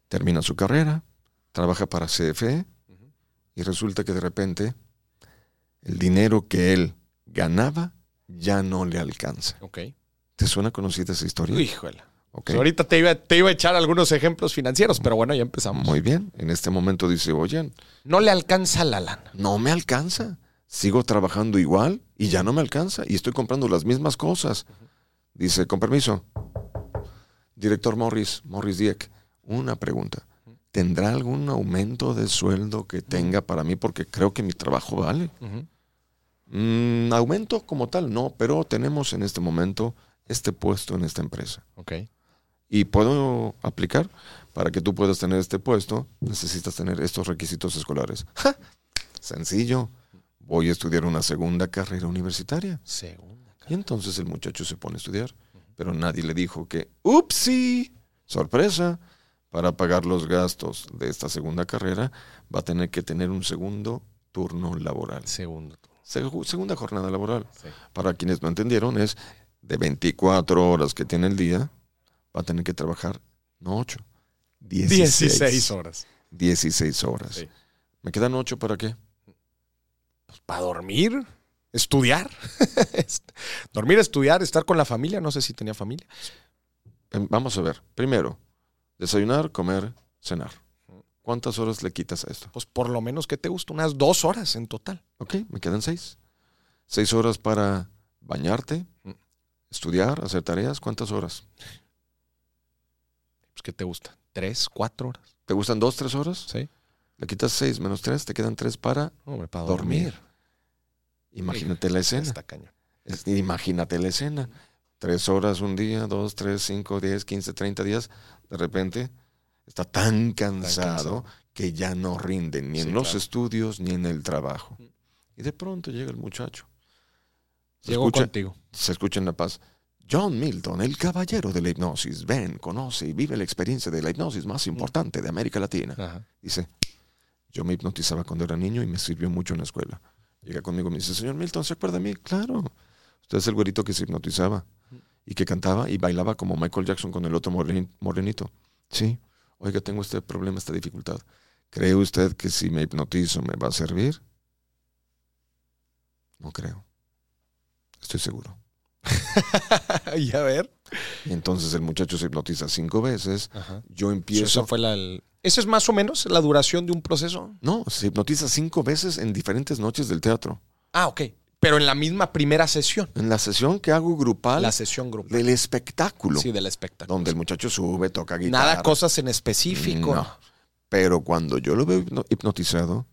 termina su carrera, trabaja para CFE y resulta que de repente el dinero que él ganaba ya no le alcanza. Ok. ¿Te suena conocida esa historia? Híjole. Ok. Pues ahorita te iba, te iba a echar algunos ejemplos financieros, pero bueno, ya empezamos. Muy bien. En este momento dice, oye, No le alcanza la lana. no me alcanza. Sigo trabajando igual y ya no me alcanza y estoy comprando las mismas cosas. Dice, con permiso, director Morris, Morris Dieck, una pregunta. ¿Tendrá algún aumento de sueldo que tenga para mí? Porque creo que mi trabajo vale. Mm, aumento como tal, no, pero tenemos en este momento este puesto en esta empresa. Ok. Y puedo aplicar para que tú puedas tener este puesto, necesitas tener estos requisitos escolares. ¡Ja! Sencillo. Voy a estudiar una segunda carrera universitaria. Segunda. Y entonces el muchacho se pone a estudiar. Pero nadie le dijo que, ¡upsi! Sorpresa. Para pagar los gastos de esta segunda carrera, va a tener que tener un segundo turno laboral. Segundo. Segu- segunda jornada laboral. Sí. Para quienes no entendieron, es de 24 horas que tiene el día, va a tener que trabajar, no 8, 16, 16 horas. 16 horas. Sí. ¿Me quedan 8 para qué? Para dormir, estudiar. dormir, estudiar, estar con la familia. No sé si tenía familia. Em, Vamos a ver. Primero, desayunar, comer, cenar. ¿Cuántas horas le quitas a esto? Pues por lo menos que te gusta, unas dos horas en total. Ok, me quedan 6. 6 horas para bañarte, Mm. estudiar, hacer tareas. ¿Cuántas horas? Pues ¿qué te gusta? ¿Tres, cuatro horas? ¿Te gustan 2, 3 horas? Sí. Le quitas 6 menos 3, te quedan 3 para Hombre, para dormir. dormir. Imagínate la escena. Está cañón. Es- imagínate la escena. Tres horas un día, dos, tres, cinco, diez, quince, treinta días. De repente está tan cansado, cansado. que ya no rinde ni en los claro. estudios ni en el trabajo. Y de pronto llega el muchacho. Se Llegó escucha, contigo. se escucha en La Paz. John Milton, el caballero de la hipnosis. Ven, conoce y vive la experiencia de la hipnosis más importante de América Latina. Ajá. Dice, yo me hipnotizaba cuando era niño y me sirvió mucho en la escuela. Llega conmigo y me dice, señor Milton, ¿se acuerda de mí? Claro. Usted es el güerito que se hipnotizaba y que cantaba y bailaba como Michael Jackson con el otro moren- morenito. Sí. Oiga, tengo este problema, esta dificultad. ¿Cree usted que si me hipnotizo me va a servir? No creo. Estoy seguro. y a ver. Y entonces el muchacho se hipnotiza cinco veces. Ajá. Yo Eso empiezo... fue la. el- Eso es más o menos la duración de un proceso. No, se hipnotiza cinco veces en diferentes noches del teatro. Ah, ok. Pero en la misma primera sesión. En la sesión que hago grupal La sesión grupal. del espectáculo, Sí, del espectáculo. donde el muchacho sube, toca guitarra. Nada cosas en específico. No. Pero cuando yo lo veo hipno- hipnotizado,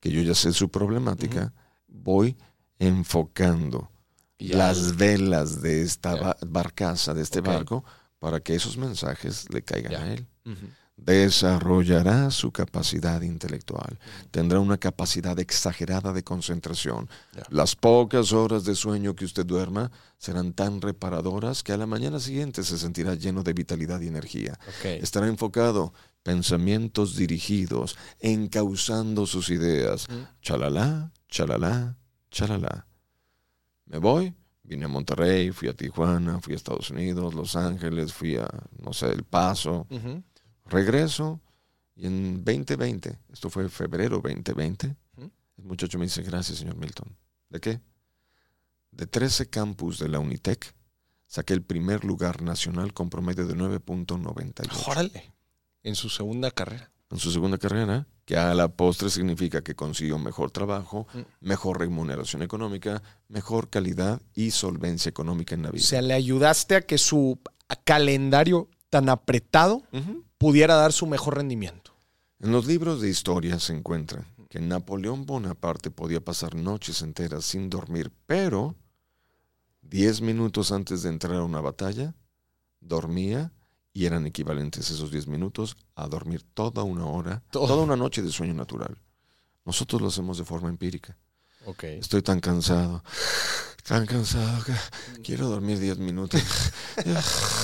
que yo ya sé su problemática, voy enfocando las velas de esta barcaza, de este barco, para que esos mensajes le caigan a él. Ujú. Desarrollará su capacidad intelectual. Tendrá una capacidad exagerada de concentración. Las pocas horas de sueño que usted duerma serán tan reparadoras que a la mañana siguiente se sentirá lleno de vitalidad y energía. Estará enfocado. pensamientos dirigidos, encauzando sus ideas. Chalala, chalala, chalala. Me voy, vine a Monterrey, fui a Tijuana, fui a Estados Unidos, Los Ángeles, fui a, no sé, El Paso. Regreso y en 2020, esto fue febrero 2020, Ujú. el muchacho me dice, gracias, señor Milton. ¿De qué? De 13 campus de la Unitec, saqué el primer lugar nacional con promedio de 9.98. Órale. En su segunda carrera. En su segunda carrera, que a la postre significa que consiguió mejor trabajo, Mm. mejor remuneración económica, mejor calidad y solvencia económica en la O vida. sea, le ayudaste a que su calendario tan apretado pudiera dar su mejor rendimiento. En los libros de historia se encuentra que Napoleón Bonaparte podía pasar noches enteras sin dormir, pero 10 minutos antes de entrar a una batalla, dormía y eran equivalentes esos 10 minutos a dormir toda una hora, Todo. toda una noche de sueño natural. Nosotros lo hacemos de forma empírica. Ok. Estoy tan cansado, tan cansado que quiero dormir 10 minutos.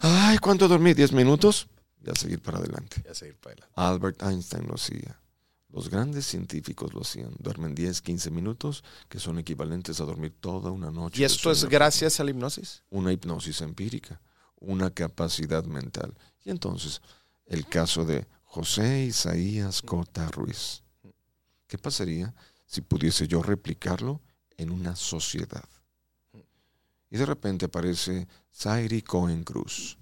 Ay, ¿cuánto dormí? ¿10 minutos? Y a seguir para adelante. Ya seguir para adelante. Albert Einstein lo hacía. Los grandes científicos lo hacían. Duermen 10, 15 minutos, que son equivalentes a dormir toda una noche. ¿Y esto es gracias a la hipnosis? Una hipnosis empírica, una capacidad mental. Y entonces, el caso de José Isaías Cota Ruiz. ¿Qué pasaría si pudiese yo replicarlo en una sociedad? Y de repente aparece Zairi Cohen Cruz.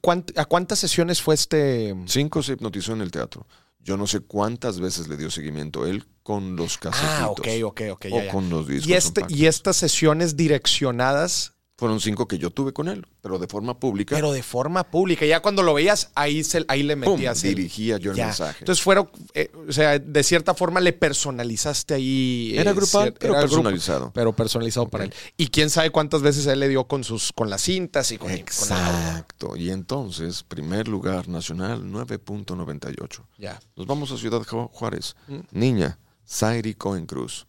¿Cuánt- ¿A cuántas sesiones fue este? Cinco se hipnotizó en el teatro. Yo no sé cuántas veces le dio seguimiento él con los casetitos. Ah, ok, ok, ok. o ya, ya. con los discos. Y, este, y estas sesiones direccionadas, Fueron cinco que yo tuve con él, pero de forma pública. pero de forma pública. Ya cuando lo veías, ahí, se, ahí le ¡pum! metías el- dirigía yo el Ya. mensaje. Entonces fueron, eh, o sea, de cierta forma le personalizaste ahí. eh, era grupal, cier- pero era grupo, personalizado. pero personalizado para él. Y quién sabe cuántas veces él le dio con sus, con las cintas y con, con Exacto. Y entonces, primer lugar nacional, 9.98. Ya. Nos vamos a Ciudad Ju- Juárez. Mm. Niña, Zairi Cohen Cruz.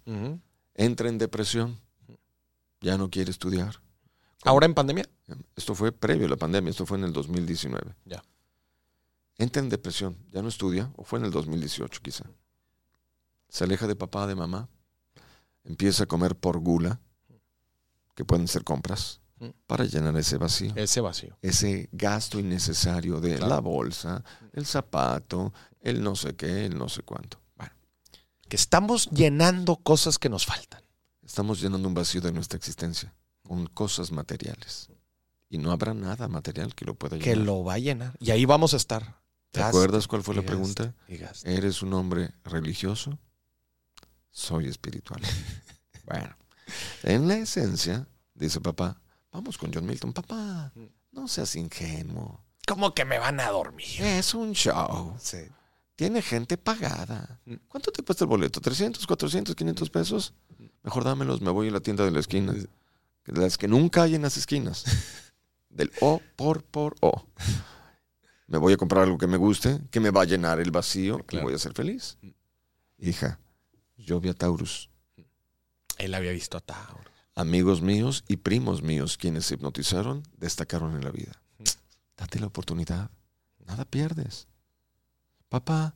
Entra en depresión. Ya no quiere estudiar. Ahora en pandemia. Esto fue previo a la pandemia, esto fue en el 2019. Ya. Entra en depresión, ya no estudia, o fue en el 2018 quizá. Se aleja de papá, de mamá, empieza a comer por gula, que pueden ser compras, Mm. para llenar ese vacío, Ese vacío. ese gasto innecesario de Claro. la bolsa, el zapato, el no sé qué, el no sé cuánto. Bueno, Que estamos llenando cosas que nos faltan. estamos llenando un vacío de nuestra existencia con cosas materiales. Y no habrá nada material que lo pueda llenar. Que lo va a llenar. Y ahí vamos a estar. ¿Te Gaste acuerdas cuál fue la gaste pregunta? ¿Eres un hombre religioso? Soy espiritual. bueno, en la esencia, dice papá, vamos con John Milton. Papá, no seas ingenuo. ¿Cómo que me van a dormir? Es un show. Sí. Tiene gente pagada. ¿Cuánto te cuesta el boleto? ¿300, 400, 500 pesos? Mejor dámelos, me voy a la tienda de la esquina. De las que nunca hay en las esquinas. Del O por por O. Me voy a comprar algo que me guste, que me va a llenar el vacío y Claro. voy a ser feliz. Hija, yo vi a Taurus, Él había visto a Tauro. amigos míos y primos míos quienes se hipnotizaron, destacaron en la vida. Date la oportunidad, nada pierdes. Papá,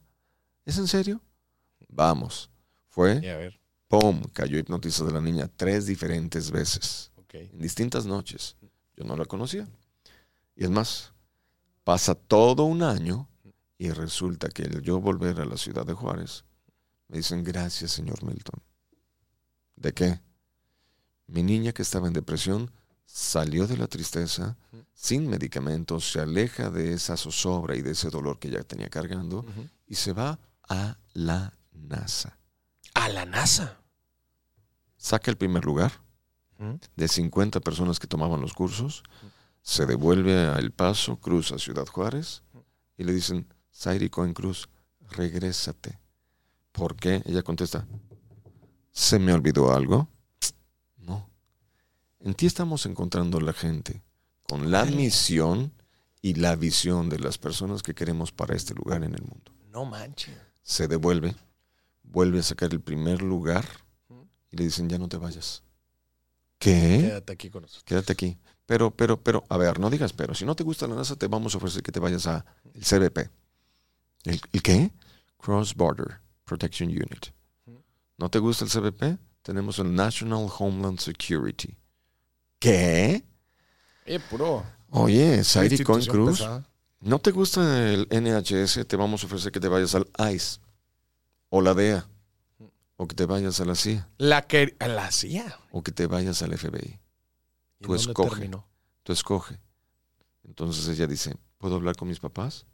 ¿es en serio? Vamos. Fue, a ver. ¡pum! Cayó hipnotizada la niña tres diferentes veces, En distintas noches. Yo no la conocía. Y es más, pasa todo un año y resulta que el yo volver a la ciudad de Juárez, me dicen, gracias, señor Milton. ¿De qué? Mi niña que estaba en depresión salió de la tristeza, sin medicamentos, se aleja de esa zozobra y de ese dolor que ya tenía cargando y se va a la NASA. A la NASA. Saca el primer lugar de 50 personas que tomaban los cursos, se devuelve a El Paso, cruza Ciudad Juárez y le dicen, Zairi Cohen Cruz, regrésate. ¿Por qué? Ella contesta, ¿se me olvidó algo? No. En ti estamos encontrando la gente con la misión y la visión de las personas que queremos para este lugar en el mundo. No manches. Se devuelve, vuelve a sacar el primer lugar y le dicen, ya no te vayas. ¿Qué? Quédate aquí con nosotros. Quédate aquí. Pero, pero, pero, a ver, no digas pero. Si no te gusta la NASA, te vamos a ofrecer que te vayas a el CBP. ¿El, el qué? Cross Border Protection Unit. ¿No te gusta el CBP? Tenemos el National Homeland Security. ¿Qué? Eh, puro. Oye, Sairi Coin Cruz. pesada. ¿No te gusta el NHS? Te vamos a ofrecer que te vayas al ICE. O la DEA. O que te vayas a la CIA. La que la hacía. O que te vayas al FBI. ¿Y Tú escoge. terminó? Tú escoge. Entonces ella dice, ¿puedo hablar con mis papás?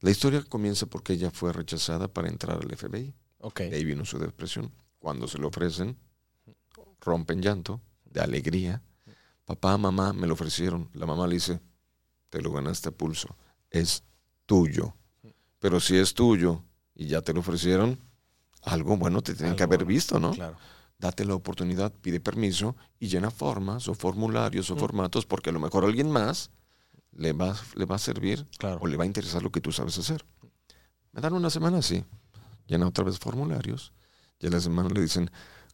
La historia comienza porque ella fue rechazada para entrar al FBI. Ok. De ahí vino su depresión. Cuando se lo ofrecen, rompen llanto, de alegría. Papá, mamá, me lo ofrecieron. La mamá le dice, te lo ganaste a pulso. Es tuyo. Pero si es tuyo y ya te lo ofrecieron, algo bueno te tienen que haber visto, ¿no? Claro. date la oportunidad, pide permiso y llena formas o formularios o formatos porque a lo mejor a alguien más le va, le va a servir Claro. o le va a interesar lo que tú sabes hacer. Me dan una semana así, llena otra vez formularios y a la semana le dicen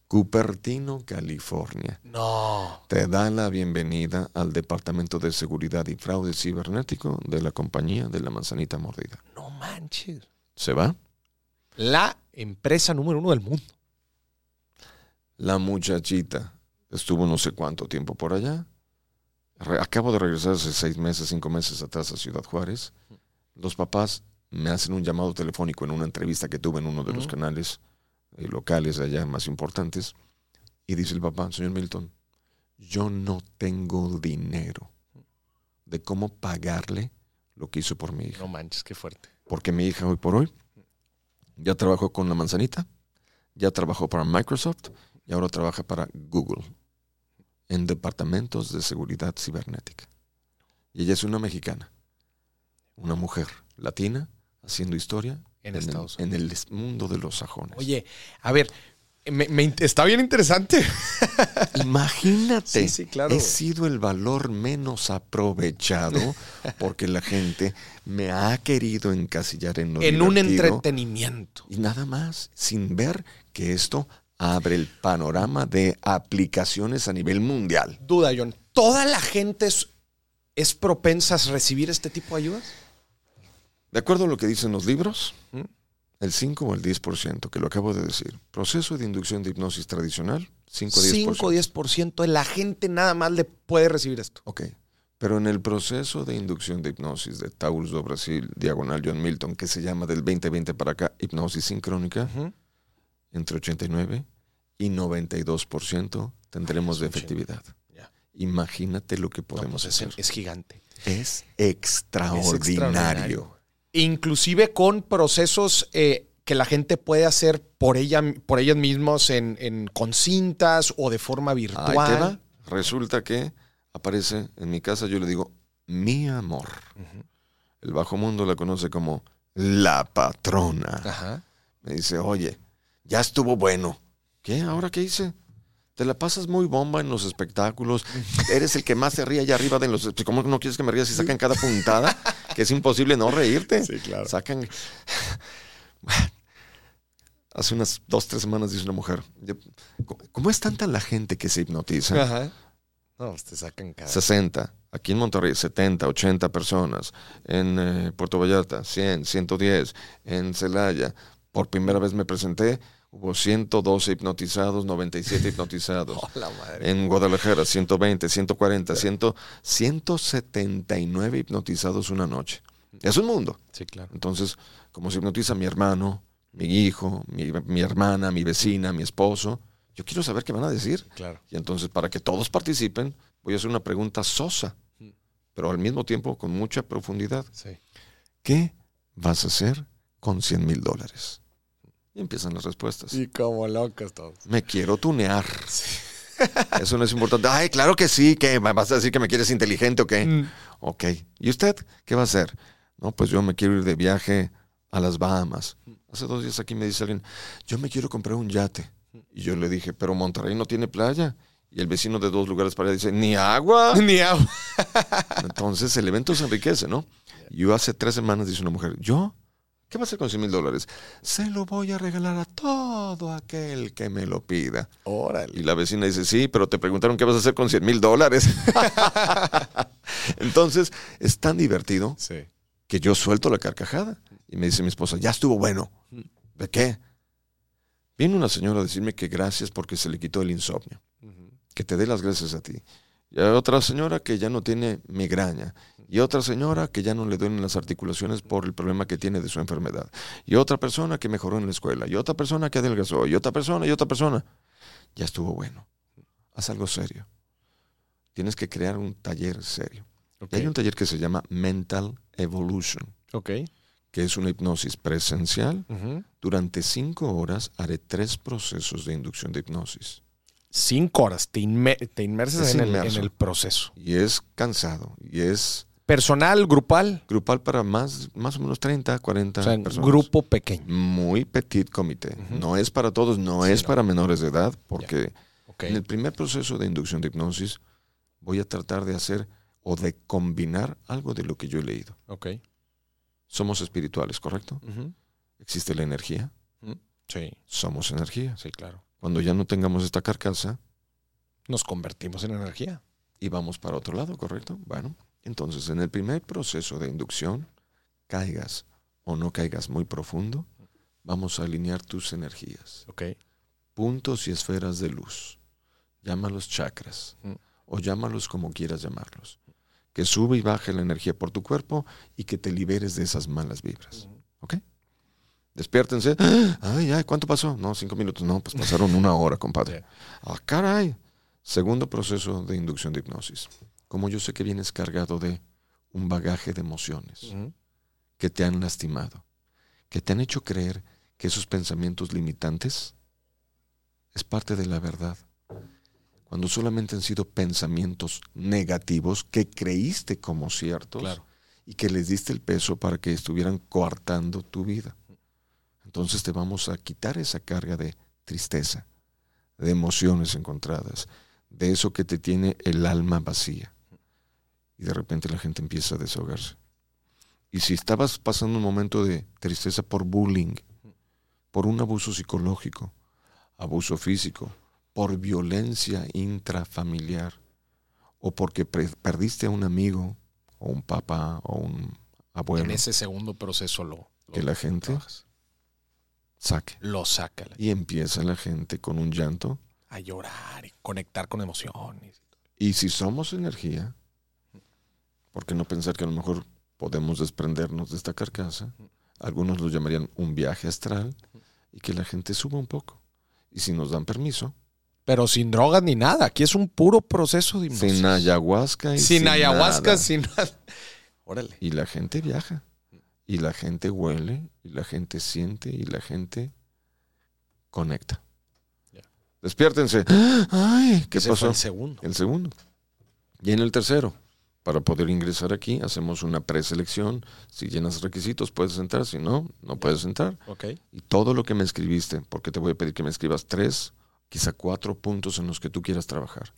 Cupertino, California. No. Te da la bienvenida al Departamento de Seguridad y Fraude Cibernético de la compañía de la manzanita mordida. No manches. ¿Se va? La empresa número uno del mundo. La muchachita estuvo no sé cuánto tiempo por allá. Re- acabo de regresar hace seis meses, cinco meses atrás a Ciudad Juárez. Los papás me hacen un llamado telefónico en una entrevista que tuve en uno de los canales eh, locales allá más importantes. Y dice el papá, señor Milton, yo no tengo dinero de cómo pagarle lo que hizo por mi hija. No manches, qué fuerte. Porque mi hija hoy por hoy ya trabajó con la manzanita, ya trabajó para Microsoft y ahora trabaja para Google en departamentos de seguridad cibernética. Y ella es una mexicana, una mujer latina haciendo historia En el- Estados en el mundo de los sajones. Oye, a ver, me- está bien interesante. Imagínate, Sí, sí, claro. he sido el valor menos aprovechado porque la gente me ha querido encasillar en lo en un entretenimiento. Y nada más, sin ver que esto abre el panorama de aplicaciones a nivel mundial. Duda, John. ¿Toda la gente es, es propensa a recibir este tipo de ayudas? De acuerdo a lo que dicen los libros, ¿Mm? El 5 o el 10%, que lo acabo de decir. Proceso de inducción de hipnosis tradicional, 5 o 10%. 5 o 10% de la gente nada más le puede recibir esto. Ok. Pero en el proceso de inducción de hipnosis de Taurus do Brasil, diagonal John Milton, que se llama del 2020 para acá, hipnosis sincrónica, entre 89 y 92% tendremos de efectividad. Imagínate lo que No, podemos pues es, hacer. es gigante. Es Es extraordinario. Inclusive con procesos eh, que la gente puede hacer por, ella, por ellas mismas en, en- con cintas o de forma virtual. Resulta que aparece en mi casa, yo le digo, mi amor. El bajo mundo la conoce como la patrona. Ajá. Me dice, oye, ya estuvo bueno. ¿Qué? ¿Ahora qué hice? Te la pasas muy bomba en los espectáculos. Eres el que más se ríe allá arriba de los... ¿Cómo no quieres que me ría si sacan cada puntada? Que es imposible no reírte. Sí, claro. Sacan... Hace unas dos, tres semanas dice una mujer, ¿cómo es tanta la gente que se hipnotiza? Ajá. No, pues te sacan cada... 60. Aquí en Monterrey, 70, 80 personas. En eh, Puerto Vallarta, 100, 110. En Celaya, por primera vez me presenté, hubo 112 hipnotizados, 97 hipnotizados. Oh, la madre. En Guadalajara, 120, 140, 100, 179 hipnotizados una noche. Es un mundo. Sí, claro. Entonces, como se hipnotiza mi hermano, mi hijo, mi, mi hermana, mi vecina, mi esposo, yo quiero saber qué van a decir. Claro. Y entonces, para que todos participen, voy a hacer una pregunta sosa, pero al mismo tiempo con mucha profundidad. Sí. ¿Qué vas a hacer con 100 mil dólares? Y empiezan las respuestas. Y como locos todos. Me quiero tunear. Eso no es importante. Ay, claro que sí. ¿Qué? ¿Me ¿Vas a decir que me quieres inteligente o qué? Mm. Ok. ¿Y usted qué va a hacer? No, pues yo me quiero ir de viaje a las Bahamas. Hace dos días aquí me dice alguien, yo me quiero comprar un yate. Y yo le dije, pero Monterrey no tiene playa. Y el vecino de dos lugares para allá dice, ni agua. Ni agua. Entonces el evento se enriquece, ¿no? Yo hace tres semanas dice una mujer, yo ¿Qué va a hacer con 100 mil dólares? Se lo voy a regalar a todo aquel que me lo pida. Órale. Y la vecina dice, sí, pero te preguntaron qué vas a hacer con 100 mil dólares. Entonces, es tan divertido Sí. que yo suelto la carcajada. Y me dice mi esposa, ya estuvo bueno. ¿De qué? Viene una señora a decirme que gracias porque se le quitó el insomnio. Que te dé las gracias a ti. Y hay otra señora que ya no tiene migraña. Y otra señora que ya no le duelen las articulaciones por el problema que tiene de su enfermedad. Y otra persona que mejoró en la escuela. Y otra persona que adelgazó. Y otra persona y otra persona. Ya estuvo bueno. Haz algo serio. Tienes que crear un taller serio. Y hay un taller que se llama Mental Evolution, Ok. que es una hipnosis presencial. Durante cinco horas haré tres procesos de inducción de hipnosis. Cinco horas. Te, inme- te inmersas Es en el, en el proceso. Y es cansado. Y es Personal, grupal. grupal para más, más o menos 30, 40 O sea, personas. grupo pequeño. Muy petit comité. No es para todos, no Sí, es no. para menores de edad, porque en el primer proceso de inducción de hipnosis voy a tratar de hacer o de combinar algo de lo que yo he leído. Ok. Somos espirituales, ¿correcto? Existe la energía. Sí, Somos energía. sí, claro. Cuando ya no tengamos esta carcasa Nos convertimos en energía. y vamos para otro lado, ¿correcto? Bueno, entonces en el primer proceso de inducción, caigas o no caigas muy profundo, vamos a alinear tus energías. Puntos y esferas de luz. Llámalos chakras Mm. o llámalos como quieras llamarlos. Que sube y baje la energía por tu cuerpo y que te liberes de esas malas vibras. ¿Ok? Despiértense. Ay, ay, ¿cuánto pasó? No, cinco minutos. No, pues pasaron una hora, compadre. Ah, caray. Segundo proceso de inducción de hipnosis. Como yo sé que vienes cargado de un bagaje de emociones que te han lastimado, que te han hecho creer que esos pensamientos limitantes es parte de la verdad. Cuando solamente han sido pensamientos negativos que creíste como ciertos Claro. y que les diste el peso para que estuvieran coartando tu vida. Entonces te vamos a quitar esa carga de tristeza, de emociones encontradas, de eso que te tiene el alma vacía. Y de repente la gente empieza a desahogarse. Y si estabas pasando un momento de tristeza por bullying, por un abuso psicológico, abuso físico, por violencia intrafamiliar, o porque perdiste a un amigo, o un papá, o un abuelo, En ese segundo proceso lo, lo que la gente trabajas. saque. lo saca la- Y empieza la gente con un llanto. a llorar y conectar con emociones. Y si somos energía, ¿por qué no pensar que a lo mejor podemos desprendernos de esta carcasa? Algunos lo llamarían un viaje astral y que la gente suba un poco. Y si nos dan permiso, Pero sin drogas ni nada. Aquí es un puro proceso de hipnosis. sin ayahuasca y Sin ayahuasca, nada. sin nada. Órale. Y la gente viaja. Y la gente huele, y la gente siente, y la gente conecta. Despiértense. Ay, ¿qué Ese fue pasó? el segundo. El segundo. Y en el tercero, para poder ingresar aquí, hacemos una preselección. Si llenas requisitos, puedes entrar. Si no, no puedes entrar. Y todo lo que me escribiste, porque te voy a pedir que me escribas tres, quizá cuatro puntos en los que tú quieras trabajar.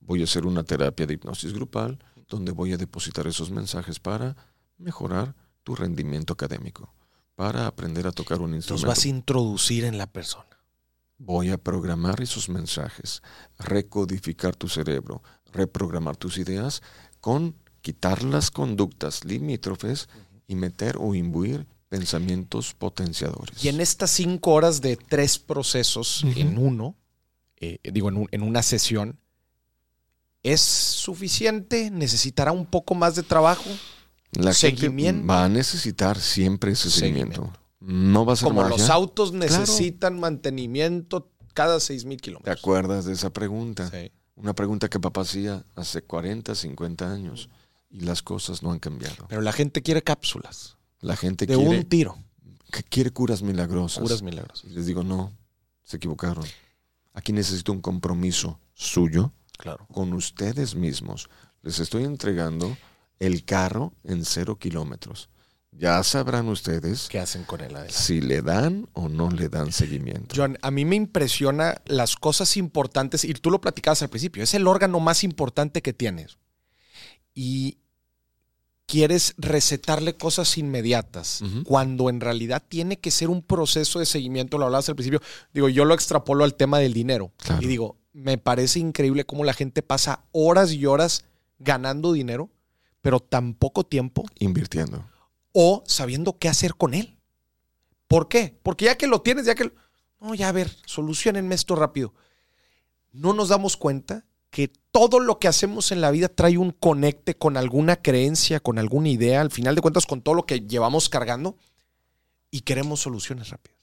Voy a hacer una terapia de hipnosis grupal donde voy a depositar esos mensajes para mejorar tu rendimiento académico, para aprender a tocar un Los instrumento. vas a introducir en la persona. Voy a programar esos mensajes, recodificar tu cerebro, reprogramar tus ideas con quitar las conductas limítrofes y meter o imbuir pensamientos potenciadores. Y en estas cinco horas de tres procesos en uno, eh, digo, en, un- en una sesión, ¿es suficiente? ¿Necesitará un poco más de trabajo? La seguimiento. va a necesitar siempre ese seguimiento. Seguimiento. No va a ser Como magia. los autos necesitan mantenimiento cada seis mil ¿Te kilómetros. acuerdas de esa pregunta? Sí. Una pregunta que papá hacía hace 40, 50 años y las cosas no han cambiado. Pero la gente quiere cápsulas La gente de quiere, un tiro. que quiere curas milagrosas. Curas milagrosas. Y les digo, no, se equivocaron. Aquí necesito un compromiso suyo Claro. con ustedes mismos. Les estoy entregando el carro en cero kilómetros. Ya sabrán ustedes ¿Qué hacen con él adelante? si le dan o no le dan seguimiento. John, a mí me impresiona las cosas importantes, y tú lo platicabas al principio, es el órgano más importante que tienes. Y quieres recetarle cosas inmediatas, cuando en realidad tiene que ser un proceso de seguimiento, lo hablabas al principio, digo, yo lo extrapolo al tema del dinero Claro. y digo, me parece increíble cómo la gente pasa horas y horas ganando dinero, pero tan poco tiempo Invirtiendo. O sabiendo qué hacer con él. ¿Por qué? Porque ya que lo tienes, ya que... lo- No, ya a ver, solucionenme esto rápido. No nos damos cuenta que todo lo que hacemos en la vida trae un conecte con alguna creencia, con alguna idea, al final de cuentas con todo lo que llevamos cargando y queremos soluciones rápidas.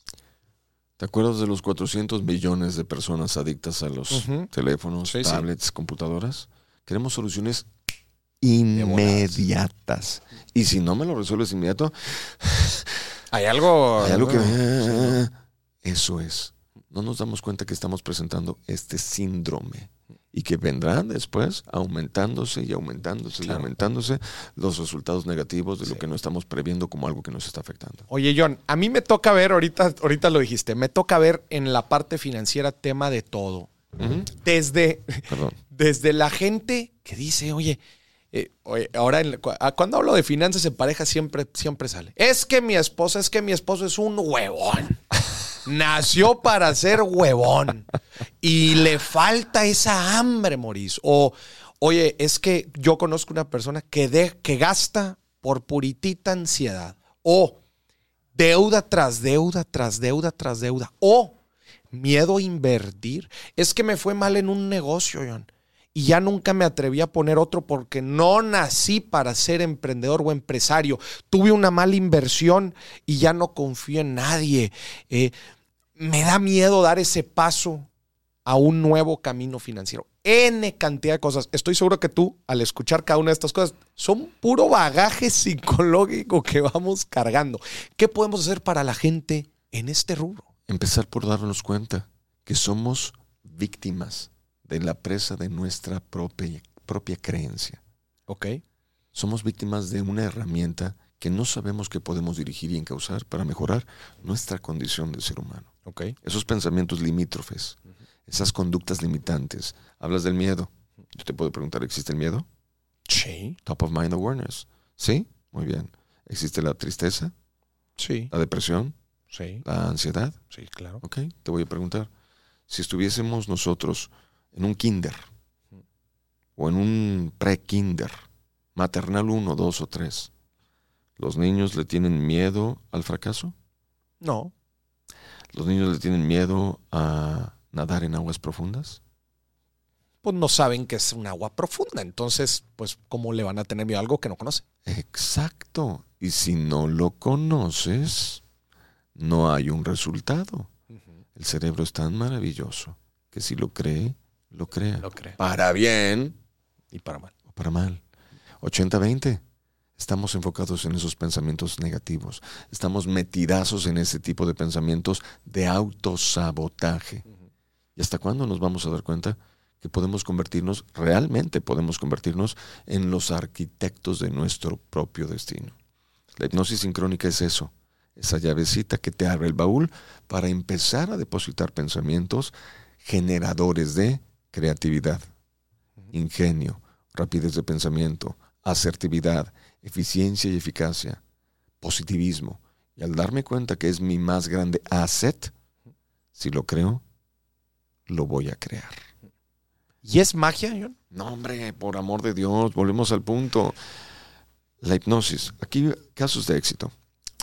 ¿Te acuerdas de los 400 millones de personas adictas a los teléfonos, Sí, sí. tablets, computadoras? Queremos soluciones. Inmediatas. Y si no me lo resuelves inmediato, Hay algo... hay algo que... Eso es. No nos damos cuenta que estamos presentando este síndrome y que vendrán después aumentándose y aumentándose Claro. y aumentándose los resultados negativos de lo que no estamos previendo como algo que nos está afectando. Oye, John, a mí me toca ver, ahorita, ahorita lo dijiste, me toca ver en la parte financiera tema de todo. Desde, Perdón. desde la gente que dice, oye, eh, ahora ah, cuando hablo de finanzas en pareja siempre, siempre sale. Es que mi esposa, es que mi esposo es un huevón. Nació para ser huevón. Y le falta esa hambre, Moris. O, oye, es que yo conozco una persona que, de, que gasta por puritita ansiedad. O deuda tras deuda, tras deuda, tras deuda. O miedo a invertir. Es que me fue mal en un negocio, John. Y ya nunca me atreví a poner otro porque no nací para ser emprendedor o empresario. Tuve una mala inversión y ya no confío en nadie. Eh, me da miedo dar ese paso a un nuevo camino financiero. N cantidad de cosas. Estoy seguro que tú, al escuchar cada una de estas cosas, son puro bagaje psicológico que vamos cargando. ¿Qué podemos hacer para la gente en este rubro? Empezar por darnos cuenta que somos víctimas de la presa de nuestra propia, propia creencia. Ok. Somos víctimas de una herramienta que no sabemos que podemos dirigir y encauzar para mejorar nuestra condición de ser humano. Ok. Esos pensamientos limítrofes, esas conductas limitantes. Hablas del miedo. Yo te puedo preguntar, ¿existe el miedo? Sí. Top of mind awareness. ¿Sí? Muy bien. ¿Existe la tristeza, Sí. la depresión, Sí. la ansiedad? Sí, claro. Ok, te voy a preguntar. Si estuviésemos nosotros en un kinder o en un pre-kinder, maternal 1, 2 o 3, ¿los niños le tienen miedo al fracaso? No. ¿Los niños le tienen miedo a nadar en aguas profundas? Pues no saben que es un agua profunda. Entonces, pues, ¿cómo le van a tener miedo a algo que no conocen? Exacto. Y si no lo conoces, no hay un resultado. El cerebro es tan maravilloso que si lo cree, lo crea. Lo. Para bien Y para mal. o para mal. 80-20. Estamos enfocados en esos pensamientos negativos. Estamos metidazos en ese tipo de pensamientos de autosabotaje. ¿Y hasta cuándo nos vamos a dar cuenta que podemos convertirnos, realmente podemos convertirnos en los arquitectos de nuestro propio destino? La hipnosis sincrónica es eso, esa llavecita que te abre el baúl para empezar a depositar pensamientos generadores de creatividad, ingenio, rapidez de pensamiento, asertividad, eficiencia y eficacia, positivismo. Y al darme cuenta que es mi más grande asset, si lo creo, lo voy a crear. ¿Y es magia, John? No, hombre, por amor de Dios, volvemos al punto. La hipnosis. Aquí casos de éxito.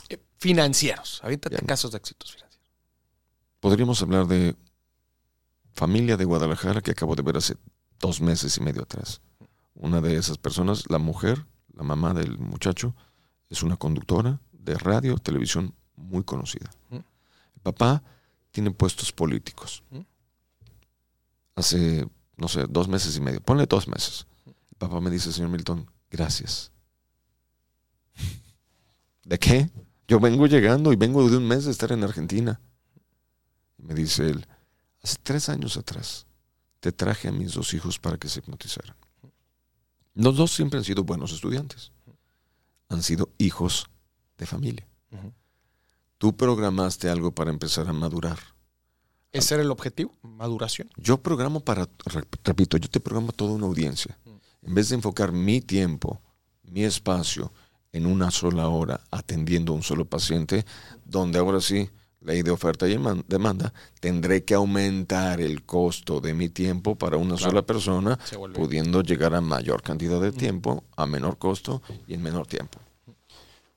Eh, financieros. Bien. casos de éxitos financieros. Podríamos hablar de familia de Guadalajara que acabo de ver hace dos meses y medio atrás. Una de esas personas, la mujer, la mamá del muchacho, es una conductora de radio, televisión muy conocida. Mm. El papá tiene puestos políticos. Mm. Hace, no sé, dos meses y medio. Ponle dos meses. El papá me dice, señor Milton, gracias. ¿De qué? Yo vengo llegando y vengo de un mes de estar en Argentina. Me dice él, hace tres años atrás te traje a mis dos hijos para que se hipnotizaran. Los dos siempre han sido buenos estudiantes. Han sido hijos de familia. Tú programaste algo para empezar a madurar. ¿Ese era el objetivo? Maduración. Yo programo para, re- repito, yo te programo toda una audiencia. En vez de enfocar mi tiempo mi espacio en una sola hora atendiendo a un solo paciente, donde ahora sí, ley de oferta y eman- demanda, tendré que aumentar el costo de mi tiempo para una Claro. sola persona, pudiendo llegar a mayor cantidad de tiempo, a menor costo y en menor tiempo.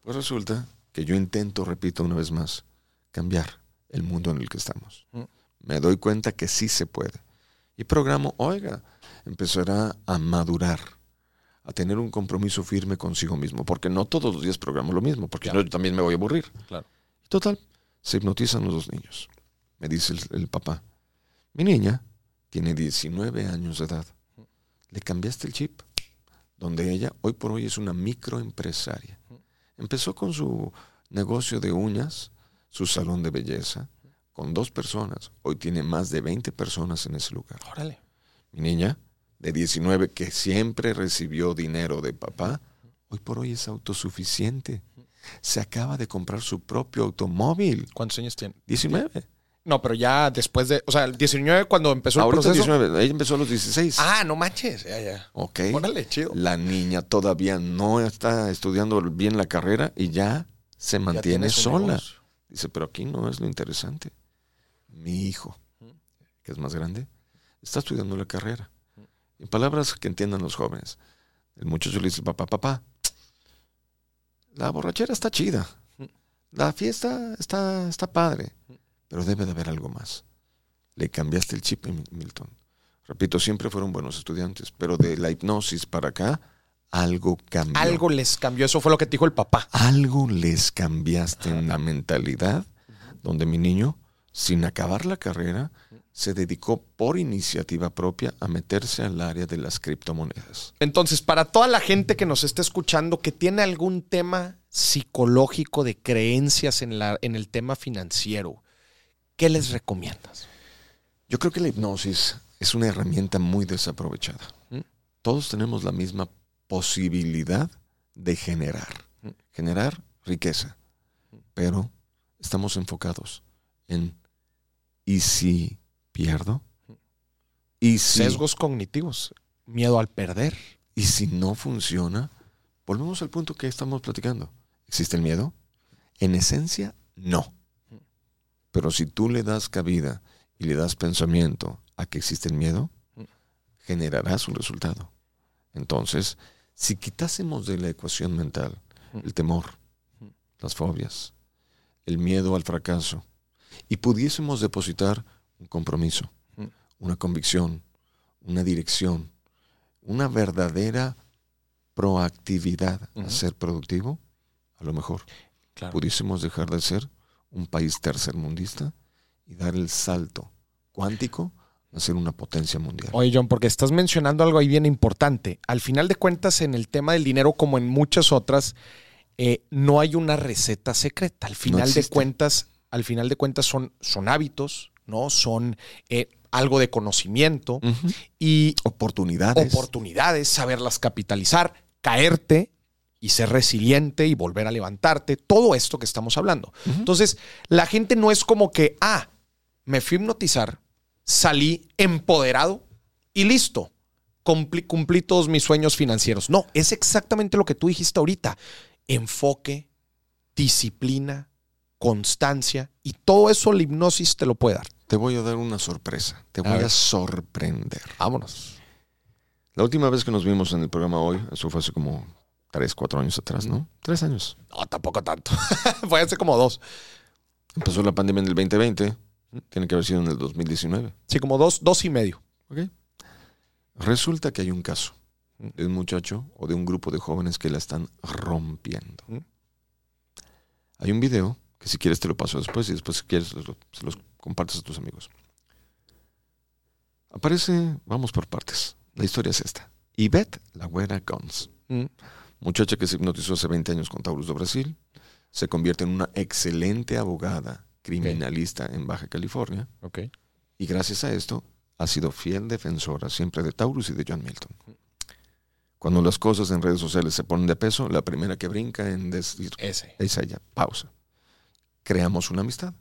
Pues resulta que yo intento, repito una vez más, cambiar el mundo en el que estamos. Mm. Me doy cuenta que sí se puede. Y programo, oiga, empezará a madurar, a tener un compromiso firme consigo mismo, porque no todos los días programo lo mismo, porque Claro. yo también me voy a aburrir. Claro. Total, se hipnotizan los dos niños. Me dice el, el papá, mi niña tiene 19 años de edad. Le cambiaste el chip, donde ella hoy por hoy es una microempresaria. Empezó con su negocio de uñas, su salón de belleza, con dos personas. Hoy tiene más de 20 personas en ese lugar. Órale. Mi niña, de 19, que siempre recibió dinero de papá, hoy por hoy es autosuficiente. Se acaba de comprar su propio automóvil. ¿Cuántos años tiene? 19. No, pero ya después de, o sea, el 19 cuando empezó el proceso. 19. Ella empezó a los 16. Ah, no manches. Ya, ya. ok. Órale, chido. La niña todavía no está estudiando bien la carrera y ya se mantiene sola. negocio. Dice, pero aquí no es lo interesante. Mi hijo, que es más grande, está estudiando la carrera. En palabras que entiendan los jóvenes, el muchacho le dice, papá, papá, la borrachera está chida. La fiesta está, está padre, pero debe de haber algo más. Le cambiaste el chip, Mi- Milton. Repito, siempre fueron buenos estudiantes, pero de la hipnosis para acá, algo cambió. Algo les cambió. Eso fue lo que te dijo el papá. Algo les cambiaste en la mentalidad, donde mi niño, sin acabar la carrera, se dedicó por iniciativa propia a meterse al área de las criptomonedas. Entonces, para toda la gente que nos está escuchando que tiene algún tema psicológico de creencias en, la, en el tema financiero, ¿qué les recomiendas? Yo creo que la hipnosis es una herramienta muy desaprovechada. ¿Mm? Todos tenemos la misma posibilidad de generar, ¿Mm? generar riqueza, pero estamos enfocados en ¿y si pierdo? ¿Y si, Sesgos cognitivos, miedo al perder. ¿Y si no funciona? Volvemos al punto que estamos platicando. ¿Existe el miedo? En esencia, no. Pero si tú le das cabida y le das pensamiento a que existe el miedo, generarás un resultado. Entonces, si quitásemos de la ecuación mental el temor, las fobias, el miedo al fracaso, y pudiésemos depositar un compromiso, una convicción, una dirección, una verdadera proactividad a ser productivo, a lo mejor Claro. pudiésemos dejar de ser un país tercermundista y dar el salto cuántico a ser una potencia mundial. Oye, John, porque estás mencionando algo ahí bien importante. Al final de cuentas, en el tema del dinero, como en muchas otras, eh, no hay una receta secreta. Al final de cuentas, al final de cuentas son, son hábitos, ¿no? Son eh, algo de conocimiento y Oportunidades. oportunidades, saberlas capitalizar, caerte y ser resiliente y volver a levantarte. Todo esto que estamos hablando. Entonces, la gente no es como que, ah, me fui a hipnotizar, salí empoderado y listo. Cumplí, cumplí todos mis sueños financieros. No, es exactamente lo que tú dijiste ahorita. Enfoque, disciplina, constancia y todo eso la hipnosis te lo puede dar. Te voy a dar una sorpresa. Te voy a, sorprender. Vámonos. La última vez que nos vimos en el programa hoy, eso fue hace como tres, cuatro años atrás, ¿no? Tres años. No, tampoco tanto. Fue hace como dos. Empezó la pandemia en el 2020. Tiene que haber sido en el 2019. Sí, como dos, dos y medio. ¿ok? Resulta que hay un caso de un muchacho o de un grupo de jóvenes que la están rompiendo. Mm. Hay un video que si quieres te lo paso después y después si quieres se los compartes a tus amigos. Aparece, vamos por partes. La historia es esta. Yvette La Güera Gons, Mm. muchacha que se hipnotizó hace 20 años con Taurus do Brasil, se convierte en una excelente abogada criminalista en Baja California Ok. y gracias a esto ha sido fiel defensora siempre de Taurus y de John Milton. Cuando las cosas en redes sociales se ponen de peso, la primera que brinca en decir Ese. es ella, pausa. Creamos una amistad.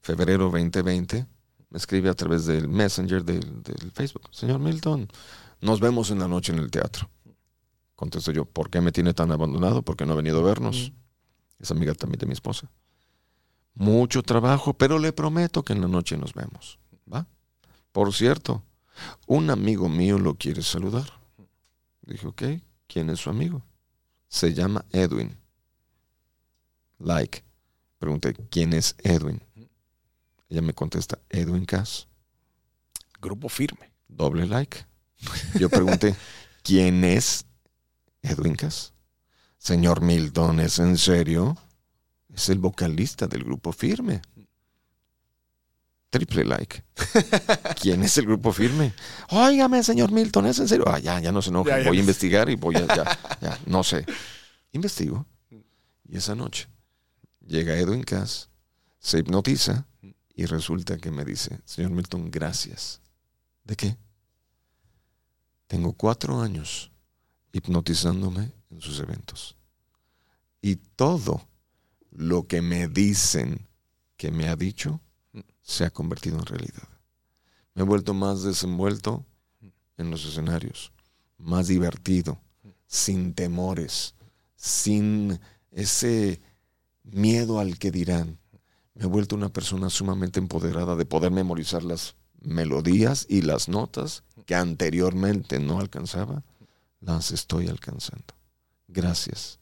Febrero 2020 me escribe a través del Messenger del, del Facebook. Señor Milton, nos vemos en la noche en el teatro. Contesto yo, ¿por qué me tiene tan abandonado? ¿Por qué no ha venido a vernos? Es amiga también de mi esposa. Mucho trabajo, pero le prometo que en la noche nos vemos. ¿Va? Por cierto, un amigo mío lo quiere saludar. Dije, ok, ¿quién es su amigo? Se llama Edwin. Like. Pregunté, ¿quién es Edwin? Ella me contesta, Edwin Cass. Grupo firme. Doble like. Yo pregunté, ¿quién es Edwin Cass? Señor Milton, ¿es en serio? Es el vocalista del grupo firme. Triple like. ¿Quién es el grupo firme? Óigame, señor Milton, ¿es en serio? Ah, ya, ya no se enoje. Voy a investigar y voy a. Ya, ya, no sé. Investigo. Y esa noche llega Edwin Cass, se hipnotiza y resulta que me dice: Señor Milton, gracias. ¿De qué? Tengo cuatro años hipnotizándome en sus eventos. Y todo lo que me dicen que me ha dicho se ha convertido en realidad. Me he vuelto más desenvuelto en los escenarios, más divertido, sin temores, sin ese miedo al que dirán. Me he vuelto una persona sumamente empoderada de poder memorizar las melodías y las notas que anteriormente no alcanzaba, las estoy alcanzando. Gracias.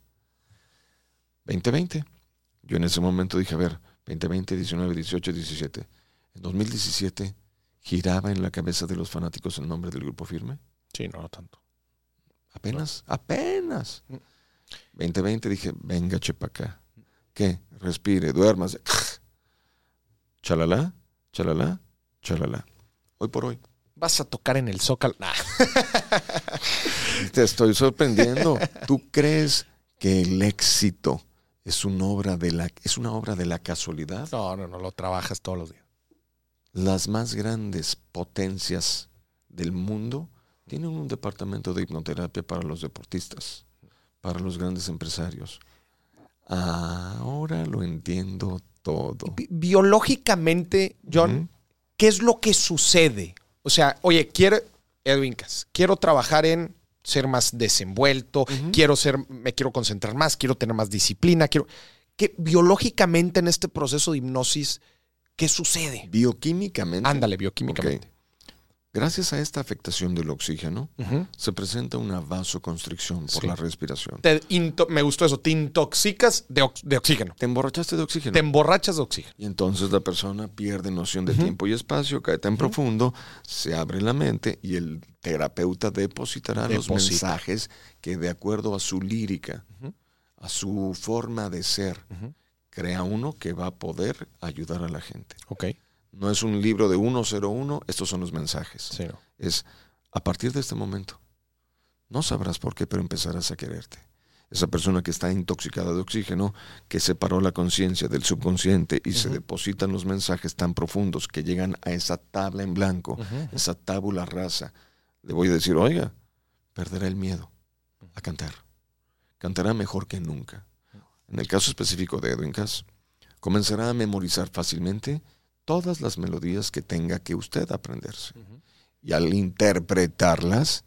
2020. Yo en ese momento dije, a ver, 2020, 19, 18, 17. En 2017 giraba en la cabeza de los fanáticos el nombre del grupo firme. Sí, no, no tanto. Apenas, apenas. 2020 dije, venga, chepa acá. ¿Qué? Respire, duermas. Chalala, chalala, chalala. Hoy por hoy. Vas a tocar en el Zócalo. Nah. Te estoy sorprendiendo. ¿Tú crees que el éxito es una obra de la, es una obra de la casualidad? No, no, no, lo trabajas todos los días. Las más grandes potencias del mundo tienen un departamento de hipnoterapia para los deportistas, para los grandes empresarios. Ahora lo entiendo todo. Biológicamente, John. ¿qué es lo que sucede? O sea, oye, quiero, Edwin Cass, quiero trabajar en ser más desenvuelto, quiero ser, me quiero concentrar más, quiero tener más disciplina, quiero. que biológicamente en este proceso de hipnosis, ¿qué sucede? Bioquímicamente. Ándale, bioquímicamente. Gracias a esta afectación del oxígeno, se presenta una vasoconstricción por Sí. la respiración. Te me gustó eso, te intoxicas de, ox- de oxígeno, Te emborrachaste de oxígeno. te emborrachas de oxígeno. Y entonces la persona pierde noción de tiempo y espacio, cae tan profundo, se abre la mente y el terapeuta depositará los mensajes que de acuerdo a su lírica, a su forma de ser, crea uno que va a poder ayudar a la gente. Ok. No es un libro de 101, estos son los mensajes. Sí, no. Es a partir de este momento. No sabrás por qué, pero empezarás a quererte. Esa persona que está intoxicada de oxígeno, que separó la conciencia del subconsciente y se depositan los mensajes tan profundos que llegan a esa tabla en blanco, esa tábula rasa, le voy a decir, oiga, perderá el miedo a cantar. Cantará mejor que nunca. En el caso específico de Edwin Cass, comenzará a memorizar fácilmente todas las melodías que tenga que usted aprenderse. Y al interpretarlas,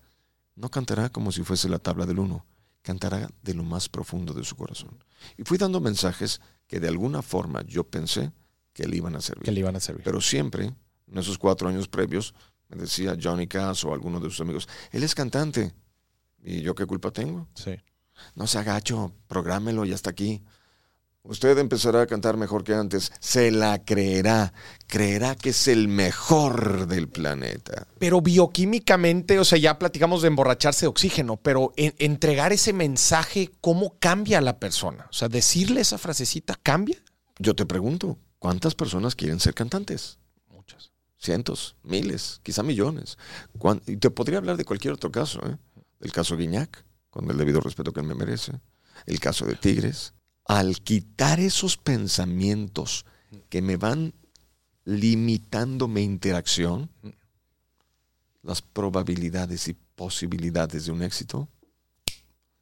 no cantará como si fuese la tabla del uno, cantará de lo más profundo de su corazón. Y fui dando mensajes que de alguna forma yo pensé que le iban a servir. Que le iban a servir. Pero siempre, en esos cuatro años previos, me decía Johnny Cass o alguno de sus amigos, él es cantante. ¿Y yo qué culpa tengo? sí. No se agacho, prográmelo y hasta aquí. Usted empezará a cantar mejor que antes. Se la creerá. Creerá que es el mejor del planeta. Pero bioquímicamente, o sea, ya platicamos de emborracharse de oxígeno, pero en- entregar ese mensaje, ¿cómo cambia a la persona? O sea, decirle esa frasecita, ¿cambia? Yo te pregunto, ¿cuántas personas quieren ser cantantes? Muchas. Cientos, miles, quizá millones. Y te podría hablar de cualquier otro caso, ¿eh? El caso Guiñac, con el debido respeto que él me merece. El caso de Tigres. Al quitar esos pensamientos que me van limitando mi interacción, las probabilidades y posibilidades de un éxito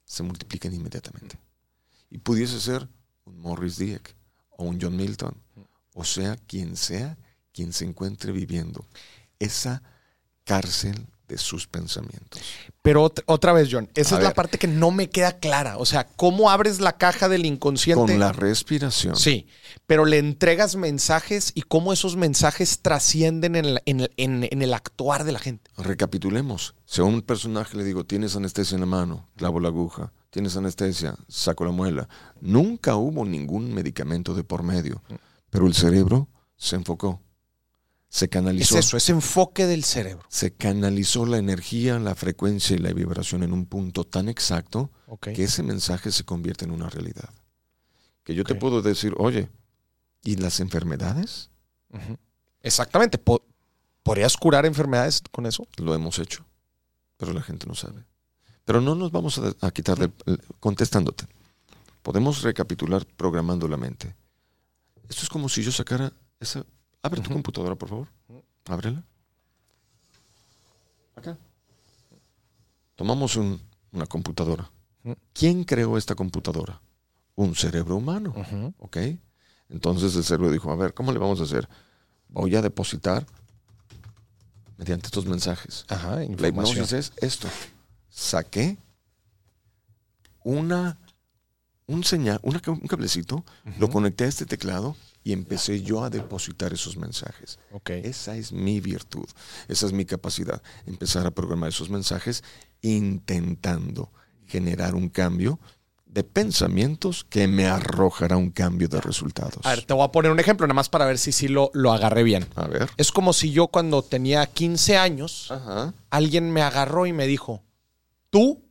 se multiplican inmediatamente. Y pudiese ser un Morris Dieck o un John Milton, o sea, quien sea quien se encuentre viviendo esa cárcel de sus pensamientos. Pero ot- otra vez, John, esa A es la parte que no me queda clara. O sea, ¿cómo abres la caja del inconsciente? Con la respiración. Sí, pero le entregas mensajes y cómo esos mensajes trascienden en, la- en el- en- en el actuar de la gente. Recapitulemos. Si a un personaje le digo, tienes anestesia en la mano, clavo la aguja, tienes anestesia, saco la muela. Nunca hubo ningún medicamento de por medio, pero el cerebro se enfocó, se Es canalizó. eso, ese enfoque del cerebro. Se canalizó la energía, la frecuencia y la vibración en un punto tan exacto que ese mensaje se convierte en una realidad. Que yo te puedo decir, oye, ¿y las enfermedades? Exactamente. Po- ¿Podrías curar enfermedades con eso? Lo hemos hecho, pero la gente no sabe. Pero no nos vamos a, a quitar de, contestándote. Podemos recapitular programando la mente. Esto es como si yo sacara esa... Abre tu computadora, por favor. Ábrela. Acá. Tomamos un- una computadora. ¿Quién creó esta computadora? Un cerebro humano. ¿Ok? Entonces el cerebro dijo, a ver, ¿cómo le vamos a hacer? Voy a depositar mediante estos mensajes. Ajá, La hipnosis es esto. Saqué una, un señal, una un cablecito, lo conecté a este teclado y empecé yo a depositar esos mensajes. Ok. Esa es mi virtud, esa es mi capacidad, empezar a programar esos mensajes intentando generar un cambio de pensamientos que me arrojará un cambio de resultados. A ver, te voy a poner un ejemplo, nada más para ver si sí lo, lo agarré bien. A ver. Es como si yo cuando tenía 15 años, Ajá. alguien me agarró y me dijo, tú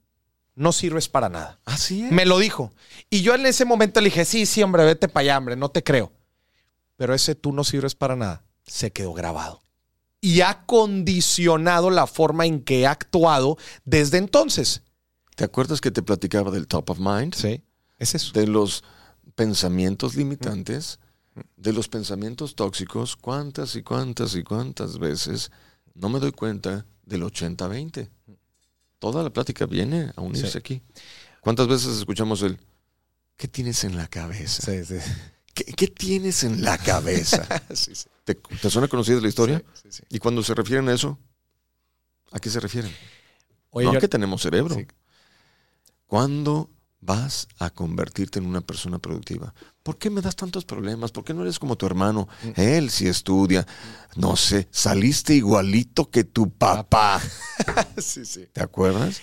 no sirves para nada. Así es. Me lo dijo. Y yo en ese momento le dije, sí, sí, hombre, vete para allá, hombre, no te creo. Pero ese tú no sirves para nada se quedó grabado. Y ha condicionado la forma en que he actuado desde entonces. ¿Te acuerdas que te platicaba del top of mind? Sí, es eso. de los pensamientos limitantes, de los pensamientos tóxicos, cuántas y cuántas y cuántas veces no me doy cuenta del 80-20. Toda la plática viene a unirse Sí. aquí. ¿Cuántas veces escuchamos el ¿qué tienes en la cabeza? Sí, sí. ¿Qué, qué tienes en la cabeza? Sí, sí. ¿Te, te suena conocida la historia? Sí. Y cuando se refieren a eso, ¿a qué se refieren? Oye, no yo- a que tenemos cerebro. ¿Cuándo vas a convertirte en una persona productiva? ¿Por qué me das tantos problemas? ¿Por qué no eres como tu hermano? Mm. Él sí estudia. No sé, saliste igualito que tu papá. sí, sí. ¿Te acuerdas?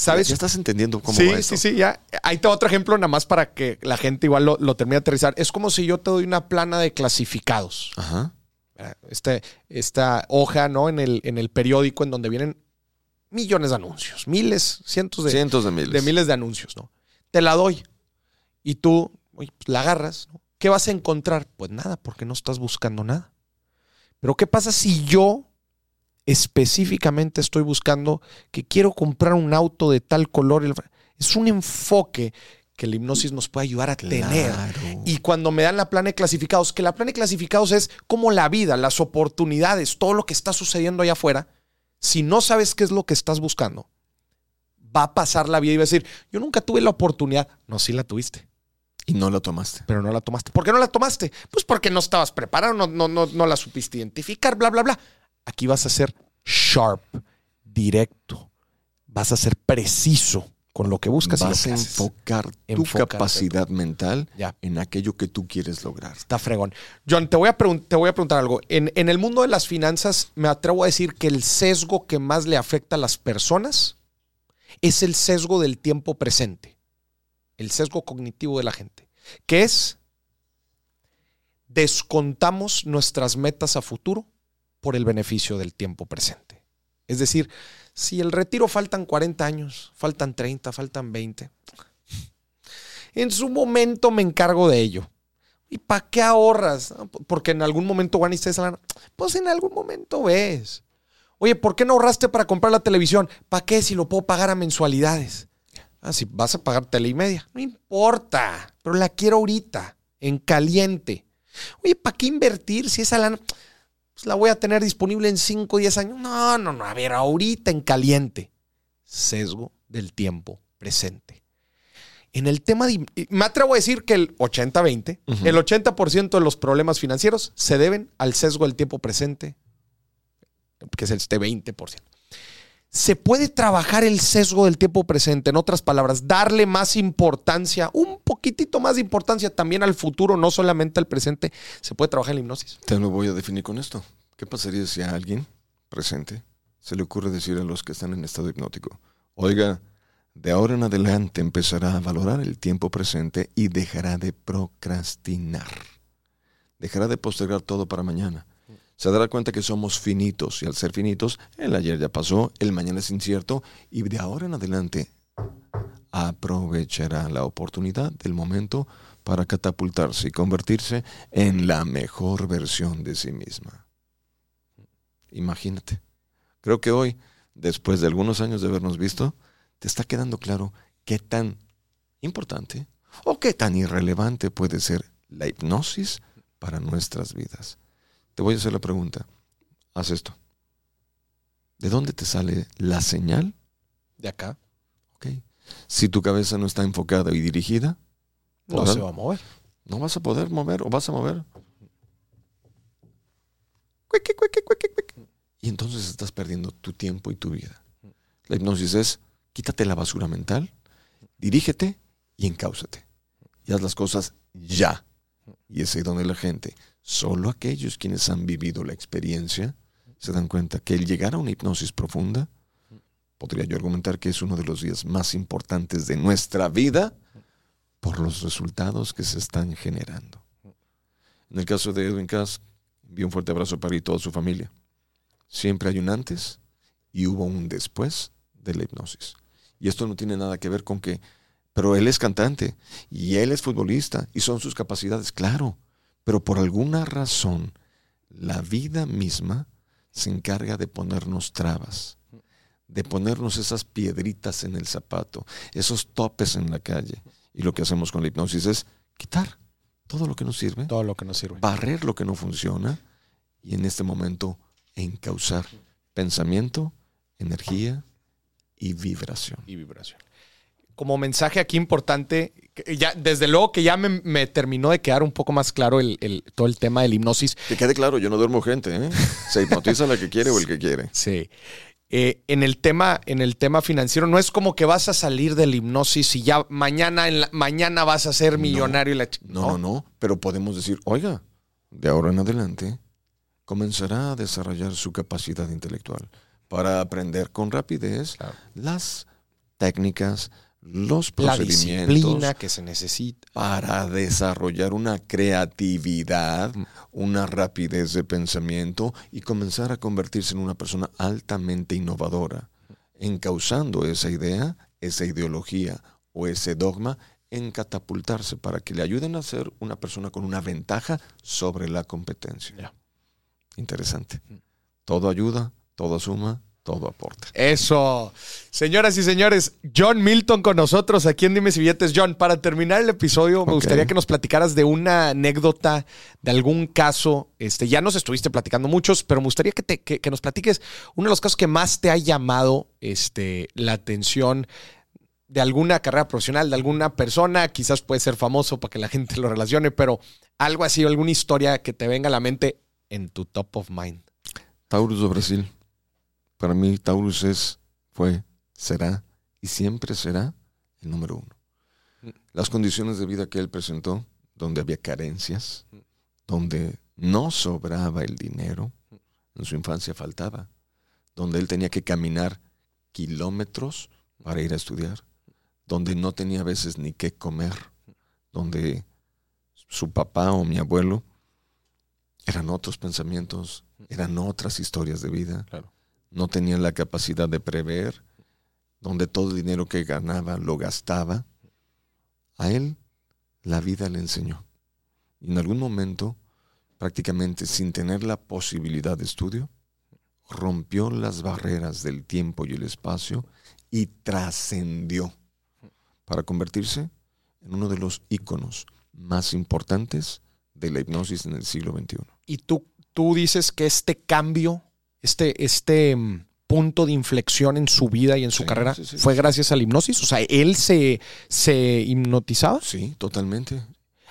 ¿Sabes? Ya estás entendiendo cómo sí, va esto. sí, sí, ya. Ahí te otro ejemplo, nada más para que la gente igual lo, lo termine de aterrizar. Es como si yo te doy una plana de clasificados. Ajá. Este, esta hoja, ¿no? En el, en el periódico en donde vienen millones de anuncios, miles, cientos de, Cientos de miles. de miles de anuncios, ¿no? Te la doy y tú oye, pues, la agarras, ¿no? ¿Qué vas a encontrar? Pues nada, porque no estás buscando nada. Pero ¿qué pasa si yo específicamente estoy buscando que quiero comprar un auto de tal color? Es un enfoque que la hipnosis nos puede ayudar a tener. Y cuando me dan la plana de clasificados, que la plana de clasificados es como la vida, las oportunidades, todo lo que está sucediendo allá afuera. Si no sabes qué es lo que estás buscando, va a pasar la vida y va a decir, yo nunca tuve la oportunidad. No, sí la tuviste, Y no la tomaste. pero no la tomaste. ¿Por qué no la tomaste? Pues porque no estabas preparado, no, no, no, no la supiste identificar, bla, bla, bla. Aquí vas a ser sharp, directo. Vas a ser preciso con lo que buscas y lo Vas que a haces. enfocar tu Enfocarte. capacidad mental Ya. en aquello que tú quieres lograr. Está fregón. John, te voy a, te voy a preguntar algo. En, en el mundo de las finanzas, me atrevo a decir que el sesgo que más le afecta a las personas es el sesgo del tiempo presente. El sesgo cognitivo de la gente. Que es descontamos nuestras metas a futuro por el beneficio del tiempo presente. Es decir, si el retiro faltan 40 años, faltan 30, faltan 20, en su momento me encargo de ello. ¿Y para qué ahorras? Ah, Porque en algún momento van y ustedes Pues en algún momento ves. Oye, ¿por qué no ahorraste para comprar la televisión? ¿Para qué si lo puedo pagar a mensualidades? Ah, si vas a pagar tele y media. No importa, pero la quiero ahorita, en caliente. Oye, ¿para qué invertir si esa lana pues la voy a tener disponible en 5 o 10 años? No, no, no, a ver, ahorita en caliente. Sesgo del tiempo presente. En el tema de... Me atrevo a decir que el 80-20, Ujú. el 80% de los problemas financieros se deben al sesgo del tiempo presente, que es este 20%. Se puede trabajar el sesgo del tiempo presente, en otras palabras, darle más importancia, un poquitito más de importancia también al futuro, no solamente al presente, se puede trabajar la hipnosis. Te lo voy a definir con esto. ¿Qué pasaría si a alguien presente se le ocurre decir a los que están en estado hipnótico, oiga, de ahora en adelante empezará a valorar el tiempo presente y dejará de procrastinar. Dejará de postergar todo para mañana se dará cuenta que somos finitos y al ser finitos, el ayer ya pasó, el mañana es incierto y de ahora en adelante aprovechará la oportunidad del momento para catapultarse y convertirse en la mejor versión de sí misma. Imagínate. Creo que hoy, después de algunos años de habernos visto, te está quedando claro qué tan importante o qué tan irrelevante puede ser la hipnosis para nuestras vidas. Te voy a hacer la pregunta. Haz esto. ¿De dónde te sale la señal? De acá. Ok. Si tu cabeza no está enfocada y dirigida, no se va a mover. No vas a poder mover o vas a mover. Y entonces estás perdiendo tu tiempo y tu vida. La hipnosis es quítate la basura mental, dirígete y encáusate. Y haz las cosas ya. Y es ahí donde la gente Solo aquellos quienes han vivido la experiencia se dan cuenta que el llegar a una hipnosis profunda, podría yo argumentar que es uno de los días más importantes de nuestra vida por los resultados que se están generando. En el caso de Edwin Cass, envío un fuerte abrazo para él y toda su familia. Siempre hay un antes y hubo un después de la hipnosis. Y esto no tiene nada que ver con que, pero él es cantante y él es futbolista y son sus capacidades, claro pero por alguna razón la vida misma se encarga de ponernos trabas, de ponernos esas piedritas en el zapato, esos topes en la calle. Y lo que hacemos con la hipnosis es quitar todo lo que nos sirve, todo lo que nos sirve, barrer lo que no funciona y en este momento encauzar pensamiento, energía y vibración. Y vibración como mensaje aquí importante, ya, desde luego que ya me, terminó de quedar un poco más claro el, todo el tema de la hipnosis. Que quede claro, yo no duermo gente, ¿eh? Se hipnotiza la que quiere o el que quiere. Sí. Eh, en, el tema, en el tema financiero, no es como que vas a salir de la hipnosis y ya mañana, en mañana vas a ser millonario. No, y la no, no, no, pero podemos decir, oiga, de ahora en adelante comenzará a desarrollar su capacidad intelectual para aprender con rapidez las técnicas, los procedimientos la que se necesita para desarrollar una creatividad, mm. una rapidez de pensamiento y comenzar a convertirse en una persona altamente innovadora, encauzando esa idea, esa ideología o ese dogma en catapultarse para que le ayuden a ser una persona con una ventaja sobre la competencia. Interesante. Mm. Todo ayuda, todo suma, todo aporta. Eso. Señoras y señores, John Milton con nosotros aquí en Dime si Billetes. John, para terminar el episodio, me gustaría que nos platicaras de una anécdota, de algún caso. Este, ya nos estuviste platicando muchos, pero me gustaría que, te, que, nos platiques uno de los casos que más te ha llamado este, la atención de alguna carrera profesional, de alguna persona, quizás puede ser famoso para que la gente lo relacione, pero algo así, alguna historia que te venga a la mente en tu top of mind. Taurus de Brasil. Para mí Taurus es, fue, será y siempre será el número uno. Mm. Las condiciones de vida que él presentó, donde había carencias, mm. donde no sobraba el dinero, mm. en su infancia faltaba, donde él tenía que caminar kilómetros para ir a estudiar, donde no tenía a veces ni qué comer, donde su papá o mi abuelo eran otros pensamientos, eran otras historias de vida. Claro no tenía la capacidad de prever, donde todo el dinero que ganaba lo gastaba. A él la vida le enseñó. Y en algún momento, prácticamente sin tener la posibilidad de estudio, rompió las barreras del tiempo y el espacio y trascendió para convertirse en uno de los íconos más importantes de la hipnosis en el siglo XXI. Y tú, tú dices que este cambio este, este mm, punto de inflexión en su vida y en su carrera fue gracias a la hipnosis? O sea, ¿él se, se hipnotizaba? Sí, totalmente.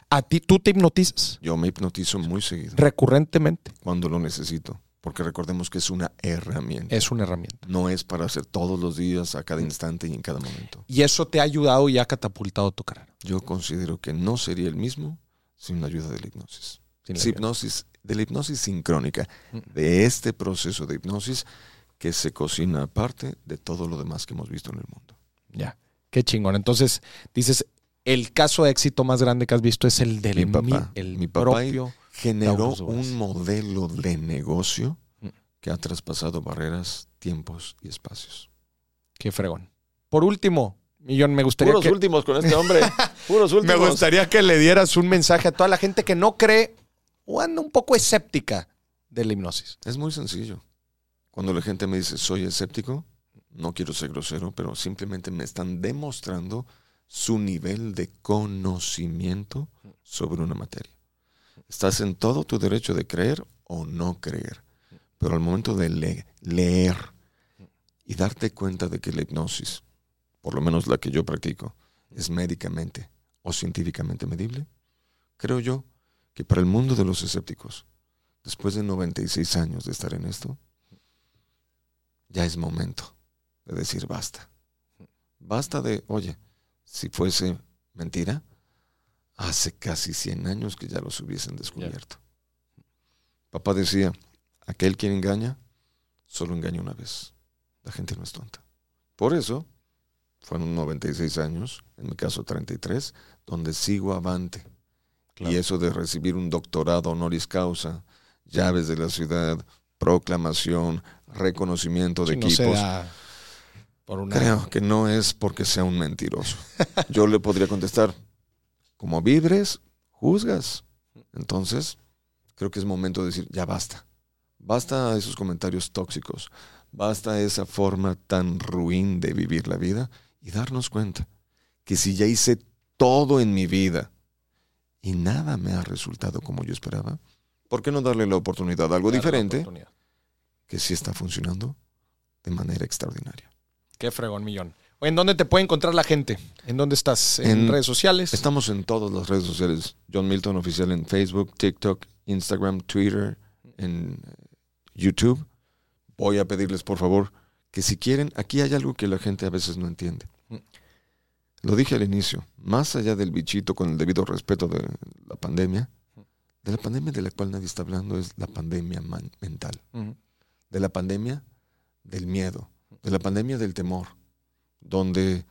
¿A ti tú te hipnotizas? Yo me hipnotizo muy seguido. ¿Recurrentemente? Cuando lo necesito. Porque recordemos que es una herramienta. Es una herramienta. No es para hacer todos los días, a cada instante y en cada momento. Y eso te ha ayudado y ha catapultado tu carrera. Yo considero que no sería el mismo sin la ayuda de la hipnosis. Sin la hipnosis, de la hipnosis sincrónica, Mm. de este proceso de hipnosis que se cocina aparte de todo lo demás que hemos visto en el mundo. Ya. Qué chingón. Entonces, dices, el caso de éxito más grande que has visto es el del Mi papá. el Mi papá propio. Generó un modelo de negocio Mm. que ha traspasado barreras, tiempos y espacios. Qué fregón. Por último, Millón, me gustaría que, últimos con este hombre. Puros me gustaría que le dieras un mensaje a toda la gente que no cree o anda un poco escéptica de la hipnosis. Es muy sencillo. Cuando la gente me dice soy escéptico, no quiero ser grosero, pero simplemente me están demostrando su nivel de conocimiento sobre una materia. Estás en todo tu derecho de creer o no creer, pero al momento de le- leer y darte cuenta de que la hipnosis, por lo menos la que yo practico, es médicamente o científicamente medible, creo yo que para el mundo de los escépticos, después de 96 años de estar en esto, ya es momento de decir basta. Basta de, oye, si fuese mentira, hace casi 100 años que ya los hubiesen descubierto. Papá decía, aquel quien engaña, solo engaña una vez. La gente no es tonta. Por eso, fueron 96 años, en mi caso 33, donde sigo avante. Claro. Y eso de recibir un doctorado honoris causa, llaves de la ciudad, proclamación, reconocimiento de no equipos. por una... Creo que no es porque sea un mentiroso. Yo le podría contestar, como vibres, juzgas. Entonces, creo que es momento de decir, ya basta. Basta esos comentarios tóxicos. Basta esa forma tan ruin de vivir la vida y darnos cuenta que si ya hice todo en mi vida y nada me ha resultado como yo esperaba, ¿por qué no darle la oportunidad a algo Darle diferente que sí está funcionando de manera extraordinaria? Qué fregón, Millón. ¿En dónde te puede encontrar la gente? ¿En dónde estás? ¿En, En- redes sociales? Estamos en todas las redes sociales. John Milton Oficial en Facebook, TikTok, Instagram, Twitter, en eh, YouTube. Voy a pedirles, por favor, que si quieren, aquí hay algo que la gente a veces no entiende. Lo dije al inicio, más allá del bichito con el debido respeto de la pandemia, de la pandemia de la cual nadie está hablando es la pandemia man- mental, de la pandemia del miedo, de la pandemia del temor, donde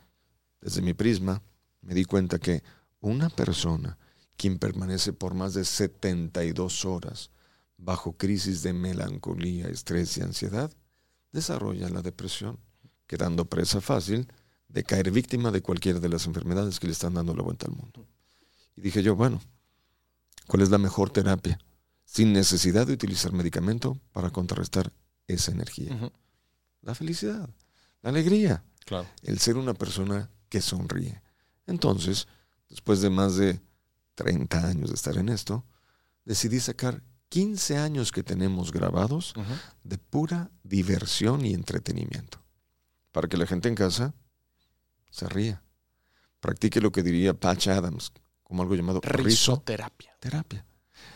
desde mi prisma me di cuenta que una persona quien permanece por más de 72 horas bajo crisis de melancolía, estrés y ansiedad, desarrolla la depresión, quedando presa fácil de caer víctima de cualquiera de las enfermedades que le están dando la vuelta al mundo. Y dije yo, bueno, ¿cuál es la mejor terapia? Sin necesidad de utilizar medicamento para contrarrestar esa energía. La felicidad, la alegría Claro. el ser una persona que sonríe. Entonces, después de más de 30 años de estar en esto, decidí sacar 15 años que tenemos grabados de pura diversión y entretenimiento. Para que la gente en casa se ría. Practique lo que diría Patch Adams, como algo llamado Risoterapia. risoterapia.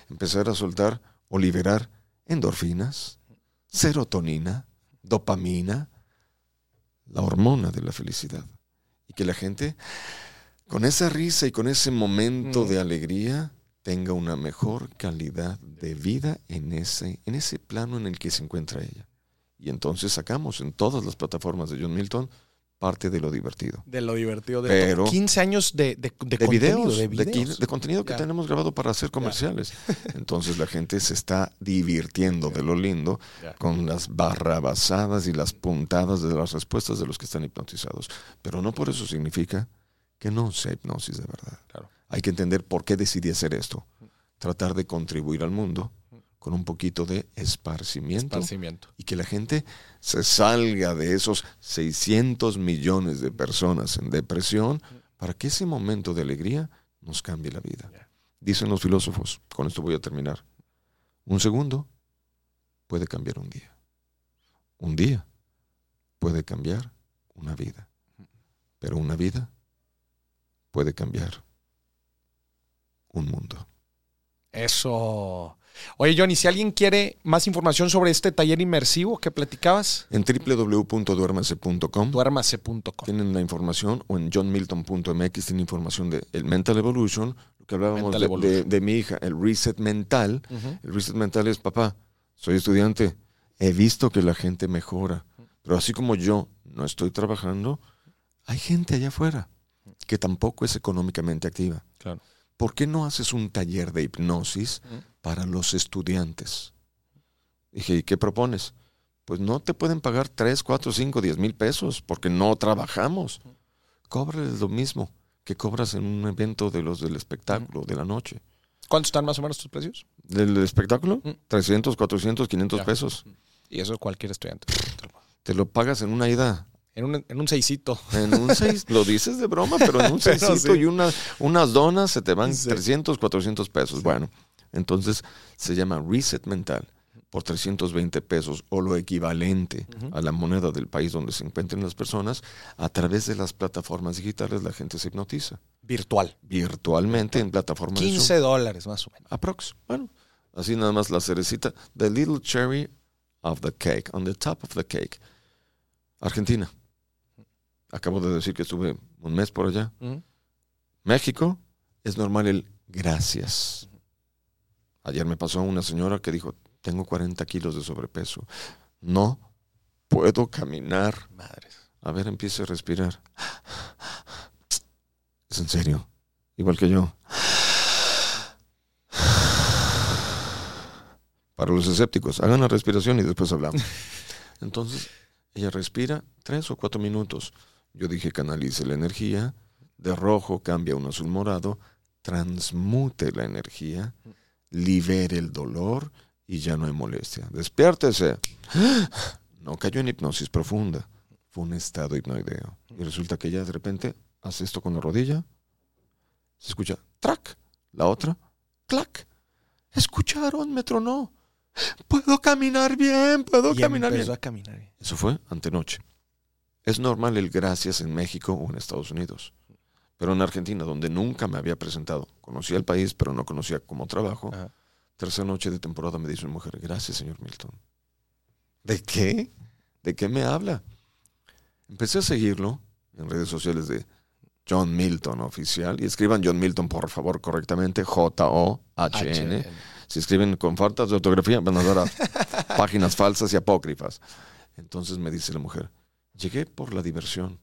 Empezar a soltar o liberar endorfinas, serotonina, dopamina, la hormona de la felicidad. Y que la gente, con esa risa y con ese momento Mm. de alegría, tenga una mejor calidad de vida en ese, en ese plano en el que se encuentra ella. Y entonces sacamos en todas las plataformas de John Milton parte de lo divertido. De lo divertido de Pero- todo. 15 años de, de, de De contenido, videos, de videos. contenido que Ya. tenemos grabado para hacer comerciales. Entonces la gente se está divirtiendo de lo lindo Ya. con las barrabasadas y las puntadas de las respuestas de los que están hipnotizados. Pero no por eso significa que no sea hipnosis de verdad. Claro. Hay que entender por qué decidí hacer esto. Tratar de contribuir al mundo con un poquito de esparcimiento Esparcimiento. y que la gente se salga de esos 600 millones de personas en depresión para que ese momento de alegría nos cambie la vida. Dicen los filósofos, con esto voy a terminar, un segundo puede cambiar un día. Un día puede cambiar una vida. Pero una vida puede cambiar un mundo. Eso. Oye, Johnny, si alguien quiere más información sobre este taller inmersivo que platicabas, En www.duermase.com duérmase.com. tienen la información o en johnmilton.mx tienen información de el Mental Evolution, lo que hablábamos de, Evolution. de- de mi hija, el reset mental. El reset mental es, papá, soy estudiante, he visto que la gente mejora, pero así como yo no estoy trabajando, hay gente allá afuera que tampoco es económicamente activa. Claro. ¿Por qué no haces un taller de hipnosis. Para los estudiantes? Dije, ¿y qué propones? Pues no te pueden pagar 3, 4, 5, 10 mil pesos porque no trabajamos. Cóbrales lo mismo que cobras en un evento de los del espectáculo de la noche. ¿Cuántos están más o menos tus precios? ¿Del espectáculo? Mm. 300, 400, 500 Ya. pesos. Y eso cualquier estudiante. Te lo pagas en una ida. En un, en un seisito. En un seis, lo dices de broma, pero en un Pero seisito sí. y una, unas donas se te van Sí. 300, 400 pesos. Bueno, entonces se llama reset mental por 320 pesos o lo equivalente a la moneda del país donde se encuentren las personas. A través de las plataformas digitales la gente se hipnotiza Virtual. virtualmente en plataformas de Zoom. 15 dólares más o menos. Aprox. Bueno, así nada más la cerecita. The little cherry of the cake, on the top of the cake. Argentina. Acabo de decir que estuve un mes por allá. México es normal el gracias. Ayer me pasó una señora que dijo, tengo 40 kilos de sobrepeso. No puedo caminar. Madres. A ver, empiece a respirar. Es en serio. Igual que yo. Para los escépticos, hagan la respiración y después hablamos. Entonces, ella respira tres o cuatro minutos. Yo dije, canalice la energía. De rojo cambia a un azul morado. Transmute la energía. Libere el dolor y ya no hay molestia. Despiértese. No cayó en hipnosis profunda. Fue un estado hipnoideo. Y resulta que ella de repente hace esto con la rodilla. Se escucha track. La otra, clac. ¿Escucharon? Me tronó. Puedo caminar bien, puedo Y caminar empezó bien. a caminar. Eso fue antenoche. Es normal el gracias en México o en Estados Unidos. Pero en Argentina, donde nunca me había presentado, conocía el país, pero no conocía cómo trabajo. Ajá. Tercera noche de temporada me dice una mujer, gracias, señor Milton. ¿De qué? ¿De qué me habla? Empecé a seguirlo en redes sociales de John Milton oficial y escriban John Milton por favor correctamente, J-O-H-N. Si escriben con faltas de ortografía van a dar a páginas falsas y apócrifas. Entonces me dice la mujer, llegué por la diversión.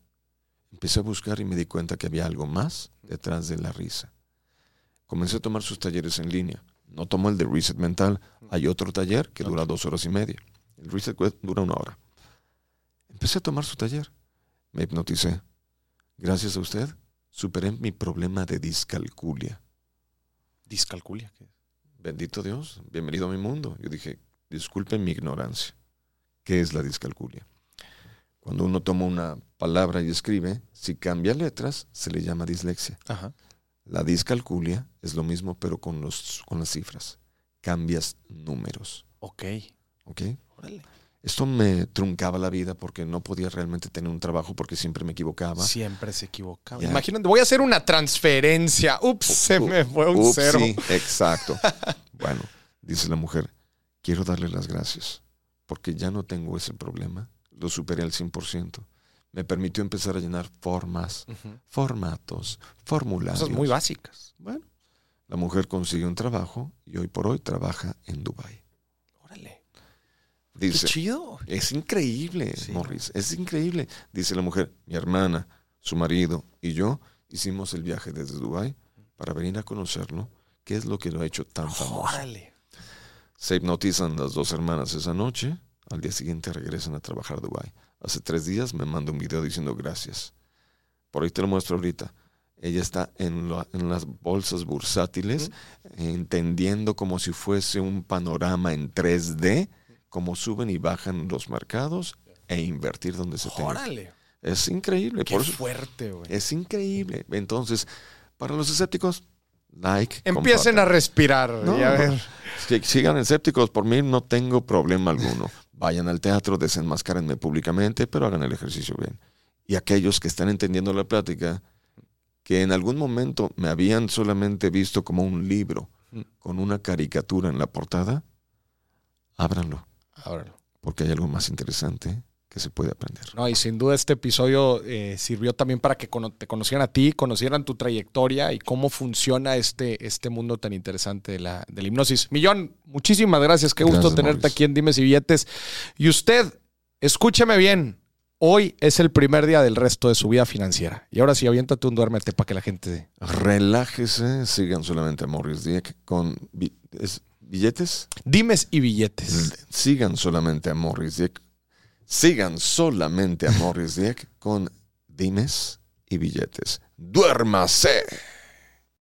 Empecé a buscar y me di cuenta que había algo más detrás de la risa. Comencé a tomar sus talleres en línea. No tomo el de Reset Mental. Hay otro taller que dura dos horas y media. El Reset dura una hora. Empecé a tomar su taller. Me hipnoticé. Gracias a usted, superé mi problema de discalculia. Discalculia. ¿qué es? Bendito Dios, bienvenido a mi mundo. Yo dije, disculpen mi ignorancia. ¿Qué es la discalculia? Cuando uno toma una palabra y escribe, si cambia letras, se le llama dislexia. Ajá. La discalculia es lo mismo, pero con, los, con las cifras. Cambias números. Ok. ¿Ok? Órale. Esto me truncaba la vida porque no podía realmente tener un trabajo porque siempre me equivocaba. Siempre se equivocaba. Ya. Imagínate, voy a hacer una transferencia. Ups, se me fue un Ups, cero. sí, exacto. bueno, dice la mujer, quiero darle las gracias porque ya no tengo ese problema. Lo superé al 100%. Me permitió empezar a llenar formas, formatos, formularios. Cosas muy básicas. Bueno, la mujer consiguió un trabajo y hoy por hoy trabaja en Dubai. Órale. Dice, Qué chido. Es increíble, Sí. Morris, es increíble. Dice la mujer, mi hermana, su marido y yo hicimos el viaje desde Dubái para venir a conocerlo. ¿Qué es lo que lo ha hecho tan famoso? Órale. Se hipnotizan las dos hermanas esa noche, al día siguiente regresan a trabajar a Dubái. Hace tres días me manda un video diciendo gracias. Por ahí te lo muestro ahorita. Ella está en, las bolsas bursátiles, entendiendo como si fuese un panorama en 3D, cómo suben y bajan los mercados e invertir donde se tenga. Órale. Es increíble. Qué Por eso, fuerte, güey. es increíble. Entonces, para los escépticos, like. Empiecen compartan. a respirar No, y a ver. Que sigan escépticos, por mí no tengo problema alguno. Vayan al teatro, desenmascárenme públicamente, pero hagan el ejercicio bien. Y aquellos que están entendiendo la plática, que en algún momento me habían solamente visto como un libro Mm. con una caricatura en la portada, ábranlo, Ábralo. porque hay algo más interesante que se puede aprender. No, y sin duda este episodio eh, sirvió también para que cono- te conocieran a ti, conocieran tu trayectoria y cómo funciona este, este mundo tan interesante de la, de la hipnosis. Millón, muchísimas gracias. Qué gusto tenerte Mauricio. aquí en Dimes y Billetes. Y usted, escúcheme bien. Hoy es el primer día del resto de su vida financiera. Y ahora sí, aviéntate un duérmete para que la gente... Relájese, sigan solamente a Morris Dieck con bi- es- billetes. Dimes y billetes. Sigan solamente a Morris Dieck. Sigan solamente a Morris Dieck con dimes y billetes. ¡Duérmase!